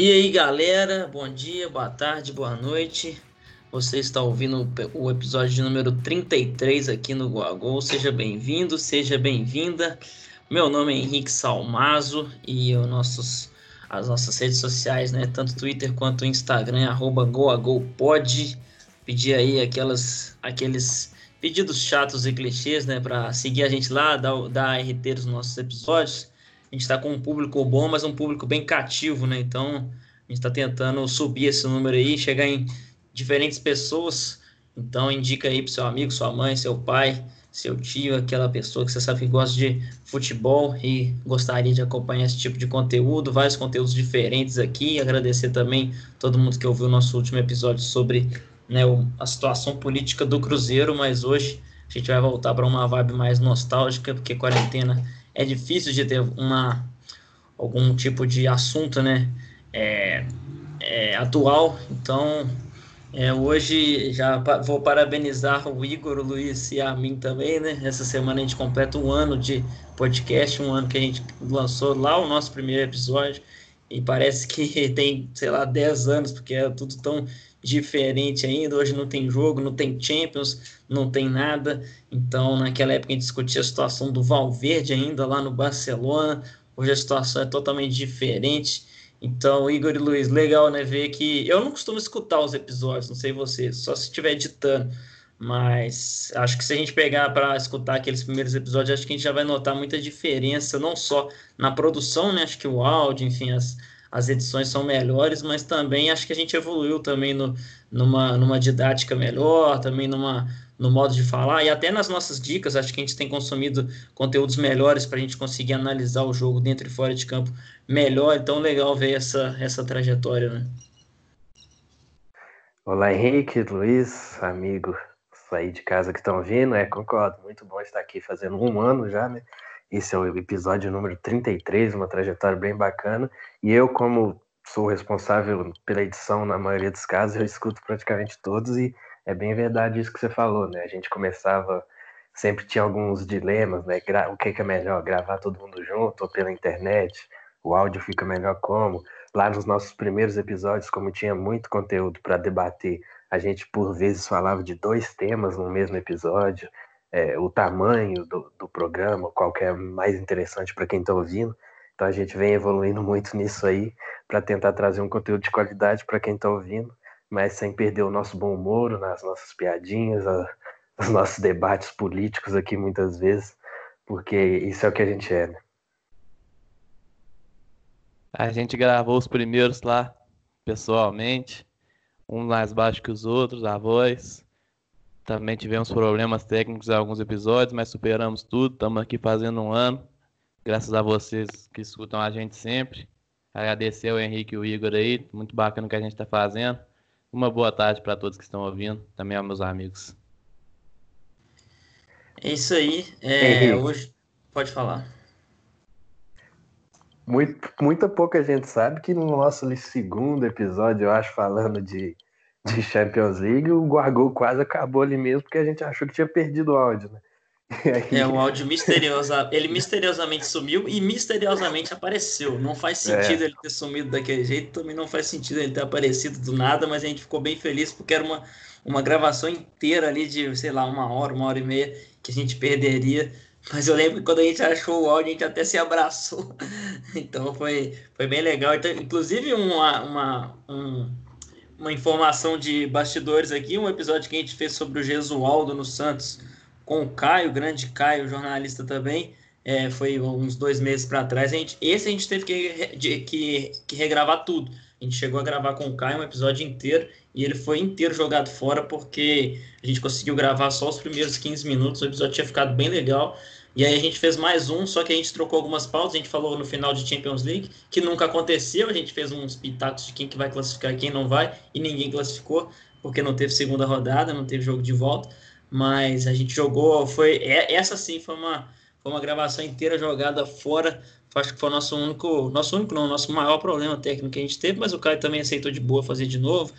E aí, galera, bom dia, boa tarde, boa noite. Você está ouvindo o episódio número 33 aqui no Goagol. Seja bem-vindo, seja bem-vinda. Meu nome é Henrique Salmazo e os nossos, as nossas redes sociais, né, tanto Twitter quanto Instagram, arroba GoAGOPod. Pedir aí aquelas, aqueles pedidos chatos e clichês, né, para seguir a gente lá, dar, dar RT nos nossos episódios a gente está com um público bom, mas um público bem cativo, né? Então, a gente está tentando subir esse número aí, chegar em diferentes pessoas. Então, indica aí para seu amigo, sua mãe, seu pai, seu tio, aquela pessoa que você sabe que gosta de futebol e gostaria de acompanhar esse tipo de conteúdo, vários conteúdos diferentes aqui. Agradecer também todo mundo que ouviu o nosso último episódio sobre né, a situação política do Cruzeiro, mas hoje a gente vai voltar para uma vibe mais nostálgica, porque quarentena é difícil de ter uma, algum tipo de assunto né, é, é, atual. Então, é, hoje já vou parabenizar o Igor, o Luiz e a mim também. Né? Essa semana a gente completa um ano de podcast, um ano que a gente lançou lá o nosso primeiro episódio. E parece que tem, sei lá, 10 anos, porque é tudo tão diferente ainda. Hoje não tem jogo, não tem Champions, não tem nada. Então, naquela época a gente discutia a situação do Valverde ainda lá no Barcelona. Hoje a situação é totalmente diferente. Então, Igor e Luiz, legal, né? Ver que eu não costumo escutar os episódios, não sei vocês, só se estiver editando. Mas acho que se a gente pegar para escutar aqueles primeiros episódios, acho que a gente já vai notar muita diferença, não só na produção, né? Acho que o áudio, enfim, as, as edições são melhores, mas também acho que a gente evoluiu também no, numa, numa didática melhor, também numa, no modo de falar, e até nas nossas dicas, acho que a gente tem consumido conteúdos melhores para a gente conseguir analisar o jogo dentro e fora de campo melhor, então legal ver essa, essa trajetória, né? Olá Henrique, Luiz, amigo aí de casa que estão vindo, é, concordo, muito bom estar aqui fazendo um ano já, né? Esse é o episódio número 33, uma trajetória bem bacana. E eu, como sou responsável pela edição na maioria dos casos, eu escuto praticamente todos e é bem verdade isso que você falou, né? A gente começava, sempre tinha alguns dilemas, né? O que é melhor, gravar todo mundo junto ou pela internet? O áudio fica melhor como? Lá nos nossos primeiros episódios, como tinha muito conteúdo para debater, a gente por vezes falava de dois temas no mesmo episódio é, o tamanho do, do programa, qual que é mais interessante para quem está ouvindo. Então a gente vem evoluindo muito nisso aí para tentar trazer um conteúdo de qualidade para quem está ouvindo, mas sem perder o nosso bom humor, nas nossas piadinhas, a, os nossos debates políticos aqui muitas vezes, porque isso é o que a gente é. Né? A gente gravou os primeiros lá pessoalmente, um mais baixo que os outros, a voz. Também tivemos problemas técnicos em alguns episódios, mas superamos tudo. Estamos aqui fazendo um ano. Graças a vocês que escutam a gente sempre. Agradecer ao Henrique e o Igor aí. Muito bacana o que a gente está fazendo. Uma boa tarde para todos que estão ouvindo. Também aos meus amigos. É isso aí. É, hoje pode falar. Muito, muita pouca gente sabe que no nosso segundo episódio, eu acho, falando de de Champions League, o Guargol quase acabou ali mesmo, porque a gente achou que tinha perdido o áudio, né? Aí... É, o áudio misteriosa, ele misteriosamente sumiu e misteriosamente apareceu. Não faz sentido é. ele ter sumido daquele jeito, também não faz sentido ele ter aparecido do nada, mas a gente ficou bem feliz porque era uma, uma gravação inteira ali de, sei lá, uma hora, uma hora e meia que a gente perderia. Mas eu lembro que quando a gente achou o áudio, a gente até se abraçou. Então foi, foi bem legal. Então, inclusive, uma, uma, um, uma informação de bastidores aqui, um episódio que a gente fez sobre o Gesualdo no Santos com o Caio, grande Caio, jornalista também, é, foi uns dois meses para trás. A gente, esse a gente teve que, de, que, que regravar tudo. A gente chegou a gravar com o Caio um episódio inteiro e ele foi inteiro jogado fora porque a gente conseguiu gravar só os primeiros 15 minutos. O episódio tinha ficado bem legal. E aí a gente fez mais um, só que a gente trocou algumas pautas, a gente falou no final de Champions League, que nunca aconteceu, a gente fez uns pitacos de quem que vai classificar e quem não vai, e ninguém classificou, porque não teve segunda rodada, não teve jogo de volta, mas a gente jogou, foi, é, essa sim foi uma, foi uma gravação inteira jogada fora, acho que foi o nosso único, nosso único não, nosso maior problema técnico que a gente teve, mas o Caio também aceitou de boa fazer de novo,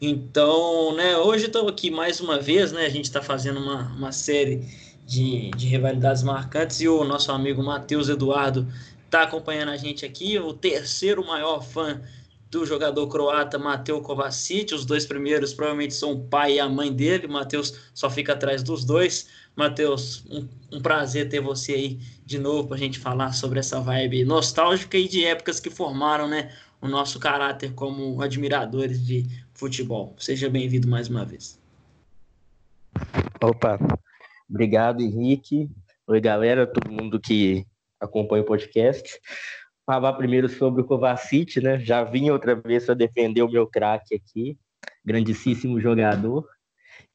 então, né, hoje estou aqui mais uma vez, né, a gente está fazendo uma, uma série de, de rivalidades marcantes. E o nosso amigo Matheus Eduardo está acompanhando a gente aqui, o terceiro maior fã do jogador croata Mateu Kovacic. Os dois primeiros provavelmente são o pai e a mãe dele. Matheus só fica atrás dos dois. Matheus, um, um, prazer ter você aí de novo para a gente falar sobre essa vibe nostálgica e de épocas que formaram né, o nosso caráter como admiradores de futebol. Seja bem-vindo mais uma vez. Opa, obrigado Henrique. Oi galera, todo mundo que acompanha o podcast falar primeiro sobre o Kovacic, né? Já vim outra vez para defender o meu craque aqui, grandíssimo jogador.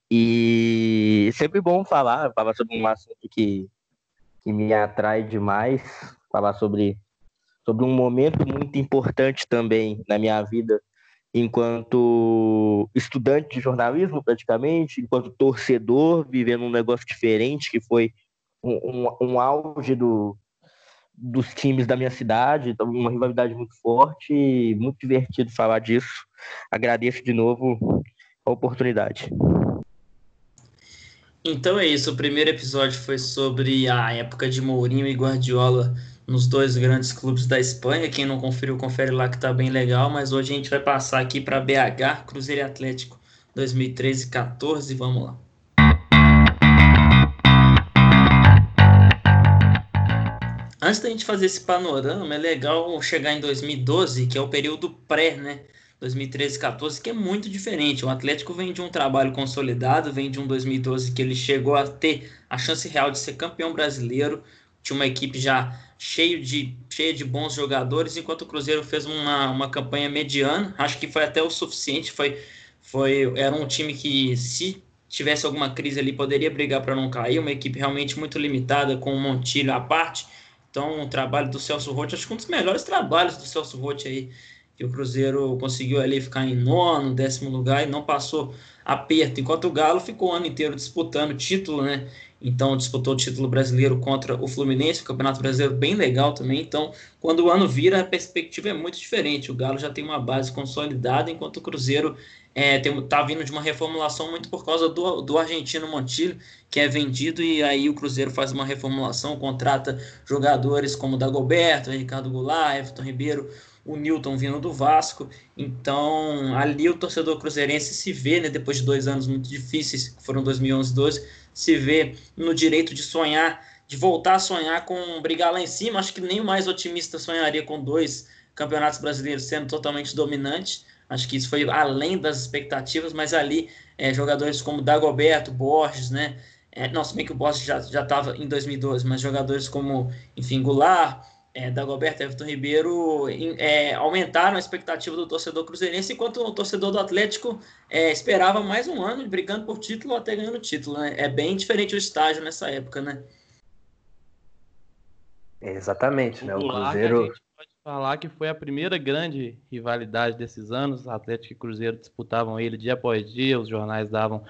E sempre bom falar, falar sobre um assunto que, que me atrai demais, falar sobre, sobre um momento muito importante também na minha vida, enquanto estudante de jornalismo, praticamente, enquanto torcedor, vivendo um negócio diferente, que foi um, um, um auge do, dos times da minha cidade, então uma rivalidade muito forte, muito divertido falar disso. Agradeço de novo a oportunidade. Então é isso, o primeiro episódio foi sobre a época de Mourinho e Guardiola nos dois grandes clubes da Espanha. Quem não conferiu, confere lá que tá bem legal, mas hoje a gente vai passar aqui para BH, Cruzeiro e Atlético 2013 14, vamos lá. Antes da gente fazer esse panorama, é legal chegar em 2012, que é o período pré, né? 2013, 14, que é muito diferente. O Atlético vem de um trabalho consolidado, vem de um 2012 que ele chegou a ter a chance real de ser campeão brasileiro, tinha uma equipe já cheio de, cheia de bons jogadores, enquanto o Cruzeiro fez uma, uma campanha mediana, acho que foi até o suficiente, foi, foi era um time que se tivesse alguma crise ali poderia brigar para não cair, uma equipe realmente muito limitada com o Montilho à parte, então, o trabalho do Celso Rotti, acho que um dos melhores trabalhos do Celso Rotti aí, que o Cruzeiro conseguiu ali ficar em nono, décimo lugar e não passou aperto, enquanto o Galo ficou o ano inteiro disputando título, né? Então, disputou o título brasileiro contra o Fluminense, o Campeonato Brasileiro bem legal também. Então, quando o ano vira, a perspectiva é muito diferente. O Galo já tem uma base consolidada, enquanto o Cruzeiro é, tem, tá vindo de uma reformulação muito por causa do, do argentino Montilho, que é vendido, e aí o Cruzeiro faz uma reformulação, contrata jogadores como Dagoberto, Ricardo Goulart, Everton Ribeiro, o Newton vindo do Vasco. Então, ali o torcedor cruzeirense se vê, né, depois de dois anos muito difíceis, que foram 2011 e 12, se vê no direito de sonhar, de voltar a sonhar com brigar lá em cima. Acho que nem o mais otimista sonharia com dois campeonatos brasileiros sendo totalmente dominantes Acho que isso foi além das expectativas, mas ali é, jogadores como Dagoberto, Borges, né? É, não, se bem que o Borges já estava em 2012, mas jogadores como, enfim, Goulart, é, Dagoberto Everton Ribeiro é, aumentaram a expectativa do torcedor cruzeirense, enquanto o torcedor do Atlético é, esperava mais um ano brigando por título até ganhando título. Né? É bem diferente o estágio nessa época, né? Exatamente, né? O Cruzeiro falar que foi a primeira grande rivalidade desses anos. Atlético e Cruzeiro disputavam ele dia após dia, os jornais davam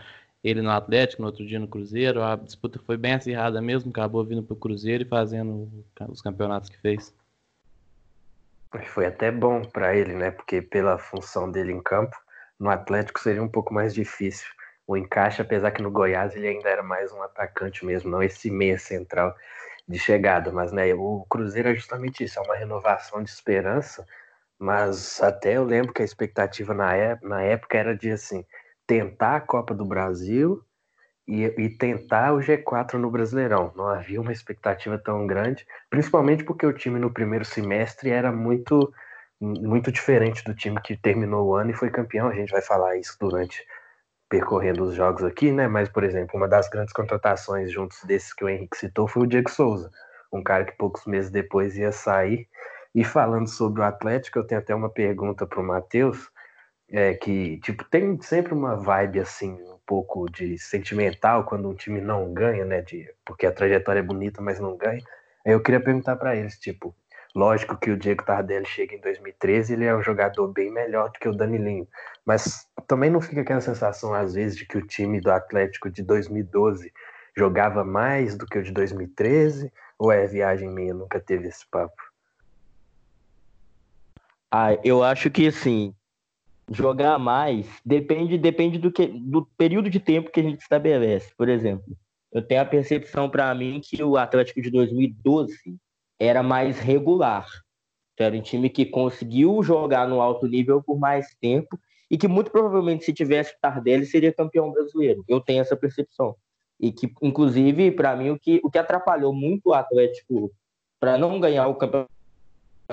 ele no Atlético, no outro dia no Cruzeiro. A disputa foi bem acirrada mesmo, acabou vindo para o Cruzeiro e fazendo os campeonatos que fez. Foi até bom para ele, né? Porque pela função dele em campo, no Atlético seria um pouco mais difícil o encaixe, apesar que no Goiás ele ainda era mais um atacante mesmo, não esse meia central de chegada, mas né, o Cruzeiro é justamente isso, é uma renovação de esperança, mas até eu lembro que a expectativa na, época, na época era de assim, tentar a Copa do Brasil e, e, tentar o G4 no Brasileirão. Não havia uma expectativa tão grande, principalmente porque o time no primeiro semestre era muito muito diferente do time que terminou o ano e foi campeão. A gente vai falar isso durante percorrendo os jogos aqui, né? Mas, por exemplo, uma das grandes contratações juntos desses que o Henrique citou foi o Diego Souza, um cara que poucos meses depois ia sair. E falando sobre o Atlético, eu tenho até uma pergunta para o Matheus, é, que tipo tem sempre uma vibe assim, um pouco de sentimental quando um time não ganha, né? De, porque a trajetória é bonita, mas não ganha. Eu queria perguntar para eles, tipo, Lógico que o Diego Tardelli chega em 2013, ele é um jogador bem melhor do que o Danilinho. Mas também não fica aquela sensação, às vezes, de que o time do Atlético de 2012 jogava mais do que o de 2013? Ou é viagem minha? Nunca teve esse papo? Ah, eu acho que assim, jogar mais depende depende do que do período de tempo que a gente estabelece. Por exemplo, eu tenho a percepção para mim que o Atlético de 2012 era mais regular. Então, era um time que conseguiu jogar no alto nível por mais tempo e que muito provavelmente se tivesse Tardelli seria campeão brasileiro. Eu tenho essa percepção. E que, inclusive, para mim, o que, o que atrapalhou muito o Atlético para não ganhar o campeonato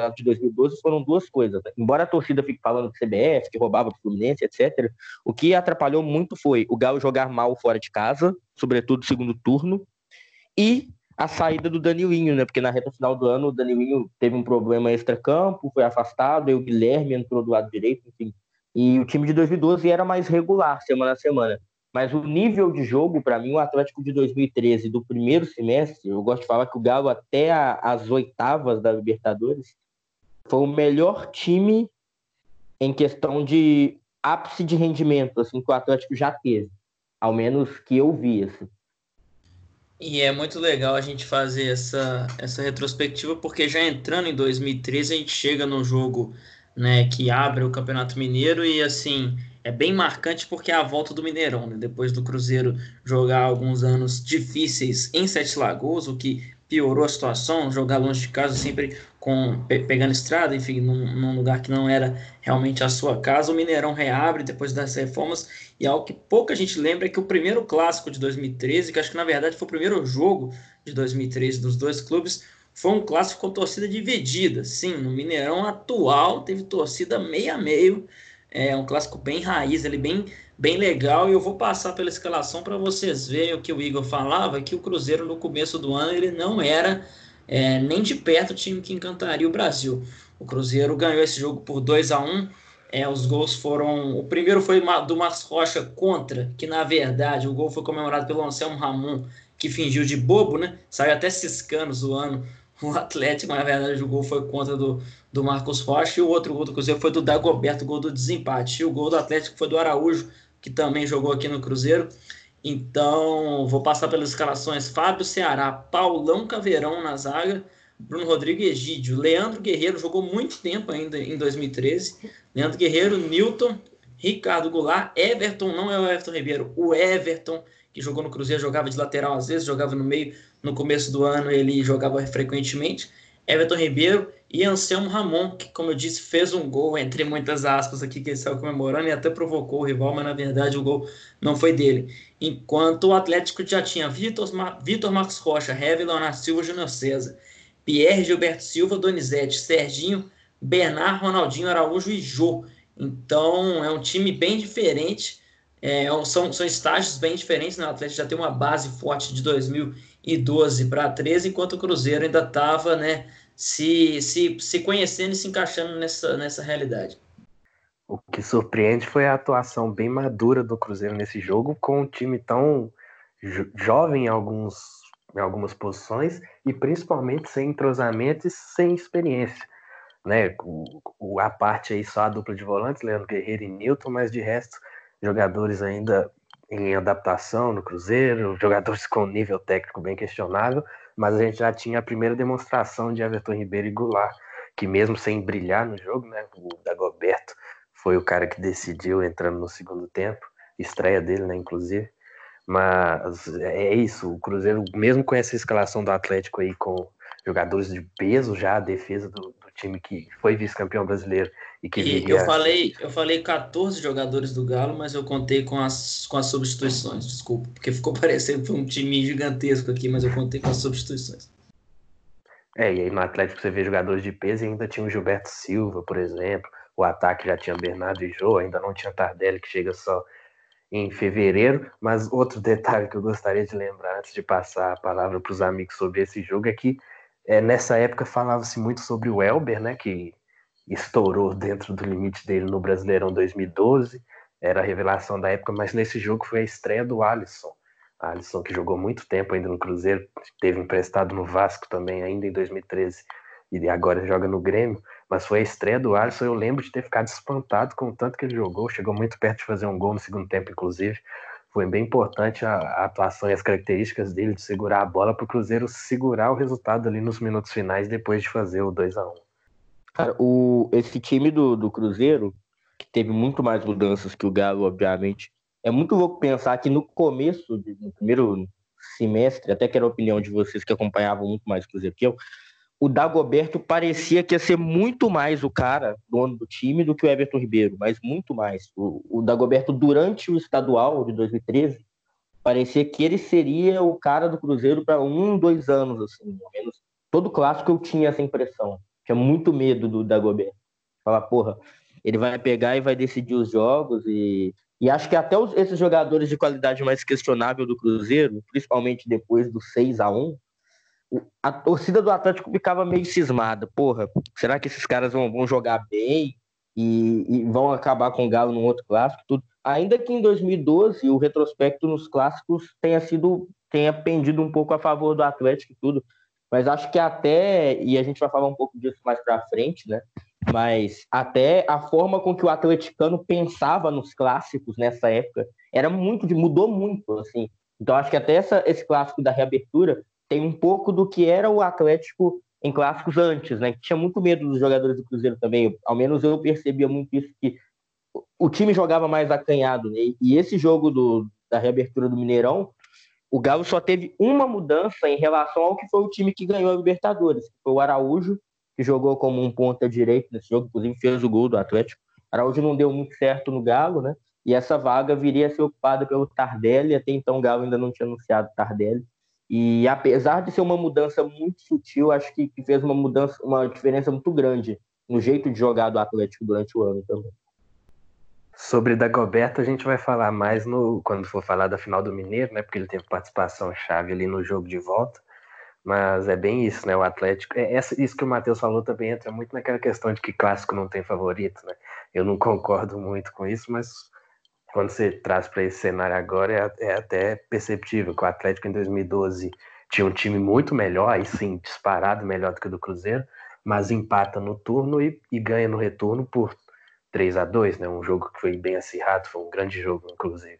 de 2012 foram duas coisas. Né? Embora a torcida fique falando de CBF, que roubava do Fluminense, etc., o que atrapalhou muito foi o Galo jogar mal fora de casa, sobretudo no segundo turno, e a saída do Danilinho, né? Porque na reta final do ano o Danilinho teve um problema extra-campo, foi afastado, e o Guilherme entrou do lado direito, enfim. E o time de 2012 era mais regular, semana a semana. Mas o nível de jogo, para mim, o Atlético de 2013, do primeiro semestre, eu gosto de falar que o Galo até a, as oitavas da Libertadores foi o melhor time em questão de ápice de rendimento, assim, que o Atlético já teve. Ao menos que eu vi, assim. E é muito legal a gente fazer essa, essa retrospectiva, porque já entrando em 2013, a gente chega no jogo né, que abre o Campeonato Mineiro e assim é bem marcante porque é a volta do Mineirão, né? Depois do Cruzeiro jogar alguns anos difíceis em Sete Lagoas, o que piorou a situação, jogar longe de casa sempre com pe pegando estrada, enfim, num, num, lugar que não era realmente a sua casa. O Mineirão reabre depois das reformas e algo que pouca gente lembra é que o primeiro clássico de 2013, que acho que na verdade foi o primeiro jogo de 2013 dos dois clubes, foi um clássico com torcida dividida. Sim, no Mineirão atual teve torcida meio a meio. É um clássico bem raiz, ele bem, bem legal. E eu vou passar pela escalação para vocês verem o que o Igor falava, que o Cruzeiro no começo do ano ele não era é, nem de perto o time que encantaria o Brasil. O Cruzeiro ganhou esse jogo por 2 a 1 é, os gols foram. O primeiro foi do Marcos Rocha contra, que na verdade o gol foi comemorado pelo Anselmo Ramon, que fingiu de bobo, né? Saiu até ciscando, zoando o Atlético, mas na verdade o gol foi contra do, do Marcos Rocha, e o outro gol do Cruzeiro foi do Dagoberto, gol do desempate. E o gol do Atlético foi do Araújo, que também jogou aqui no Cruzeiro. Então, vou passar pelas escalações: Fábio Ceará, Paulão Caveirão na zaga, Bruno Rodrigo e Egídio. Leandro Guerreiro jogou muito tempo ainda em 2013. Leandro Guerreiro, Newton, Ricardo Goulart, Everton, não é o Everton Ribeiro, o Everton, que jogou no Cruzeiro, jogava de lateral às vezes, jogava no meio, no começo do ano ele jogava frequentemente. Everton Ribeiro e Anselmo Ramon, que, como eu disse, fez um gol, entre muitas aspas aqui, que ele saiu comemorando e até provocou o rival, mas na verdade o gol não foi dele. Enquanto o Atlético já tinha Vitor, Vitor Marcos Rocha, Heavy Leonardo Silva, Júnior César, Pierre Gilberto Silva, Donizete, Serginho, Bernard, Ronaldinho Araújo e Jô. Então é um time bem diferente, é, são, são estágios bem diferentes. Né? O Atlético já tem uma base forte de 2012 para 13, enquanto o Cruzeiro ainda estava né, se, se, se conhecendo e se encaixando nessa, nessa realidade. O que surpreende foi a atuação bem madura do Cruzeiro nesse jogo, com um time tão jo jovem em, alguns, em algumas posições e principalmente sem entrosamento e sem experiência. Né? O, o, a parte aí só a dupla de volantes, Leandro Guerreiro e Newton, mas de resto, jogadores ainda em adaptação no Cruzeiro, jogadores com nível técnico bem questionável, mas a gente já tinha a primeira demonstração de Everton Ribeiro e Goulart, que mesmo sem brilhar no jogo, né, o Dagoberto foi o cara que decidiu entrando no segundo tempo, estreia dele, né, inclusive. Mas é isso, o Cruzeiro, mesmo com essa escalação do Atlético aí, com jogadores de peso já, a defesa do, do time que foi vice-campeão brasileiro e que e viria... eu falei eu falei 14 jogadores do Galo mas eu contei com as com as substituições desculpa porque ficou parecendo que foi um time gigantesco aqui mas eu contei com as substituições. É e aí no Atlético você vê jogadores de peso e ainda tinha o Gilberto Silva por exemplo o ataque já tinha Bernardo e Jô ainda não tinha Tardelli que chega só em fevereiro mas outro detalhe que eu gostaria de lembrar antes de passar a palavra para os amigos sobre esse jogo é que é, nessa época falava-se muito sobre o Elber, né, que estourou dentro do limite dele no Brasileirão 2012, era a revelação da época, mas nesse jogo foi a estreia do Alisson. Alisson, que jogou muito tempo ainda no Cruzeiro, teve emprestado no Vasco também, ainda em 2013, e agora joga no Grêmio, mas foi a estreia do Alisson. Eu lembro de ter ficado espantado com o tanto que ele jogou, chegou muito perto de fazer um gol no segundo tempo, inclusive foi bem importante a, a, atuação e as características dele de segurar a bola para o Cruzeiro segurar o resultado ali nos minutos finais depois de fazer o 2 a 1 Cara, o, esse time do, do Cruzeiro, que teve muito mais mudanças que o Galo, obviamente, é muito louco pensar que no começo, no primeiro semestre, até que era a opinião de vocês que acompanhavam muito mais o Cruzeiro que eu, o Dagoberto parecia que ia ser muito mais o cara dono do time do que o Everton Ribeiro, mas muito mais. O, o Dagoberto, durante o estadual de 2013, parecia que ele seria o cara do Cruzeiro para um, dois anos, assim, ao menos. Todo clássico eu tinha essa impressão. Tinha muito medo do Dagoberto. Falar, porra, ele vai pegar e vai decidir os jogos e e acho que até os, esses jogadores de qualidade mais questionável do Cruzeiro, principalmente depois do 6 a 1 a torcida do Atlético ficava meio cismada. Porra, será que esses caras vão, vão jogar bem e, e, vão acabar com o Galo num outro clássico? Tudo. Ainda que em 2012 o retrospecto nos clássicos tenha sido tenha pendido um pouco a favor do Atlético e tudo, mas acho que até e a gente vai falar um pouco disso mais para frente, né? Mas até a forma com que o atleticano pensava nos clássicos nessa época era muito mudou muito assim. Então acho que até essa, esse clássico da reabertura tem um pouco do que era o Atlético em clássicos antes, né? Que tinha muito medo dos jogadores do Cruzeiro também. Ao menos eu percebia muito isso que o time jogava mais acanhado, né? E esse jogo do, da reabertura do Mineirão, o Galo só teve uma mudança em relação ao que foi o time que ganhou a Libertadores, que foi o Araújo, que jogou como um ponta direito nesse jogo, inclusive fez o gol do Atlético. Araújo não deu muito certo no Galo, né? E essa vaga viria a ser ocupada pelo Tardelli, até então o Galo ainda não tinha anunciado Tardelli. E apesar de ser uma mudança muito sutil, acho que, que fez uma mudança, uma diferença muito grande no jeito de jogar do Atlético durante o ano também. Sobre Dagoberto a gente vai falar mais no quando for falar da final do Mineiro, né? Porque ele teve participação chave ali no jogo de volta. Mas é bem isso, né? O Atlético. É essa, isso que o Matheus falou também entra muito naquela questão de que clássico não tem favorito, né? Eu não concordo muito com isso, mas quando você traz para esse cenário agora, é, é, até perceptível que o Atlético em 2012 tinha um time muito melhor, aí sim, disparado melhor do que o do Cruzeiro, mas empata no turno e, e ganha no retorno por 3 a 2 né? Um jogo que foi bem acirrado, foi um grande jogo, inclusive.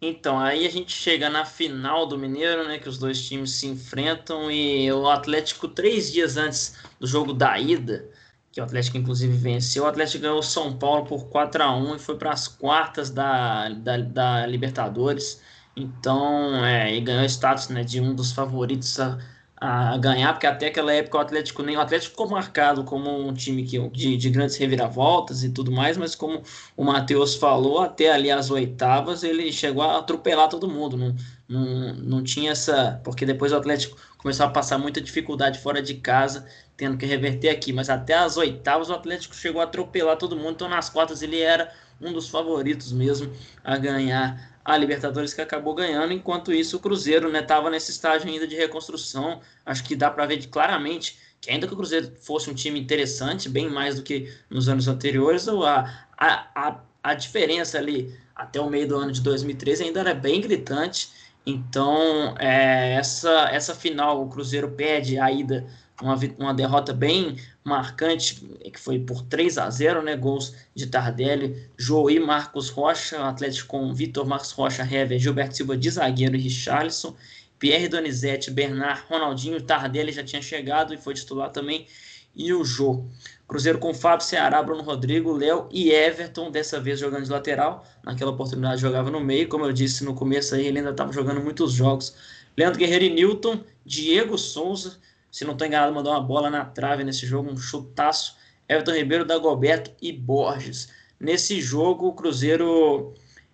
Então, aí a gente chega na final do Mineiro, né? Que os dois times se enfrentam e o Atlético, três dias antes do jogo da ida, que o Atlético inclusive venceu. O Atlético ganhou o São Paulo por 4 a 1 e foi para as quartas da, da, da, Libertadores. Então, é, e ganhou status né, de um dos favoritos a, a ganhar, porque até aquela época o Atlético nem o Atlético ficou marcado como um time que, de, de grandes reviravoltas e tudo mais, mas como o Matheus falou, até ali as oitavas ele chegou a atropelar todo mundo. Não, não, não tinha essa. Porque depois o Atlético começou a passar muita dificuldade fora de casa tendo que reverter aqui. Mas até as oitavas o Atlético chegou a atropelar todo mundo. Então nas quartas ele era um dos favoritos mesmo a ganhar a Libertadores que acabou ganhando. Enquanto isso o Cruzeiro estava né, nesse estágio ainda de reconstrução. Acho que dá para ver claramente que ainda que o Cruzeiro fosse um time interessante, bem mais do que nos anos anteriores, a, a, a, diferença ali até o meio do ano de 2013 ainda era bem gritante. Então, é, essa, essa final, o Cruzeiro perde a ida uma, uma derrota bem marcante, que foi por 3 a 0 né? Gols de Tardelli, Joey, Marcos Rocha, Atlético com Vitor, Marcos Rocha, Hever, Gilberto Silva de zagueiro e Richarlison, Pierre Donizete, Bernard, Ronaldinho, Tardelli já tinha chegado e foi titular também, e o Jô. Cruzeiro com Fábio, Ceará, Bruno Rodrigo, Léo e Everton, dessa vez jogando de lateral. Naquela oportunidade jogava no meio, como eu disse no começo aí, ele ainda estava jogando muitos jogos. Leandro Guerreiro e Newton, Diego Souza, se não estou enganado, mandou uma bola na trave nesse jogo, um chutaço. Everton Ribeiro, Dagoberto e Borges. Nesse jogo, o Cruzeiro,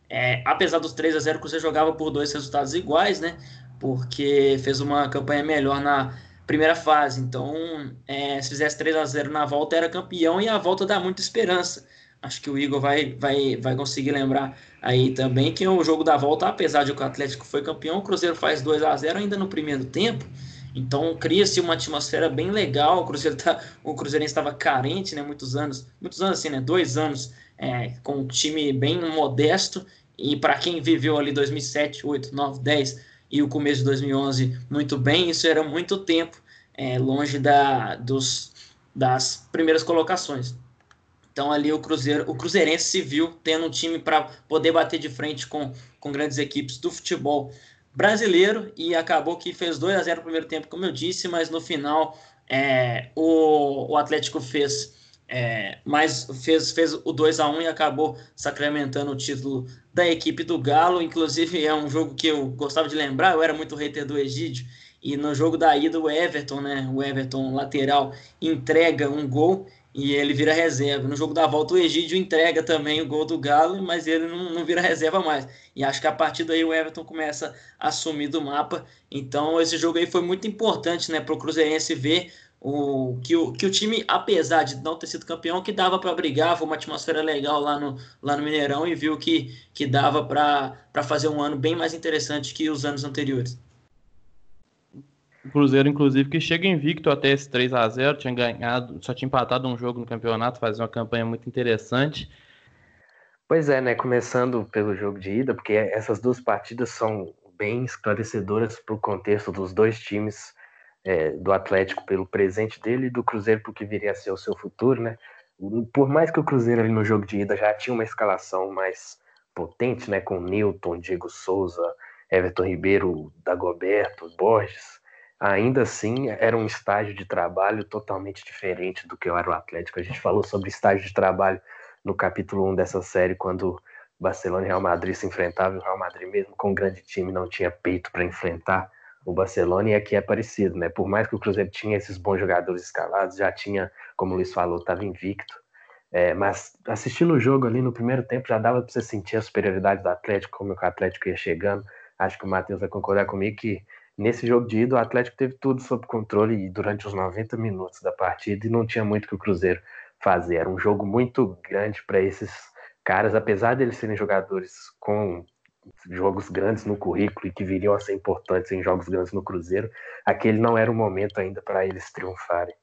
é, apesar dos 3 a 0 o Cruzeiro jogava por dois resultados iguais, né? Porque fez uma campanha melhor na primeira fase. Então, é, se fizesse 3 a 0 na volta, era campeão e a volta dá muita esperança. Acho que o Igor vai, vai, vai conseguir lembrar aí também que o jogo da volta, apesar de que o Atlético foi campeão, o Cruzeiro faz 2 a 0 ainda no primeiro tempo. Então cria-se uma atmosfera bem legal. O Cruzeiro tá, o Cruzeirense estava carente, né? Muitos anos, muitos anos assim, né? Dois anos é, com um time bem modesto. E para quem viveu ali 2007, 8, 9, 10 e o começo de 2011 muito bem, isso era muito tempo é, longe da, dos, das primeiras colocações. Então ali o Cruzeiro, o Cruzeirense se viu tendo um time para poder bater de frente com, com grandes equipes do futebol brasileiro e acabou que fez 2 a 0 no primeiro tempo, como eu disse, mas no final é, o, o Atlético fez é, fez, fez o 2 a 1 e acabou sacramentando o título da equipe do Galo. Inclusive, é um jogo que eu gostava de lembrar, eu era muito hater do Egídio, E no jogo da ida, o Everton, né? O Everton lateral entrega um gol e ele vira reserva. No jogo da volta, o Egídio entrega também o gol do Galo, mas ele não, não vira reserva mais. E acho que a partir daí o Everton começa a sumir do mapa. Então, esse jogo aí foi muito importante né, para o Cruzeirense ver o, que, o, que o time, apesar de não ter sido campeão, que dava para brigar, foi uma atmosfera legal lá no, lá no Mineirão e viu que, que dava para fazer um ano bem mais interessante que os anos anteriores. O Cruzeiro, inclusive, que chega invicto até esse 3 a 0 tinha ganhado, só tinha empatado um jogo no campeonato, fazia uma campanha muito interessante. Pois é, né? Começando pelo jogo de ida, porque essas duas partidas são bem esclarecedoras para o contexto dos dois times, é, do Atlético pelo presente dele e do Cruzeiro para o que viria a ser o seu futuro, né? Por mais que o Cruzeiro ali no jogo de ida já tinha uma escalação mais potente, né? Com Newton, Diego Souza, Everton Ribeiro, Dagoberto, Borges ainda assim era um estágio de trabalho totalmente diferente do que era o Atlético. A gente falou sobre estágio de trabalho no capítulo 1 dessa série, quando Barcelona e Real Madrid se enfrentavam, o Real Madrid mesmo com um grande time não tinha peito para enfrentar o Barcelona e aqui é parecido, né? Por mais que o Cruzeiro tinha esses bons jogadores escalados, já tinha, como o Luiz falou, estava invicto. É, mas assistindo o jogo ali no primeiro tempo já dava para você sentir a superioridade do Atlético, como o Atlético ia chegando. Acho que o Matheus vai concordar comigo que Nesse jogo de ida, o Atlético teve tudo sob controle durante os 90 minutos da partida e não tinha muito que o Cruzeiro fazer. Era um jogo muito grande para esses caras, apesar de eles serem jogadores com jogos grandes no currículo e que viriam a ser importantes em jogos grandes no Cruzeiro, aquele não era o momento ainda para eles triunfarem.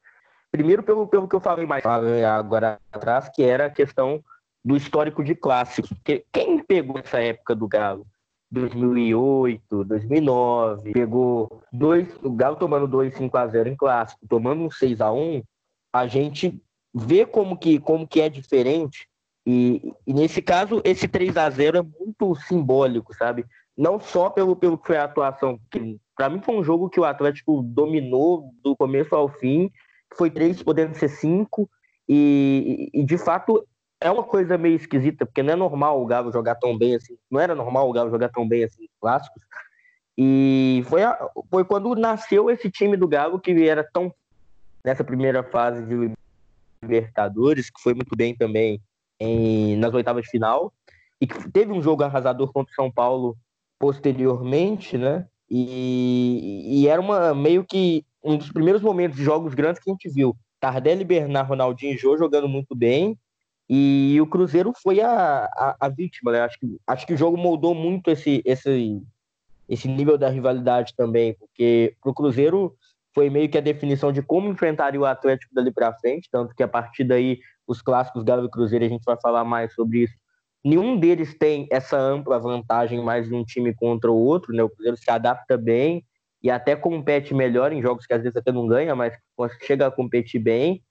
Primeiro, pelo, pelo que eu falei mais agora atrás, que era a questão do histórico de clássicos. Quem pegou essa época do Galo? 2008, 2009, pegou dois, o Galo tomando 2 5 a 0 em clássico, tomando um 6 a 1, a gente vê como que como que é diferente e, e nesse caso esse 3 a 0 é muito simbólico, sabe? Não só pelo pelo que foi a atuação, para mim foi um jogo que o Atlético dominou do começo ao fim, foi três podendo ser cinco e, e de fato é uma coisa meio esquisita, porque não é normal o Galo jogar tão bem assim. Não era normal o Galo jogar tão bem assim clássicos. E foi, a, foi quando nasceu esse time do Galo que era tão nessa primeira fase de Libertadores, que foi muito bem também em, nas oitavas de final, e que teve um jogo arrasador contra o São Paulo posteriormente, né? E, e era uma meio que um dos primeiros momentos de jogos grandes que a gente viu. Tardelli, Bernard, Ronaldinho e Jô jogando muito bem, e o Cruzeiro foi a, a, a, vítima, né? Acho que, acho que o jogo moldou muito esse, esse, esse nível da rivalidade também, porque para o Cruzeiro foi meio que a definição de como enfrentaria o Atlético dali para frente, tanto que a partir daí os clássicos Galo e Cruzeiro a gente vai falar mais sobre isso. Nenhum deles tem essa ampla vantagem mais de um time contra o outro, né? O Cruzeiro se adapta bem e até compete melhor em jogos que às vezes até não ganha, mas chega a competir bem.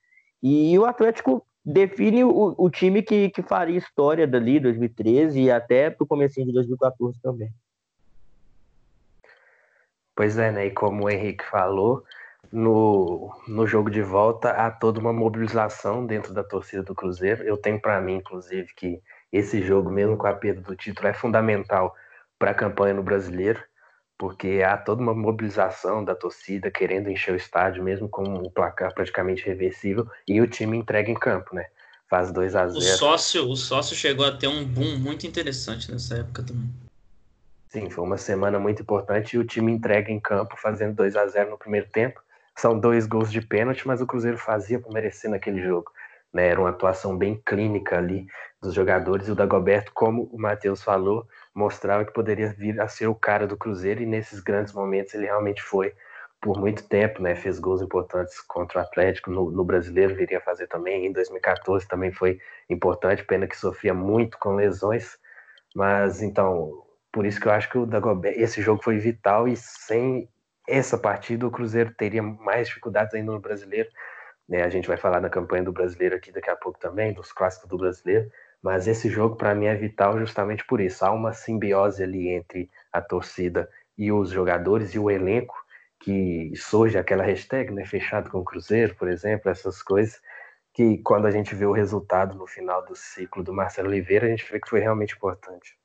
E o Atlético define o, o time que, que faria história dali, 2013 e até pro começo de 2014 também. Pois é, né? E como o Henrique falou, no, no jogo de volta há toda uma mobilização dentro da torcida do Cruzeiro. Eu tenho para mim, inclusive, que esse jogo, mesmo com a perda do título, é fundamental para a campanha no brasileiro porque há toda uma mobilização da torcida querendo encher o estádio, mesmo com o placar praticamente reversível, e o time entrega em campo, né? Faz 2 a 0 O sócio, o sócio chegou a ter um boom muito interessante nessa época também. Sim, foi uma semana muito importante e o time entrega em campo, fazendo 2 a 0 no primeiro tempo. São dois gols de pênalti, mas o Cruzeiro fazia por merecer naquele jogo. Né? Era uma atuação bem clínica ali dos jogadores. E o Dagoberto, como o Matheus falou, mostrava que poderia vir a ser o cara do Cruzeiro. E nesses grandes momentos ele realmente foi por muito tempo, né? Fez gols importantes contra o Atlético no, no Brasileiro, viria a fazer também. Em 2014 também foi importante, pena que sofria muito com lesões. Mas então, por isso que eu acho que o Dagoberto, esse jogo foi vital e sem essa partida o Cruzeiro teria mais dificuldades ainda no Brasileiro. Né? A gente vai falar da campanha do Brasileiro aqui daqui a pouco também, dos clássicos do Brasileiro. Mas esse jogo para mim é vital justamente por isso. Há uma simbiose ali entre a torcida e os jogadores e o elenco que surge aquela hashtag, né, fechado com o Cruzeiro, por exemplo, essas coisas que quando a gente vê o resultado no final do ciclo do Marcelo Oliveira, a gente vê que foi realmente importante.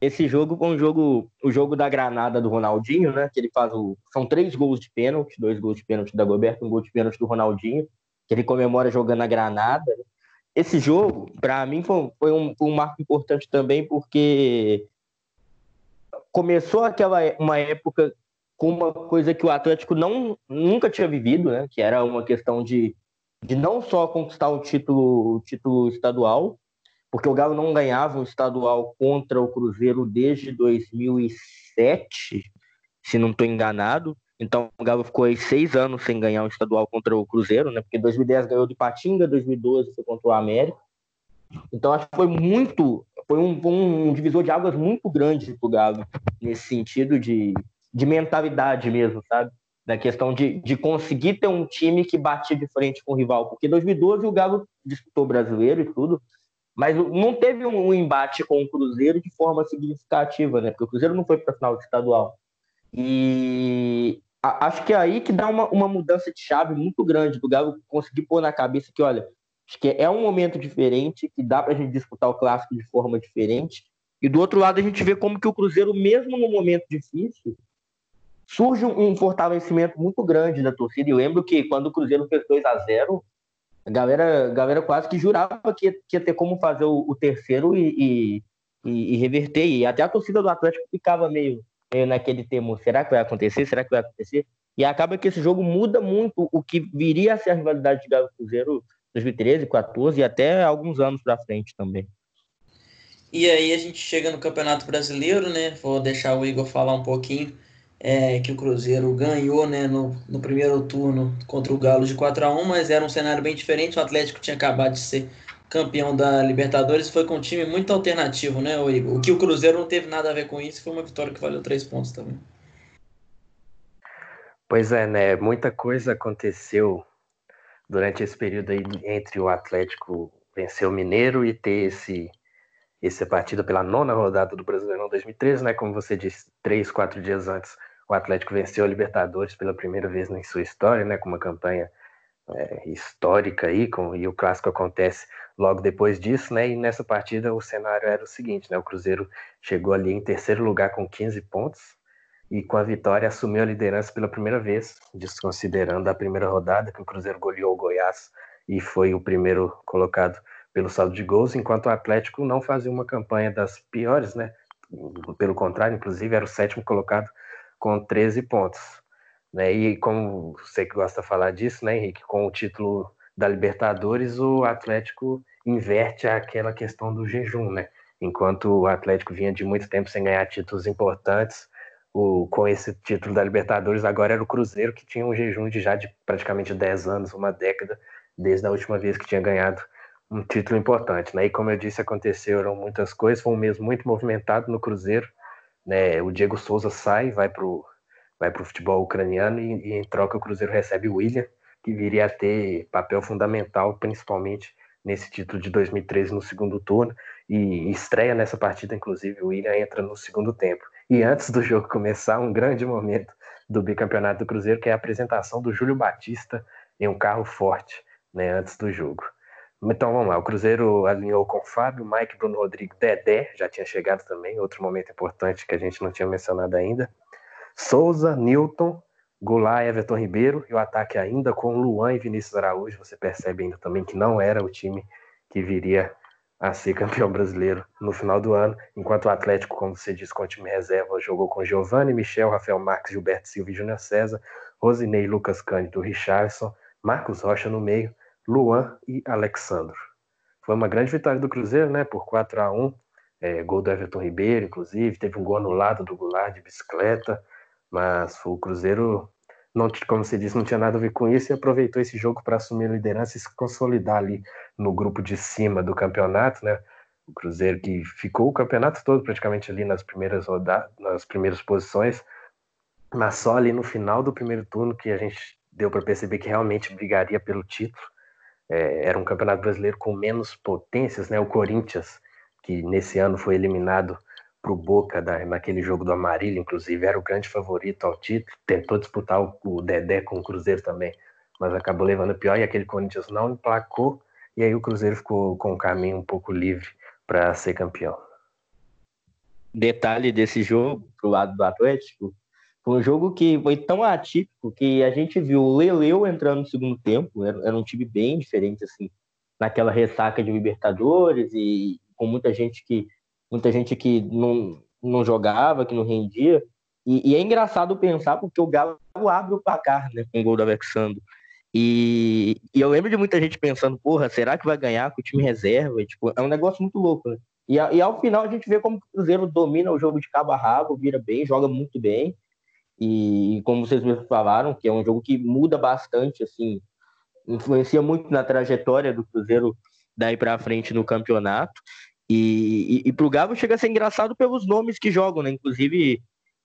esse jogo foi um jogo, o jogo da granada do Ronaldinho, né? Que ele faz o. São três gols de pênalti, dois gols de pênalti da Goberto, um gol de pênalti do Ronaldinho, que ele comemora jogando a granada. Esse jogo, para mim, foi, foi, um, um marco importante também, porque começou aquela uma época com uma coisa que o Atlético não, nunca tinha vivido, né? Que era uma questão de, de não só conquistar o título, o título estadual, porque o Galo não ganhava um estadual contra o Cruzeiro desde 2007, se não estou enganado. Então o Galo ficou aí seis anos sem ganhar um estadual contra o Cruzeiro, né? Porque 2010 ganhou de Patinga, 2012 foi contra o América. Então acho que foi muito, foi um, um divisor de águas muito grande para o Galo nesse sentido de, de mentalidade mesmo, sabe? Da questão de, de conseguir ter um time que batia de frente com o rival, porque 2012 o Galo disputou brasileiro e tudo, mas não teve um embate com o Cruzeiro de forma significativa, né? Porque o Cruzeiro não foi para a final do estadual. E acho que é aí que dá uma, uma mudança de chave muito grande do Galo conseguir pôr na cabeça que, olha, acho que é um momento diferente, que dá para a gente disputar o clássico de forma diferente. E do outro lado a gente vê como que o Cruzeiro, mesmo no momento difícil, surge um fortalecimento muito grande da torcida. Eu lembro que quando o Cruzeiro fez 2 a 0 a galera, a galera quase que jurava que que ia ter como fazer o, o terceiro e, e, e, reverter. E até a torcida do Atlético ficava meio, meio naquele termo: será que vai acontecer? Será que vai acontecer? E acaba que esse jogo muda muito o que viria a ser a rivalidade de Galo Cruzeiro 2013, 14 e até alguns anos para frente também. E aí a gente chega no Campeonato Brasileiro, né? Vou deixar o Igor falar um pouquinho é, que o Cruzeiro ganhou né, no, no primeiro turno contra o Galo de 4 a 1 mas era um cenário bem diferente. O Atlético tinha acabado de ser campeão da Libertadores, foi com um time muito alternativo, né, Igor? O que o Cruzeiro não teve nada a ver com isso, foi uma vitória que valeu três pontos também. Pois é, né? Muita coisa aconteceu durante esse período aí entre o Atlético vencer o Mineiro e ter esse essa partida pela nona rodada do Brasileirão 2013, né? Como você disse, três, quatro dias antes o Atlético venceu a Libertadores pela primeira vez em sua história, né, com uma campanha é, histórica aí, com, e o clássico acontece logo depois disso, né, e nessa partida o cenário era o seguinte, né, o Cruzeiro chegou ali em terceiro lugar com 15 pontos, e com a vitória assumiu a liderança pela primeira vez, desconsiderando a primeira rodada, que o Cruzeiro goleou o Goiás e foi o primeiro colocado pelo saldo de gols, enquanto o Atlético não fazia uma campanha das piores, né, pelo contrário, inclusive era o sétimo colocado com 13 pontos. Né? E como você que gosta de falar disso, né, Henrique, com o título da Libertadores, o Atlético inverte aquela questão do jejum, né? Enquanto o Atlético vinha de muito tempo sem ganhar títulos importantes, o, com esse título da Libertadores, agora era o Cruzeiro que tinha um jejum de já de praticamente 10 anos, uma década, desde a última vez que tinha ganhado um título importante, né? E como eu disse, aconteceram muitas coisas, foi um mês muito movimentado no Cruzeiro, né, o Diego Souza sai, vai para o vai pro futebol ucraniano e, e, em troca o Cruzeiro recebe o William, que viria a ter papel fundamental, principalmente nesse título de 2013 no segundo turno, e estreia nessa partida, inclusive o William entra no segundo tempo. E antes do jogo começar, um grande momento do bicampeonato do Cruzeiro, que é a apresentação do Júlio Batista em um carro forte, né, antes do jogo. Então vamos lá, o Cruzeiro alinhou com Fábio, Mike, Bruno Rodrigues, Dedé, já tinha chegado também, outro momento importante que a gente não tinha mencionado ainda. Souza, Newton, Goulart, Everton Ribeiro e o ataque ainda com Luan e Vinícius Araújo. Você percebe ainda também que não era o time que viria a ser campeão brasileiro no final do ano, enquanto o Atlético, como você disse, com o time reserva, jogou com Giovanni, Michel, Rafael Marques, Gilberto Silva e Júnior César, Rosinei, Lucas Cândido, Richardson, Marcos Rocha no meio, Luan e Alexandro. Foi uma grande vitória do Cruzeiro, né? Por 4 a 1 é, Gol do Everton Ribeiro, inclusive. Teve um gol anulado do Goulart de bicicleta. Mas o Cruzeiro, não, como você disse, não tinha nada a ver com isso e aproveitou esse jogo para assumir a liderança e se consolidar ali no grupo de cima do campeonato, né? O Cruzeiro que ficou o campeonato todo praticamente ali nas primeiras rodadas, nas primeiras posições, mas só ali no final do primeiro turno que a gente deu para perceber que realmente brigaria pelo título é, era um campeonato brasileiro com menos potências, né? O Corinthians, que nesse ano foi eliminado para o Boca da, naquele jogo do Amarillo, inclusive, era o grande favorito ao título, tentou disputar o, o Dedé com o Cruzeiro também, mas acabou levando pior e aquele Corinthians não emplacou, e aí o Cruzeiro ficou com o caminho um pouco livre para ser campeão. detalhe desse jogo, pro lado do Atlético, foi um jogo que foi tão atípico que a gente viu o Leleu entrando no segundo tempo, era, era um time bem diferente, assim, naquela ressaca de Libertadores e com muita gente que muita gente que não, não jogava, que não rendia. E, e é engraçado pensar porque o Galo abre o placar, né, com o gol do Alexandre. E, e, eu lembro de muita gente pensando, porra, será que vai ganhar com o time reserva? E, tipo, é um negócio muito louco, né? E, e, ao final a gente vê como o Cruzeiro domina o jogo de cabo a rabo, vira bem, joga muito bem. E como vocês mesmos falaram, que é um jogo que muda bastante, assim, influencia muito na trajetória do Cruzeiro daí para frente no campeonato. E, e, e para o Galo chega a ser engraçado pelos nomes que jogam, né? Inclusive,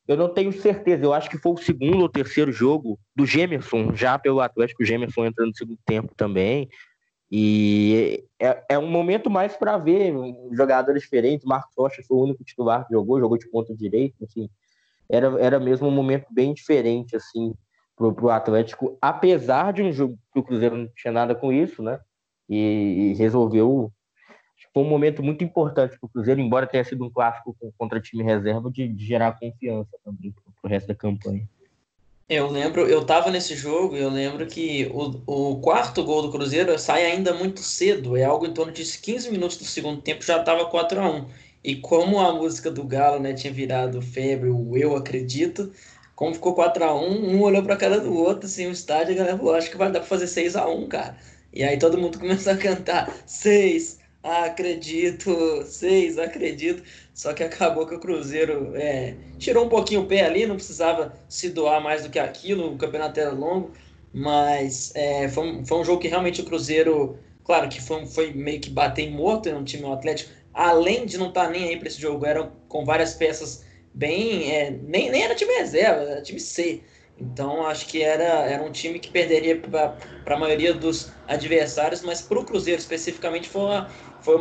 eu não tenho certeza, eu acho que foi o segundo ou terceiro jogo do Gemerson, já pelo Atlético, o Gemerson entrando no segundo tempo também. E é, é um momento mais para ver jogadores diferentes. Marcos Rocha foi o único titular que jogou, jogou de ponta direito, assim. Era, era mesmo um momento bem diferente, assim, pro, pro Atlético, apesar de um jogo que o Cruzeiro não tinha nada com isso, né? E, e resolveu foi um momento muito importante para o Cruzeiro, embora tenha sido um clássico contra time reserva, de, de gerar confiança também para o resto da campanha. Eu lembro, eu estava nesse jogo e eu lembro que o, o quarto gol do Cruzeiro sai ainda muito cedo, é algo em torno de 15 minutos do segundo tempo, já estava 4 a 1 E como a música do Galo né, tinha virado febre, o Eu Acredito, como ficou 4 a 1 um olhou para a cara do outro, assim, o estádio, a galera falou, acho que vai dar para fazer 6 a 1 cara. E aí todo mundo começou a cantar 6 acredito, seis, acredito. Só que acabou que o Cruzeiro é, tirou um pouquinho o pé ali, não precisava se doar mais do que aquilo, o campeonato era longo, mas é, foi, um, foi um jogo que realmente o Cruzeiro, claro que foi, foi meio que bater morto no time Atlético, além de não estar tá nem aí para esse jogo, eram com várias peças bem. É, nem, nem era time reserva, era time C. Então acho que era, era um time que perderia para a maioria dos adversários, mas para o Cruzeiro especificamente foi, uma,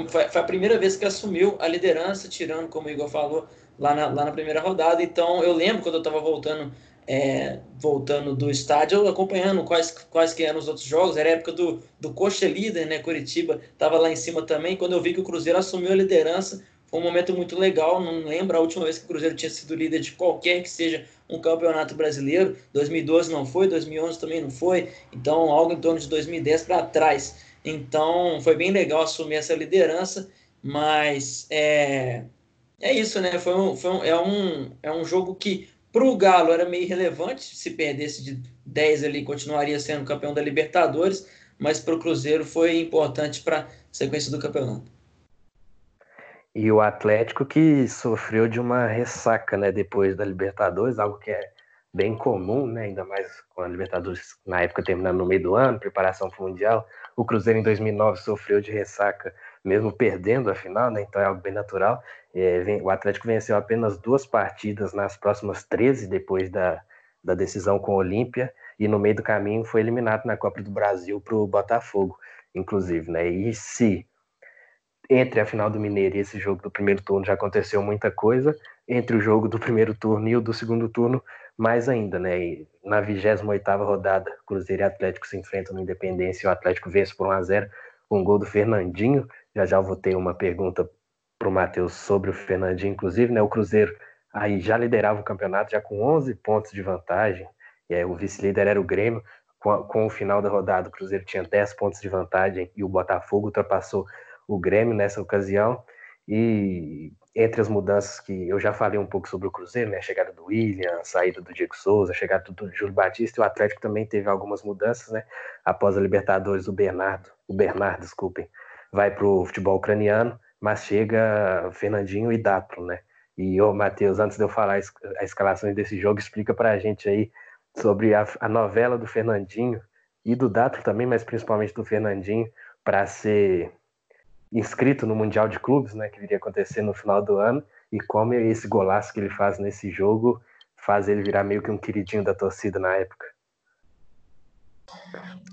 foi, foi, a primeira vez que assumiu a liderança, tirando, como o Igor falou, lá na, lá na primeira rodada. Então eu lembro quando eu estava voltando é, voltando do estádio, acompanhando quais, quais que eram os outros jogos. Era época do, do Coxa líder, né? Curitiba estava lá em cima também. Quando eu vi que o Cruzeiro assumiu a liderança, foi um momento muito legal. Não lembro a última vez que o Cruzeiro tinha sido líder de qualquer que seja um campeonato brasileiro. 2012 não foi, 2011 também não foi. Então, algo em torno de 2010 para trás. Então, foi bem legal assumir essa liderança. Mas é, é isso, né? Foi um, foi um, é, um, é um jogo que para o Galo era meio irrelevante. Se perdesse de 10 ali, continuaria sendo campeão da Libertadores. Mas para o Cruzeiro foi importante para a sequência do campeonato. E o Atlético que sofreu de uma ressaca, né, depois da Libertadores, algo que é bem comum, né, ainda mais com a Libertadores na época terminando no meio do ano, preparação para o Mundial. O Cruzeiro em 2009 sofreu de ressaca, mesmo perdendo a final, né, então é algo bem natural. É, o Atlético venceu apenas duas partidas nas próximas 13 depois da, da decisão com o Olímpia, e no meio do caminho foi eliminado na Copa do Brasil para o Botafogo, inclusive, né, e se entre a final do Mineiro e esse jogo do primeiro turno já aconteceu muita coisa. Entre o jogo do primeiro turno e o do segundo turno, mais ainda, né? E na 28 rodada, Cruzeiro e Atlético se enfrentam no Independência e o Atlético vence por 1 a 0 com um gol do Fernandinho. Já já vou ter uma pergunta para o Matheus sobre o Fernandinho, inclusive, né? O Cruzeiro aí já liderava o campeonato, já com 11 pontos de vantagem. E aí o vice-líder era o Grêmio. Com, com o final da rodada, o Cruzeiro tinha 10 pontos de vantagem e o Botafogo ultrapassou o Grêmio nessa ocasião. E entre as mudanças que eu já falei um pouco sobre o Cruzeiro, né? A chegada do William, a saída do Diego Souza, a chegada do Júlio Batista, e o Atlético também teve algumas mudanças, né? Após a Libertadores, o Bernardo, o Bernardo, desculpem, vai para o futebol ucraniano, mas chega Fernandinho e Dapro, né? E ô, Matheus, antes de eu falar a escalação desse jogo, explica para a gente aí sobre a, a novela do Fernandinho e do Dapro também, mas principalmente do Fernandinho, para ser inscrito no Mundial de Clubes, né, que iria acontecer no final do ano, e como esse golaço que ele faz nesse jogo faz ele virar meio que um queridinho da torcida na época.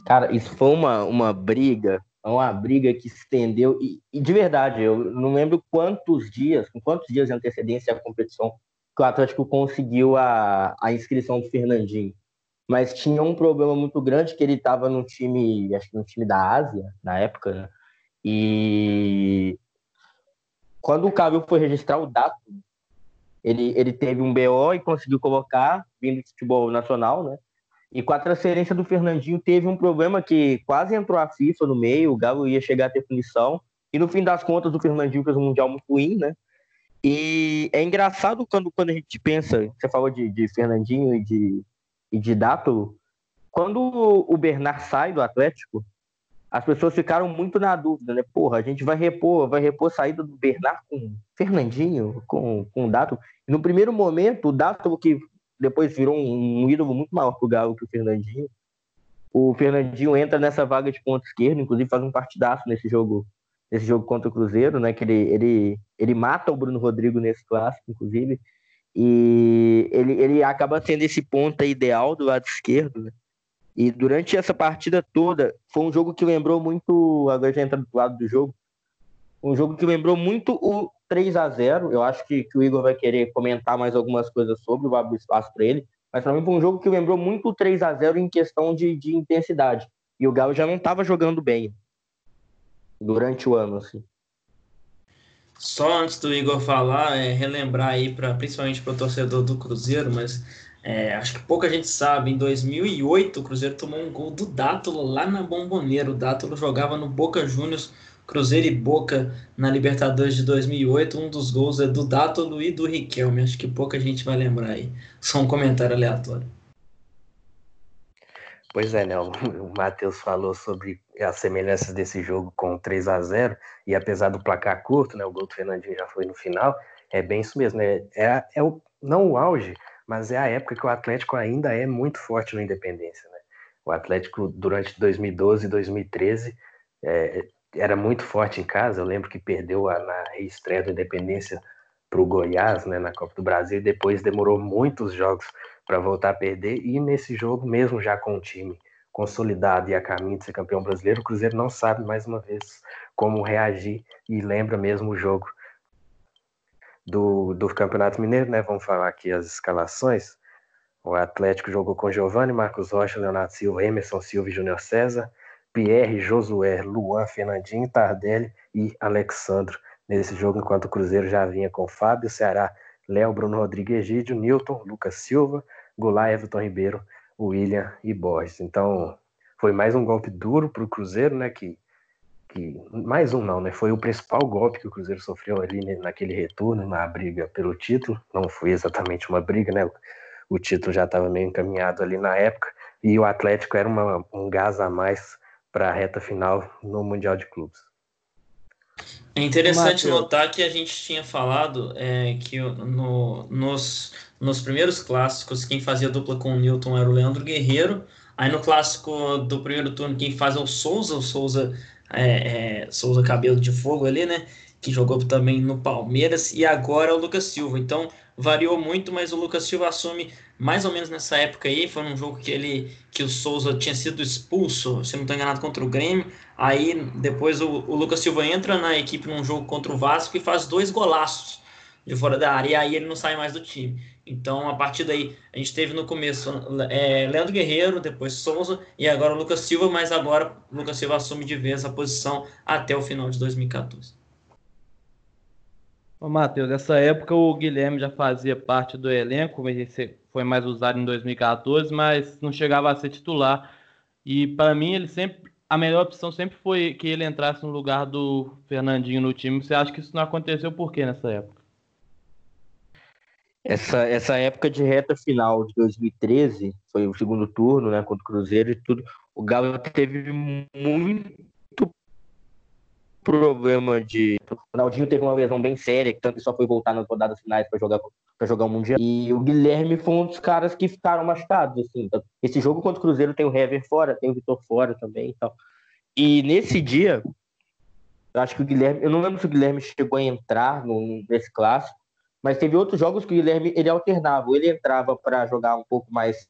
Cara, isso foi uma, uma briga, uma briga que estendeu, e, e de verdade, eu não lembro quantos dias, com quantos dias de antecedência a competição que o Atlético conseguiu a, a inscrição do Fernandinho. Mas tinha um problema muito grande que ele estava no time, acho que no time da Ásia, na época, né? E quando o Cavill foi registrar o dado Ele, ele teve um BO e conseguiu colocar, vindo do futebol nacional, né? E com a transferência do Fernandinho, teve um problema que quase entrou a FIFA no meio, o Galo ia chegar a ter punição. E no fim das contas, o Fernandinho fez um Mundial muito ruim, né? E é engraçado quando, quando a gente pensa, você falou de, de Fernandinho e de, e de Dátulo, quando o Bernard sai do Atlético, as pessoas ficaram muito na dúvida, né? Porra, a gente vai repor, vai repor a saída do Bernard com Fernandinho, com, com o. E no primeiro momento, o Dátulo, que depois virou um, um ídolo muito maior pro Galo que o Fernandinho, o Fernandinho entra nessa vaga de ponto esquerdo, inclusive faz um partidaço nesse jogo nesse jogo contra o Cruzeiro, né? Que ele, ele, ele mata o Bruno Rodrigo nesse clássico, inclusive, e ele, ele acaba sendo esse ponta ideal do lado esquerdo, né? E durante essa partida toda, foi um jogo que lembrou muito, agora já entra do lado do jogo, um jogo que lembrou muito o 3 a 0 Eu acho que, que o Igor vai querer comentar mais algumas coisas sobre, o abro espaço para ele. Mas para mim foi um jogo que lembrou muito o 3 a 0 em questão de, de intensidade. E o Galo já não estava jogando bem durante o ano, assim. Só antes do Igor falar, é, relembrar aí, pra, principalmente para o torcedor do Cruzeiro, mas é, acho que pouca gente sabe, em 2008 o Cruzeiro tomou um gol do Dátulo lá na Bomboneira. O Dátulo jogava no Boca Juniors, Cruzeiro e Boca na Libertadores de 2008. Um dos gols é do Dátulo e do Riquelme. Acho que pouca gente vai lembrar aí. Só um comentário aleatório. Pois é, né? O, Matheus falou sobre as semelhanças desse jogo com 3 a 0 e apesar do placar curto, né? O gol do Fernandinho já foi no final. É bem isso mesmo, né? É, é o, não o auge, mas é a época que o Atlético ainda é muito forte no Independência, né? O Atlético, durante 2012 e 2013, é, era muito forte em casa. Eu lembro que perdeu a, na reestreia do Independência para o Goiás, né, na Copa do Brasil, e depois demorou muitos jogos para voltar a perder. E nesse jogo, mesmo já com o time consolidado e a caminho de ser campeão brasileiro, o Cruzeiro não sabe mais uma vez como reagir e lembra mesmo o jogo do, do Campeonato Mineiro, né? Vamos falar aqui as escalações. O Atlético jogou com Giovanni, Marcos Rocha, Leonardo Silva, Emerson Silva e Júnior César, Pierre, Josué, Luan, Fernandinho, Tardelli e Alexandro. Nesse jogo, enquanto o Cruzeiro já vinha com Fábio, Ceará, Léo, Bruno Rodrigues, Egídio, Newton, Lucas Silva, Goulart, Everton Ribeiro, William e Borges. Então, foi mais um golpe duro para o Cruzeiro, né? Que, que mais um não, né? Foi o principal golpe que o Cruzeiro sofreu ali né, naquele retorno, na briga pelo título. Não foi exatamente uma briga, né? O título já estava meio encaminhado ali na época e o Atlético era uma, um gás a mais para a reta final no Mundial de Clubes. É interessante Mateus. notar que a gente tinha falado é, que no, nos, nos primeiros clássicos quem fazia dupla com o Newton era o Leandro Guerreiro. Aí no clássico do primeiro turno quem faz é o Souza, o Souza, é, é, Souza Cabelo de Fogo ali, né? Que jogou também no Palmeiras. E agora o Lucas Silva. Então variou muito, mas o Lucas Silva assume mais ou menos nessa época aí. Foi um jogo que ele que o Souza tinha sido expulso, se não estou enganado, contra o Grêmio. Aí depois o, o, Lucas Silva entra na equipe num jogo contra o Vasco e faz dois golaços de fora da área. E aí ele não sai mais do time. Então, a partir daí, a gente teve no começo é, Leandro Guerreiro, depois Souza e agora Lucas Silva, mas agora Lucas Silva assume de vez a posição até o final de 2014. Ô, Matheus, nessa época o Guilherme já fazia parte do elenco, foi mais usado em 2014, mas não chegava a ser titular. E para mim, ele sempre a melhor opção sempre foi que ele entrasse no lugar do Fernandinho no time. Você acha que isso não aconteceu por quê nessa época? Essa, essa época de reta final de 2013, foi o segundo turno, né, contra o Cruzeiro e tudo, o Galo teve muito problema de. O Ronaldinho teve uma lesão bem séria, que tanto só foi voltar nas rodadas finais para jogar para jogar o Mundial. E o Guilherme foi um dos caras que ficaram machucados. Assim. Esse jogo contra o Cruzeiro tem o Hever fora, tem o Vitor fora também e. E nesse dia, acho que o Guilherme. Eu não lembro se o Guilherme chegou a entrar no, nesse clássico, mas teve outros jogos que o Guilherme ele alternava. Ele entrava para jogar um pouco mais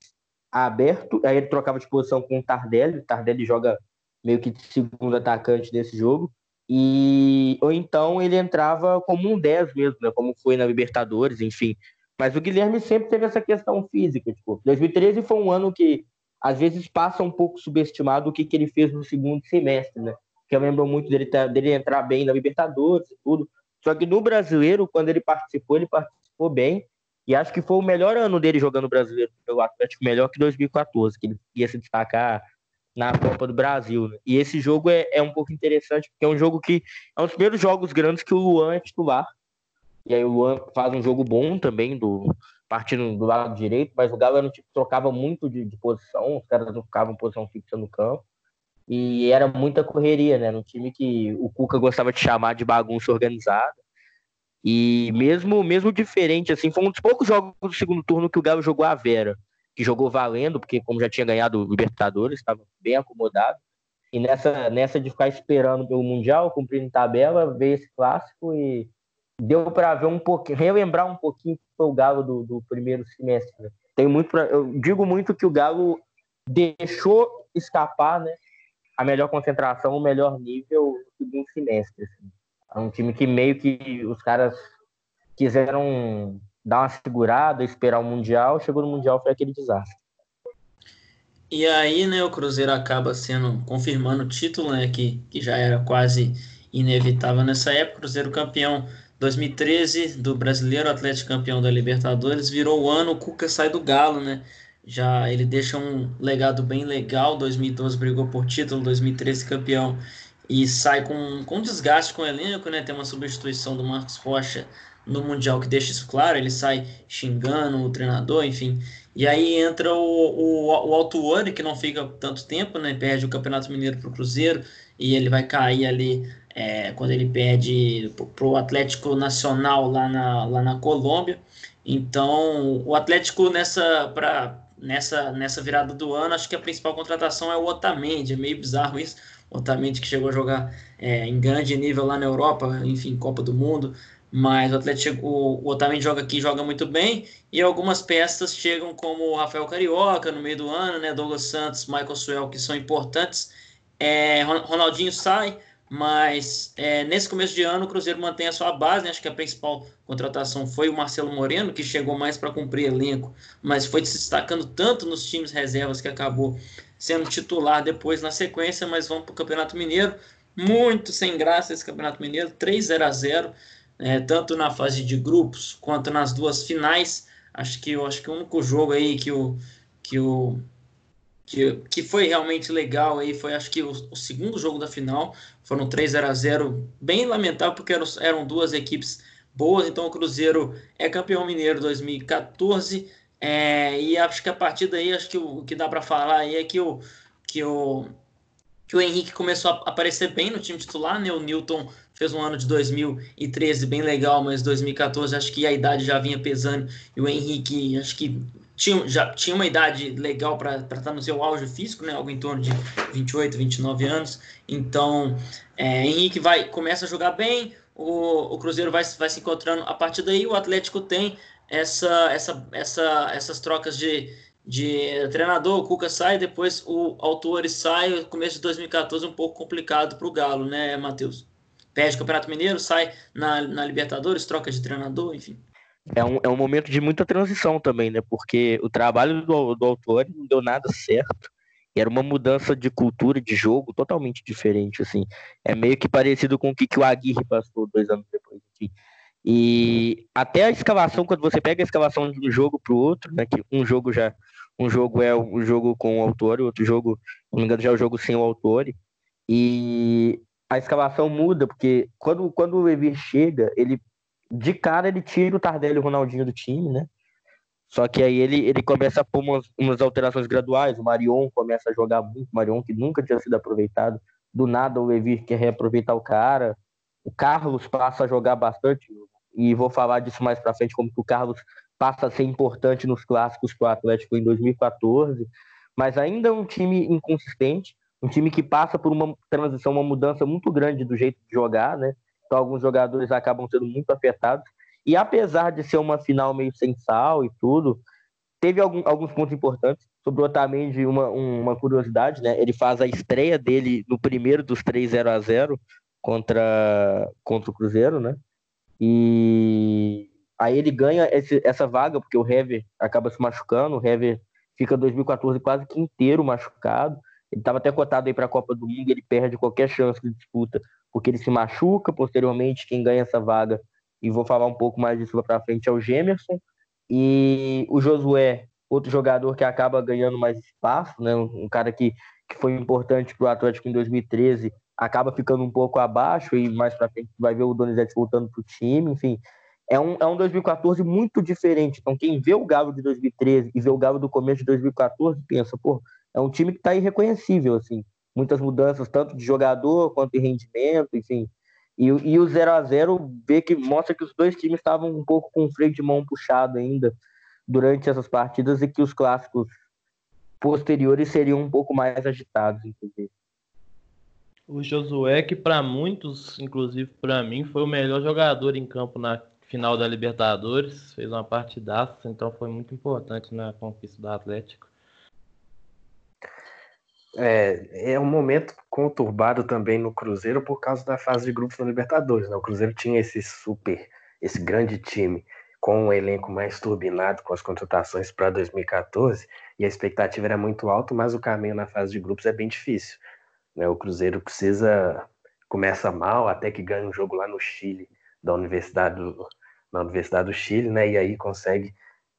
aberto, aí ele trocava de posição com o Tardelli. O Tardelli joga meio que segundo atacante nesse jogo. E, ou então ele entrava como um 10 mesmo, né? como foi na Libertadores, enfim. Mas o Guilherme sempre teve essa questão física. Tipo, 2013 foi um ano que às vezes passa um pouco subestimado o que, que ele fez no segundo semestre, né? Que eu lembro muito dele, dele entrar bem na Libertadores e tudo. Só que no brasileiro, quando ele participou, ele participou bem. E acho que foi o melhor ano dele jogando brasileiro pelo Atlético, melhor que 2014, que ele ia se destacar na Copa do Brasil. Né? E esse jogo é, é um pouco interessante, porque é um jogo que é um dos primeiros jogos grandes que o Luan é titular. E aí o Luan faz um jogo bom também, do partindo do lado direito, mas o Galo era um tipo que trocava muito de, de posição, os caras não ficavam em posição fixa no campo. E era muita correria, né? Era um time que o Cuca gostava de chamar de bagunça organizada. E mesmo mesmo diferente, assim, foi um dos poucos jogos do segundo turno que o Galo jogou a Vera, que jogou valendo, porque como já tinha ganhado o Libertadores, estava bem acomodado. E nessa, nessa de ficar esperando pelo Mundial, cumprindo tabela, veio esse clássico e deu para ver um pouquinho, relembrar um pouquinho que foi o Galo do, do primeiro semestre. Né? Tem muito pra, eu digo muito que o Galo deixou escapar, né? A melhor concentração, o melhor nível no segundo semestre. Assim. É um time que meio que os caras quiseram dar uma segurada, esperar o Mundial, chegou no Mundial foi aquele desastre. E aí, né, o Cruzeiro acaba sendo, confirmando o título, né, que, que já era quase inevitável nessa época, Cruzeiro campeão 2013 do Brasileiro, Atlético campeão da Libertadores, virou o ano, o Cuca sai do Galo, né, já ele deixa um legado bem legal. 2012 brigou por título, 2013 campeão e sai com, com desgaste com o elenco, né? Tem uma substituição do Marcos Rocha no Mundial que deixa isso claro. Ele sai xingando o treinador, enfim. E aí entra o, o, o Altuori, que não fica tanto tempo, né? Perde o Campeonato Mineiro para o Cruzeiro e ele vai cair ali é, quando ele perde para o Atlético Nacional lá na, lá na Colômbia. Então, o Atlético nessa para nessa, nessa virada do ano, acho que a principal contratação é o Otamendi, é meio bizarro isso, o Otamendi que chegou a jogar é, em grande nível lá na Europa, enfim, Copa do Mundo, mas o Atlético, o, Otamendi joga aqui, joga muito bem, e algumas peças chegam como o Rafael Carioca no meio do ano, né, Douglas Santos, Michael Suel, que são importantes, é, Ronaldinho sai, mas é, nesse começo de ano o Cruzeiro mantém a sua base, né? acho que a principal contratação foi o Marcelo Moreno, que chegou mais para cumprir elenco, mas foi se destacando tanto nos times reservas que acabou sendo titular depois na sequência, mas vamos para o Campeonato Mineiro, muito sem graça esse Campeonato Mineiro, 3 0 a 0 é, tanto na fase de grupos quanto nas duas finais, acho que, acho que o único jogo aí que o, que o que, que foi realmente legal aí foi acho que o, o segundo jogo da final. Foram 3 0 a 0 bem lamentável porque eram, eram duas equipes boas. Então o Cruzeiro é campeão mineiro 2014 é, e acho que a partir daí acho que o, o que dá para falar aí é que o que o que o Henrique começou a aparecer bem no time titular, né? O Newton fez um ano de 2013 bem legal, mas 2014 acho que a idade já vinha pesando. E o Henrique acho que tinha, já tinha uma idade legal para estar no seu auge físico, né? Algo em torno de 28, 29 anos. Então, é, Henrique vai começa a jogar bem, o, o Cruzeiro vai, vai se encontrando a partir daí. O Atlético tem essa, essa, essa, essas trocas de, de treinador. O Cuca sai, depois o Autori sai. Começo de 2014 um pouco complicado para o Galo, né, Matheus? Perde o Campeonato Mineiro, sai na, na Libertadores, troca de treinador, enfim é um, é um momento de muita transição também, né? Porque o trabalho do, do autor não deu nada certo. Era uma mudança de cultura de jogo totalmente diferente, assim. É meio que parecido com o que, que o Aguirre passou dois anos depois. Assim. E até a escalação, quando você pega a escalação de um jogo para o outro, né? Que um jogo já um jogo é o jogo com o autor, o outro jogo, não me engano, já é o jogo sem o autor. E a escalação muda, porque quando, quando o Levi chega, ele de cara ele tira o Tardelli e o Ronaldinho do time, né? Só que aí ele, ele começa a pôr umas, umas alterações graduais. O Marion começa a jogar muito, o Marion que nunca tinha sido aproveitado. Do nada o Levir quer reaproveitar o cara. O Carlos passa a jogar bastante, e vou falar disso mais para frente, como que o Carlos passa a ser importante nos clássicos para o Atlético em 2014. Mas ainda é um time inconsistente, um time que passa por uma transição, uma mudança muito grande do jeito de jogar, né? Então, alguns jogadores acabam sendo muito afetados. E apesar de ser uma final meio sem sal e tudo, teve algum, alguns pontos importantes. Sobre o Otamendi, uma, uma curiosidade, né? Ele faz a estreia dele no primeiro dos 3 0 a 0 contra, contra o Cruzeiro, né? E aí ele ganha esse, essa vaga, porque o Hever acaba se machucando, o Hever fica 2014 quase que inteiro machucado. Ele estava até cotado aí para a Copa do Mundo, ele perde qualquer chance de disputa porque ele se machuca. Posteriormente, quem ganha essa vaga e vou falar um pouco mais disso lá para frente, é o Gemerson. E o Josué, outro jogador que acaba ganhando mais espaço, né? um cara que, que foi importante para o Atlético em 2013, acaba ficando um pouco abaixo e mais para frente vai ver o Donizete voltando para o time, enfim. É um, é um 2014 muito diferente. Então, quem vê o Galo de 2013 e vê o Galo do começo de 2014, pensa, pô, é um time que está irreconhecível, assim. Muitas mudanças, tanto de jogador quanto de rendimento, enfim. E, e o 0 a 0 vê que mostra que os dois times estavam um pouco com o freio de mão puxado ainda durante essas partidas e que os clássicos posteriores seriam um pouco mais agitados, inclusive. O Josué, que para muitos, inclusive para mim, foi o melhor jogador em campo na final da Libertadores, fez uma partidaça, então foi muito importante na conquista do Atlético. É, é um momento conturbado também no Cruzeiro por causa da fase de grupos na Libertadores. Né? O Cruzeiro tinha esse super, esse grande time com um elenco mais turbinado com as contratações para 2014 e a expectativa era muito alta, mas o caminho na fase de grupos é bem difícil. Né? O Cruzeiro precisa começa mal até que ganha um jogo lá no Chile da Universidade do, na Universidade do Chile, né? E aí consegue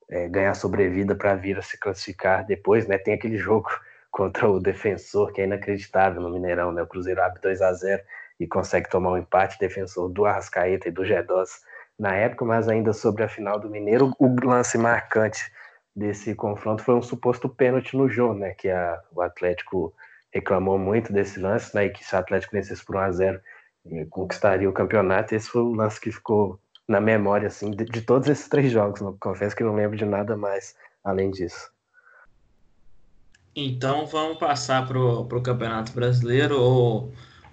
é, ganhar sobrevida para vir a se classificar depois, né? Tem aquele jogo contra o defensor, que é inacreditável no Mineirão, né? O Cruzeiro abre 2 a 0 e consegue tomar um empate defensor do Arrascaeta e do Gedós na época, mas ainda sobre a final do Mineiro, o lance marcante desse confronto foi um suposto pênalti no jogo, né? Que a, o Atlético reclamou muito desse lance, né? E que se o Atlético vencesse por 1 a 0 eh, conquistaria o campeonato. Esse foi o lance que ficou na memória, assim, de, de todos esses três jogos. Confesso que não lembro de nada mais além disso. Então vamos passar pro, pro Campeonato Brasileiro. Ô,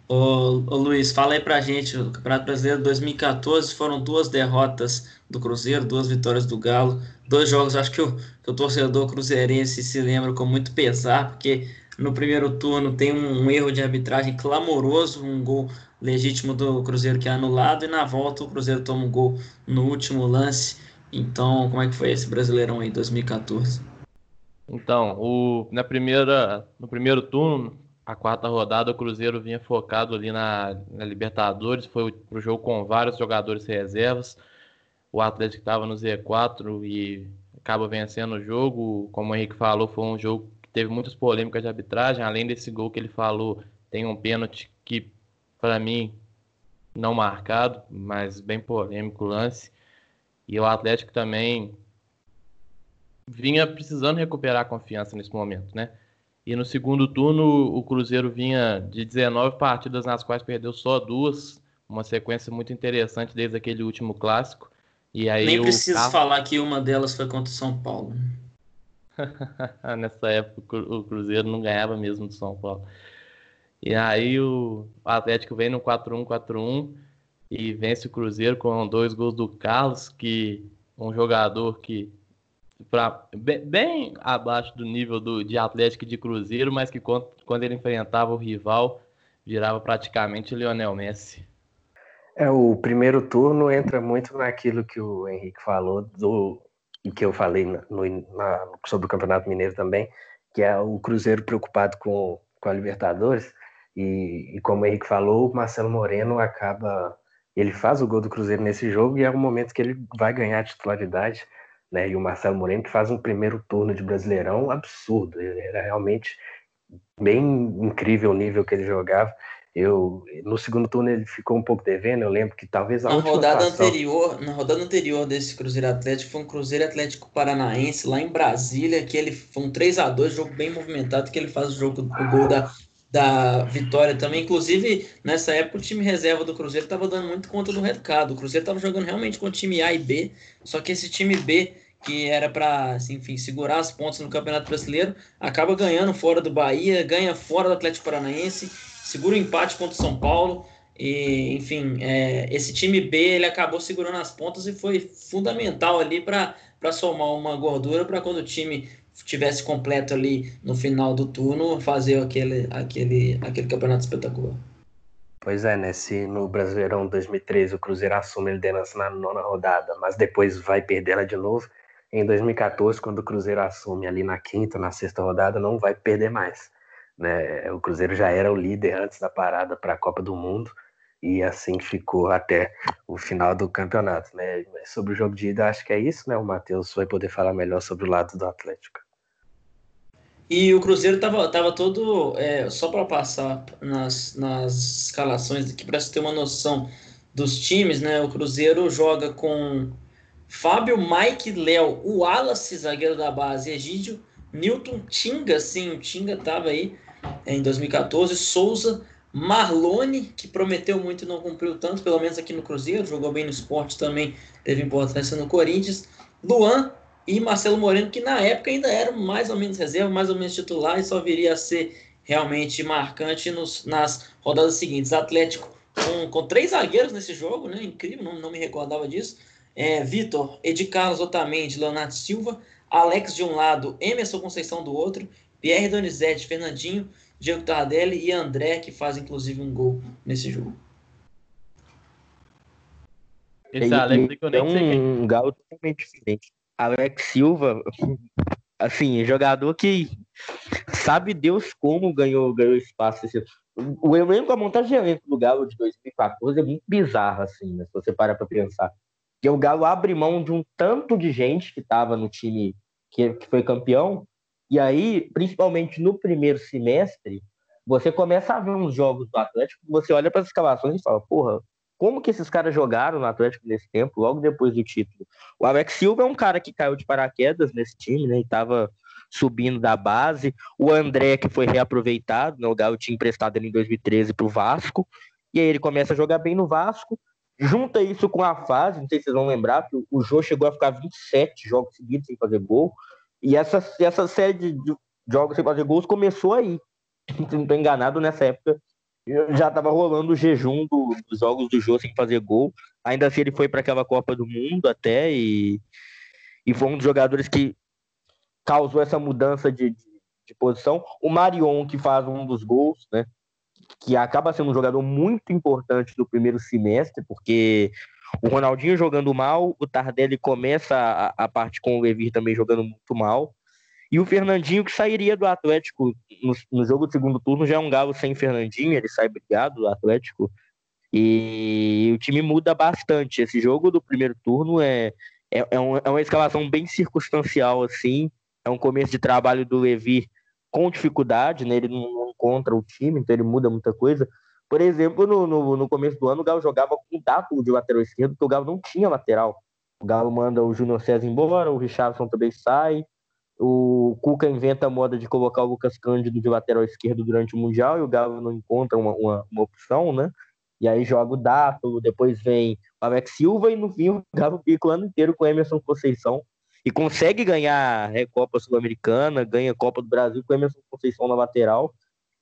ô, ô, Luiz, fala aí pra gente, o Campeonato Brasileiro 2014 foram duas derrotas do Cruzeiro, duas vitórias do Galo, dois jogos, acho que o, que o torcedor cruzeirense se lembra com muito pesar, porque no primeiro turno tem um, um erro de arbitragem clamoroso, um gol legítimo do Cruzeiro que é anulado, e na volta o Cruzeiro toma um gol no último lance. Então, como é que foi esse Brasileirão aí, 2014? Então, o, na primeira, no primeiro turno, a quarta rodada, o Cruzeiro vinha focado ali na, na Libertadores, foi o jogo com vários jogadores reservas. O Atlético estava no Z4 e acaba vencendo o jogo. Como o Henrique falou, foi um jogo que teve muitas polêmicas de arbitragem. Além desse gol que ele falou, tem um pênalti que, para mim, não marcado, mas bem polêmico o lance. E o Atlético também vinha precisando recuperar a confiança nesse momento, né? E no segundo turno, o Cruzeiro vinha de 19 partidas, nas quais perdeu só duas, uma sequência muito interessante desde aquele último clássico. E aí Nem preciso falar que uma delas foi contra o São Paulo. Nessa época, o Cruzeiro não ganhava mesmo do São Paulo. E aí o Atlético vem no 4-1, 4-1 e vence o Cruzeiro com dois gols do Carlos, que um jogador que pra, bem, abaixo do nível do, de Atlético e de Cruzeiro, mas que quando, quando ele enfrentava o rival, virava praticamente Lionel Messi. É, o primeiro turno entra muito naquilo que o Henrique falou do e que eu falei no, na, sobre o Campeonato Mineiro também, que é o Cruzeiro preocupado com, com a Libertadores. E, e como o Henrique falou, o Marcelo Moreno acaba. Ele faz o gol do Cruzeiro nesse jogo e é o momento que ele vai ganhar a titularidade né? E o Marcelo Moreno que faz um primeiro turno de Brasileirão absurdo. Ele era realmente bem incrível o nível que ele jogava. Eu no segundo turno ele ficou um pouco devendo. Eu lembro que talvez a na última rodada anterior, na rodada anterior desse Cruzeiro Atlético foi um Cruzeiro Atlético Paranaense lá em Brasília, que ele foi um 3 a 2, jogo bem movimentado, que ele faz o jogo o gol da da vitória também. Inclusive, nessa época, o time reserva do Cruzeiro estava dando muito conta do recado. O Cruzeiro estava jogando realmente com o time A e B, só que esse time B, que era para, assim, enfim, segurar as pontas no Campeonato Brasileiro, acaba ganhando fora do Bahia, ganha fora do Atlético Paranaense, segura o empate contra o São Paulo. E, enfim, é, esse time B ele acabou segurando as pontas e foi fundamental ali para somar uma gordura para quando o time tivesse completo ali no final do turno, fazer aquele, aquele, aquele campeonato espetacular. Pois é, né? Se no Brasileirão 2013 o Cruzeiro assume a liderança na nona rodada, mas depois vai perder ela de novo, em 2014, quando o Cruzeiro assume ali na quinta, na sexta rodada, não vai perder mais. Né? O Cruzeiro já era o líder antes da parada para a Copa do Mundo e assim ficou até o final do campeonato, né? Sobre o jogo de ida, acho que é isso, né? O Matheus vai poder falar melhor sobre o lado do Atlético. E o Cruzeiro tava, tava todo. É, só para passar nas, nas escalações aqui, para você ter uma noção dos times, né? O Cruzeiro joga com Fábio, Mike, Léo, o Wallace, zagueiro da base, Egídio, Newton, Tinga, sim, o Tinga tava aí é, em 2014, Souza, Marlone, que prometeu muito e não cumpriu tanto, pelo menos aqui no Cruzeiro, jogou bem no esporte também, teve importância no Corinthians, Luan e Marcelo Moreno, que na época ainda era mais ou menos reserva, mais ou menos titular e só viria a ser realmente marcante nos, nas rodadas seguintes. Atlético com, com três zagueiros nesse jogo, né? Incrível, não, não me recordava disso. É, Vitor, Edi Carlos Otamendi, Leonardo Silva, Alex de um lado, Emerson Conceição do outro, Pierre Donizete, Fernandinho, Diego Tardelli e André, que faz inclusive um gol nesse jogo. Esse Alex é um, um galo totalmente diferente. Alex Silva, assim, jogador que sabe Deus como ganhou, ganhou espaço. O elenco, a montagem de elenco do Galo de 2014 é muito bizarra, assim, né, se você para para pensar. Porque o Galo abre mão de um tanto de gente que estava no time que, que foi campeão, e aí, principalmente no primeiro semestre, você começa a ver uns jogos do Atlético, você olha para as escalações e fala, porra, como que esses caras jogaram no Atlético nesse tempo, logo depois do título? O Alex Silva é um cara que caiu de paraquedas nesse time, né? E tava subindo da base. O André, que foi reaproveitado, né? o Galo tinha emprestado ele em 2013 para o Vasco. E aí ele começa a jogar bem no Vasco. Junta isso com a fase, não sei se vocês vão lembrar, que o Jô chegou a ficar 27 jogos seguidos sem fazer gol. E essa, essa série de jogos sem fazer gols começou aí. Se não estou enganado, nessa época já estava rolando o jejum do, dos jogos do Jô sem fazer gol. Ainda assim, ele foi para aquela Copa do Mundo até e, e foi um dos jogadores que causou essa mudança de, de, de, posição. O Marion, que faz um dos gols, né? Que acaba sendo um jogador muito importante no primeiro semestre, porque o Ronaldinho jogando mal, o Tardelli começa a, a parte com o Levir também jogando muito mal. E o Fernandinho, que sairia do Atlético no, no, jogo do segundo turno, já é um galo sem Fernandinho, ele sai brigado do Atlético. E o time muda bastante. Esse jogo do primeiro turno é, é, é, um, é uma escalação bem circunstancial, assim é um começo de trabalho do Levi com dificuldade, né? Ele não encontra o time, então ele muda muita coisa. Por exemplo, no, no, no começo do ano, o Galo jogava com o de lateral esquerdo, porque o Galo não tinha lateral. O Galo manda o Júnior César embora, o Richardson também sai, o Cuca inventa a moda de colocar o Lucas Cândido de lateral esquerdo durante o Mundial e o Galo não encontra uma, uma, uma opção, né? E aí joga o Dato, depois vem o Alex Silva e no fim o Galo fica o ano inteiro com o Emerson Conceição, e consegue ganhar Recopa Sul-Americana, ganha Copa do Brasil com Emerson Conceição na lateral.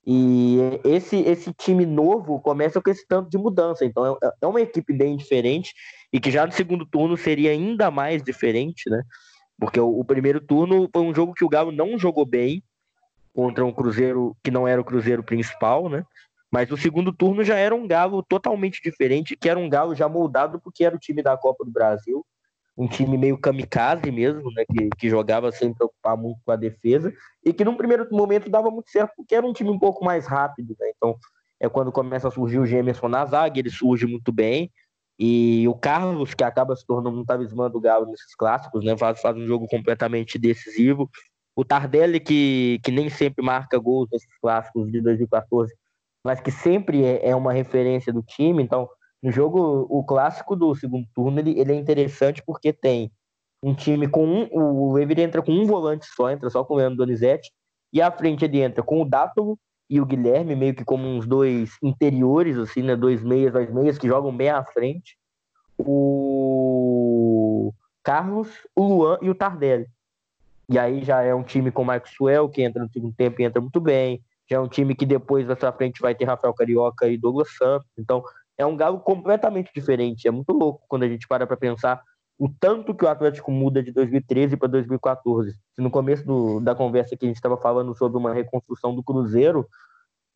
E esse, esse time novo começa com esse tanto de mudança. Então é, é uma equipe bem diferente e que já no segundo turno seria ainda mais diferente, né? Porque o, o primeiro turno foi um jogo que o Galo não jogou bem contra um Cruzeiro que não era o Cruzeiro principal, né? Mas o segundo turno já era um Galo totalmente diferente, que era um Galo já moldado porque era o time da Copa do Brasil um time meio kamikaze mesmo, né, que, que jogava sem preocupar muito com a defesa, e que num primeiro momento dava muito certo, porque era um time um pouco mais rápido, né, então é quando começa a surgir o Gemerson na zaga, ele surge muito bem, e o Carlos, que acaba se tornando um talismã do Galo nesses clássicos, né, faz, faz um jogo completamente decisivo, o Tardelli, que, que nem sempre marca gols nesses clássicos de 2014, mas que sempre é, é uma referência do time, então no jogo, o clássico do segundo turno, ele, ele é interessante porque tem um time com um. O Ever entra com um volante só, entra só com o Leandro Donizete. E à frente ele entra com o Dátolo e o Guilherme, meio que como uns dois interiores, assim, né? Dois meias, dois meias que jogam bem à frente. O Carlos, o Luan e o Tardelli. E aí já é um time com o Maxwell, que entra no segundo tempo e entra muito bem. Já é um time que depois, dessa frente, vai ter Rafael Carioca e Douglas Santos. Então, é um Galo completamente diferente. É muito louco quando a gente para para pensar o tanto que o Atlético muda de 2013 para 2014. No começo do, da conversa que a gente estava falando sobre uma reconstrução do Cruzeiro,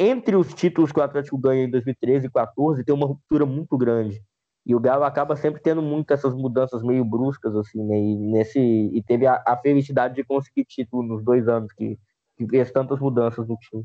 entre os títulos que o Atlético ganha em 2013 e 2014, tem uma ruptura muito grande. E o Galo acaba sempre tendo muitas essas mudanças meio bruscas, assim, né? E, nesse, e teve a, a felicidade de conseguir título nos dois anos que, que fez tantas mudanças no time.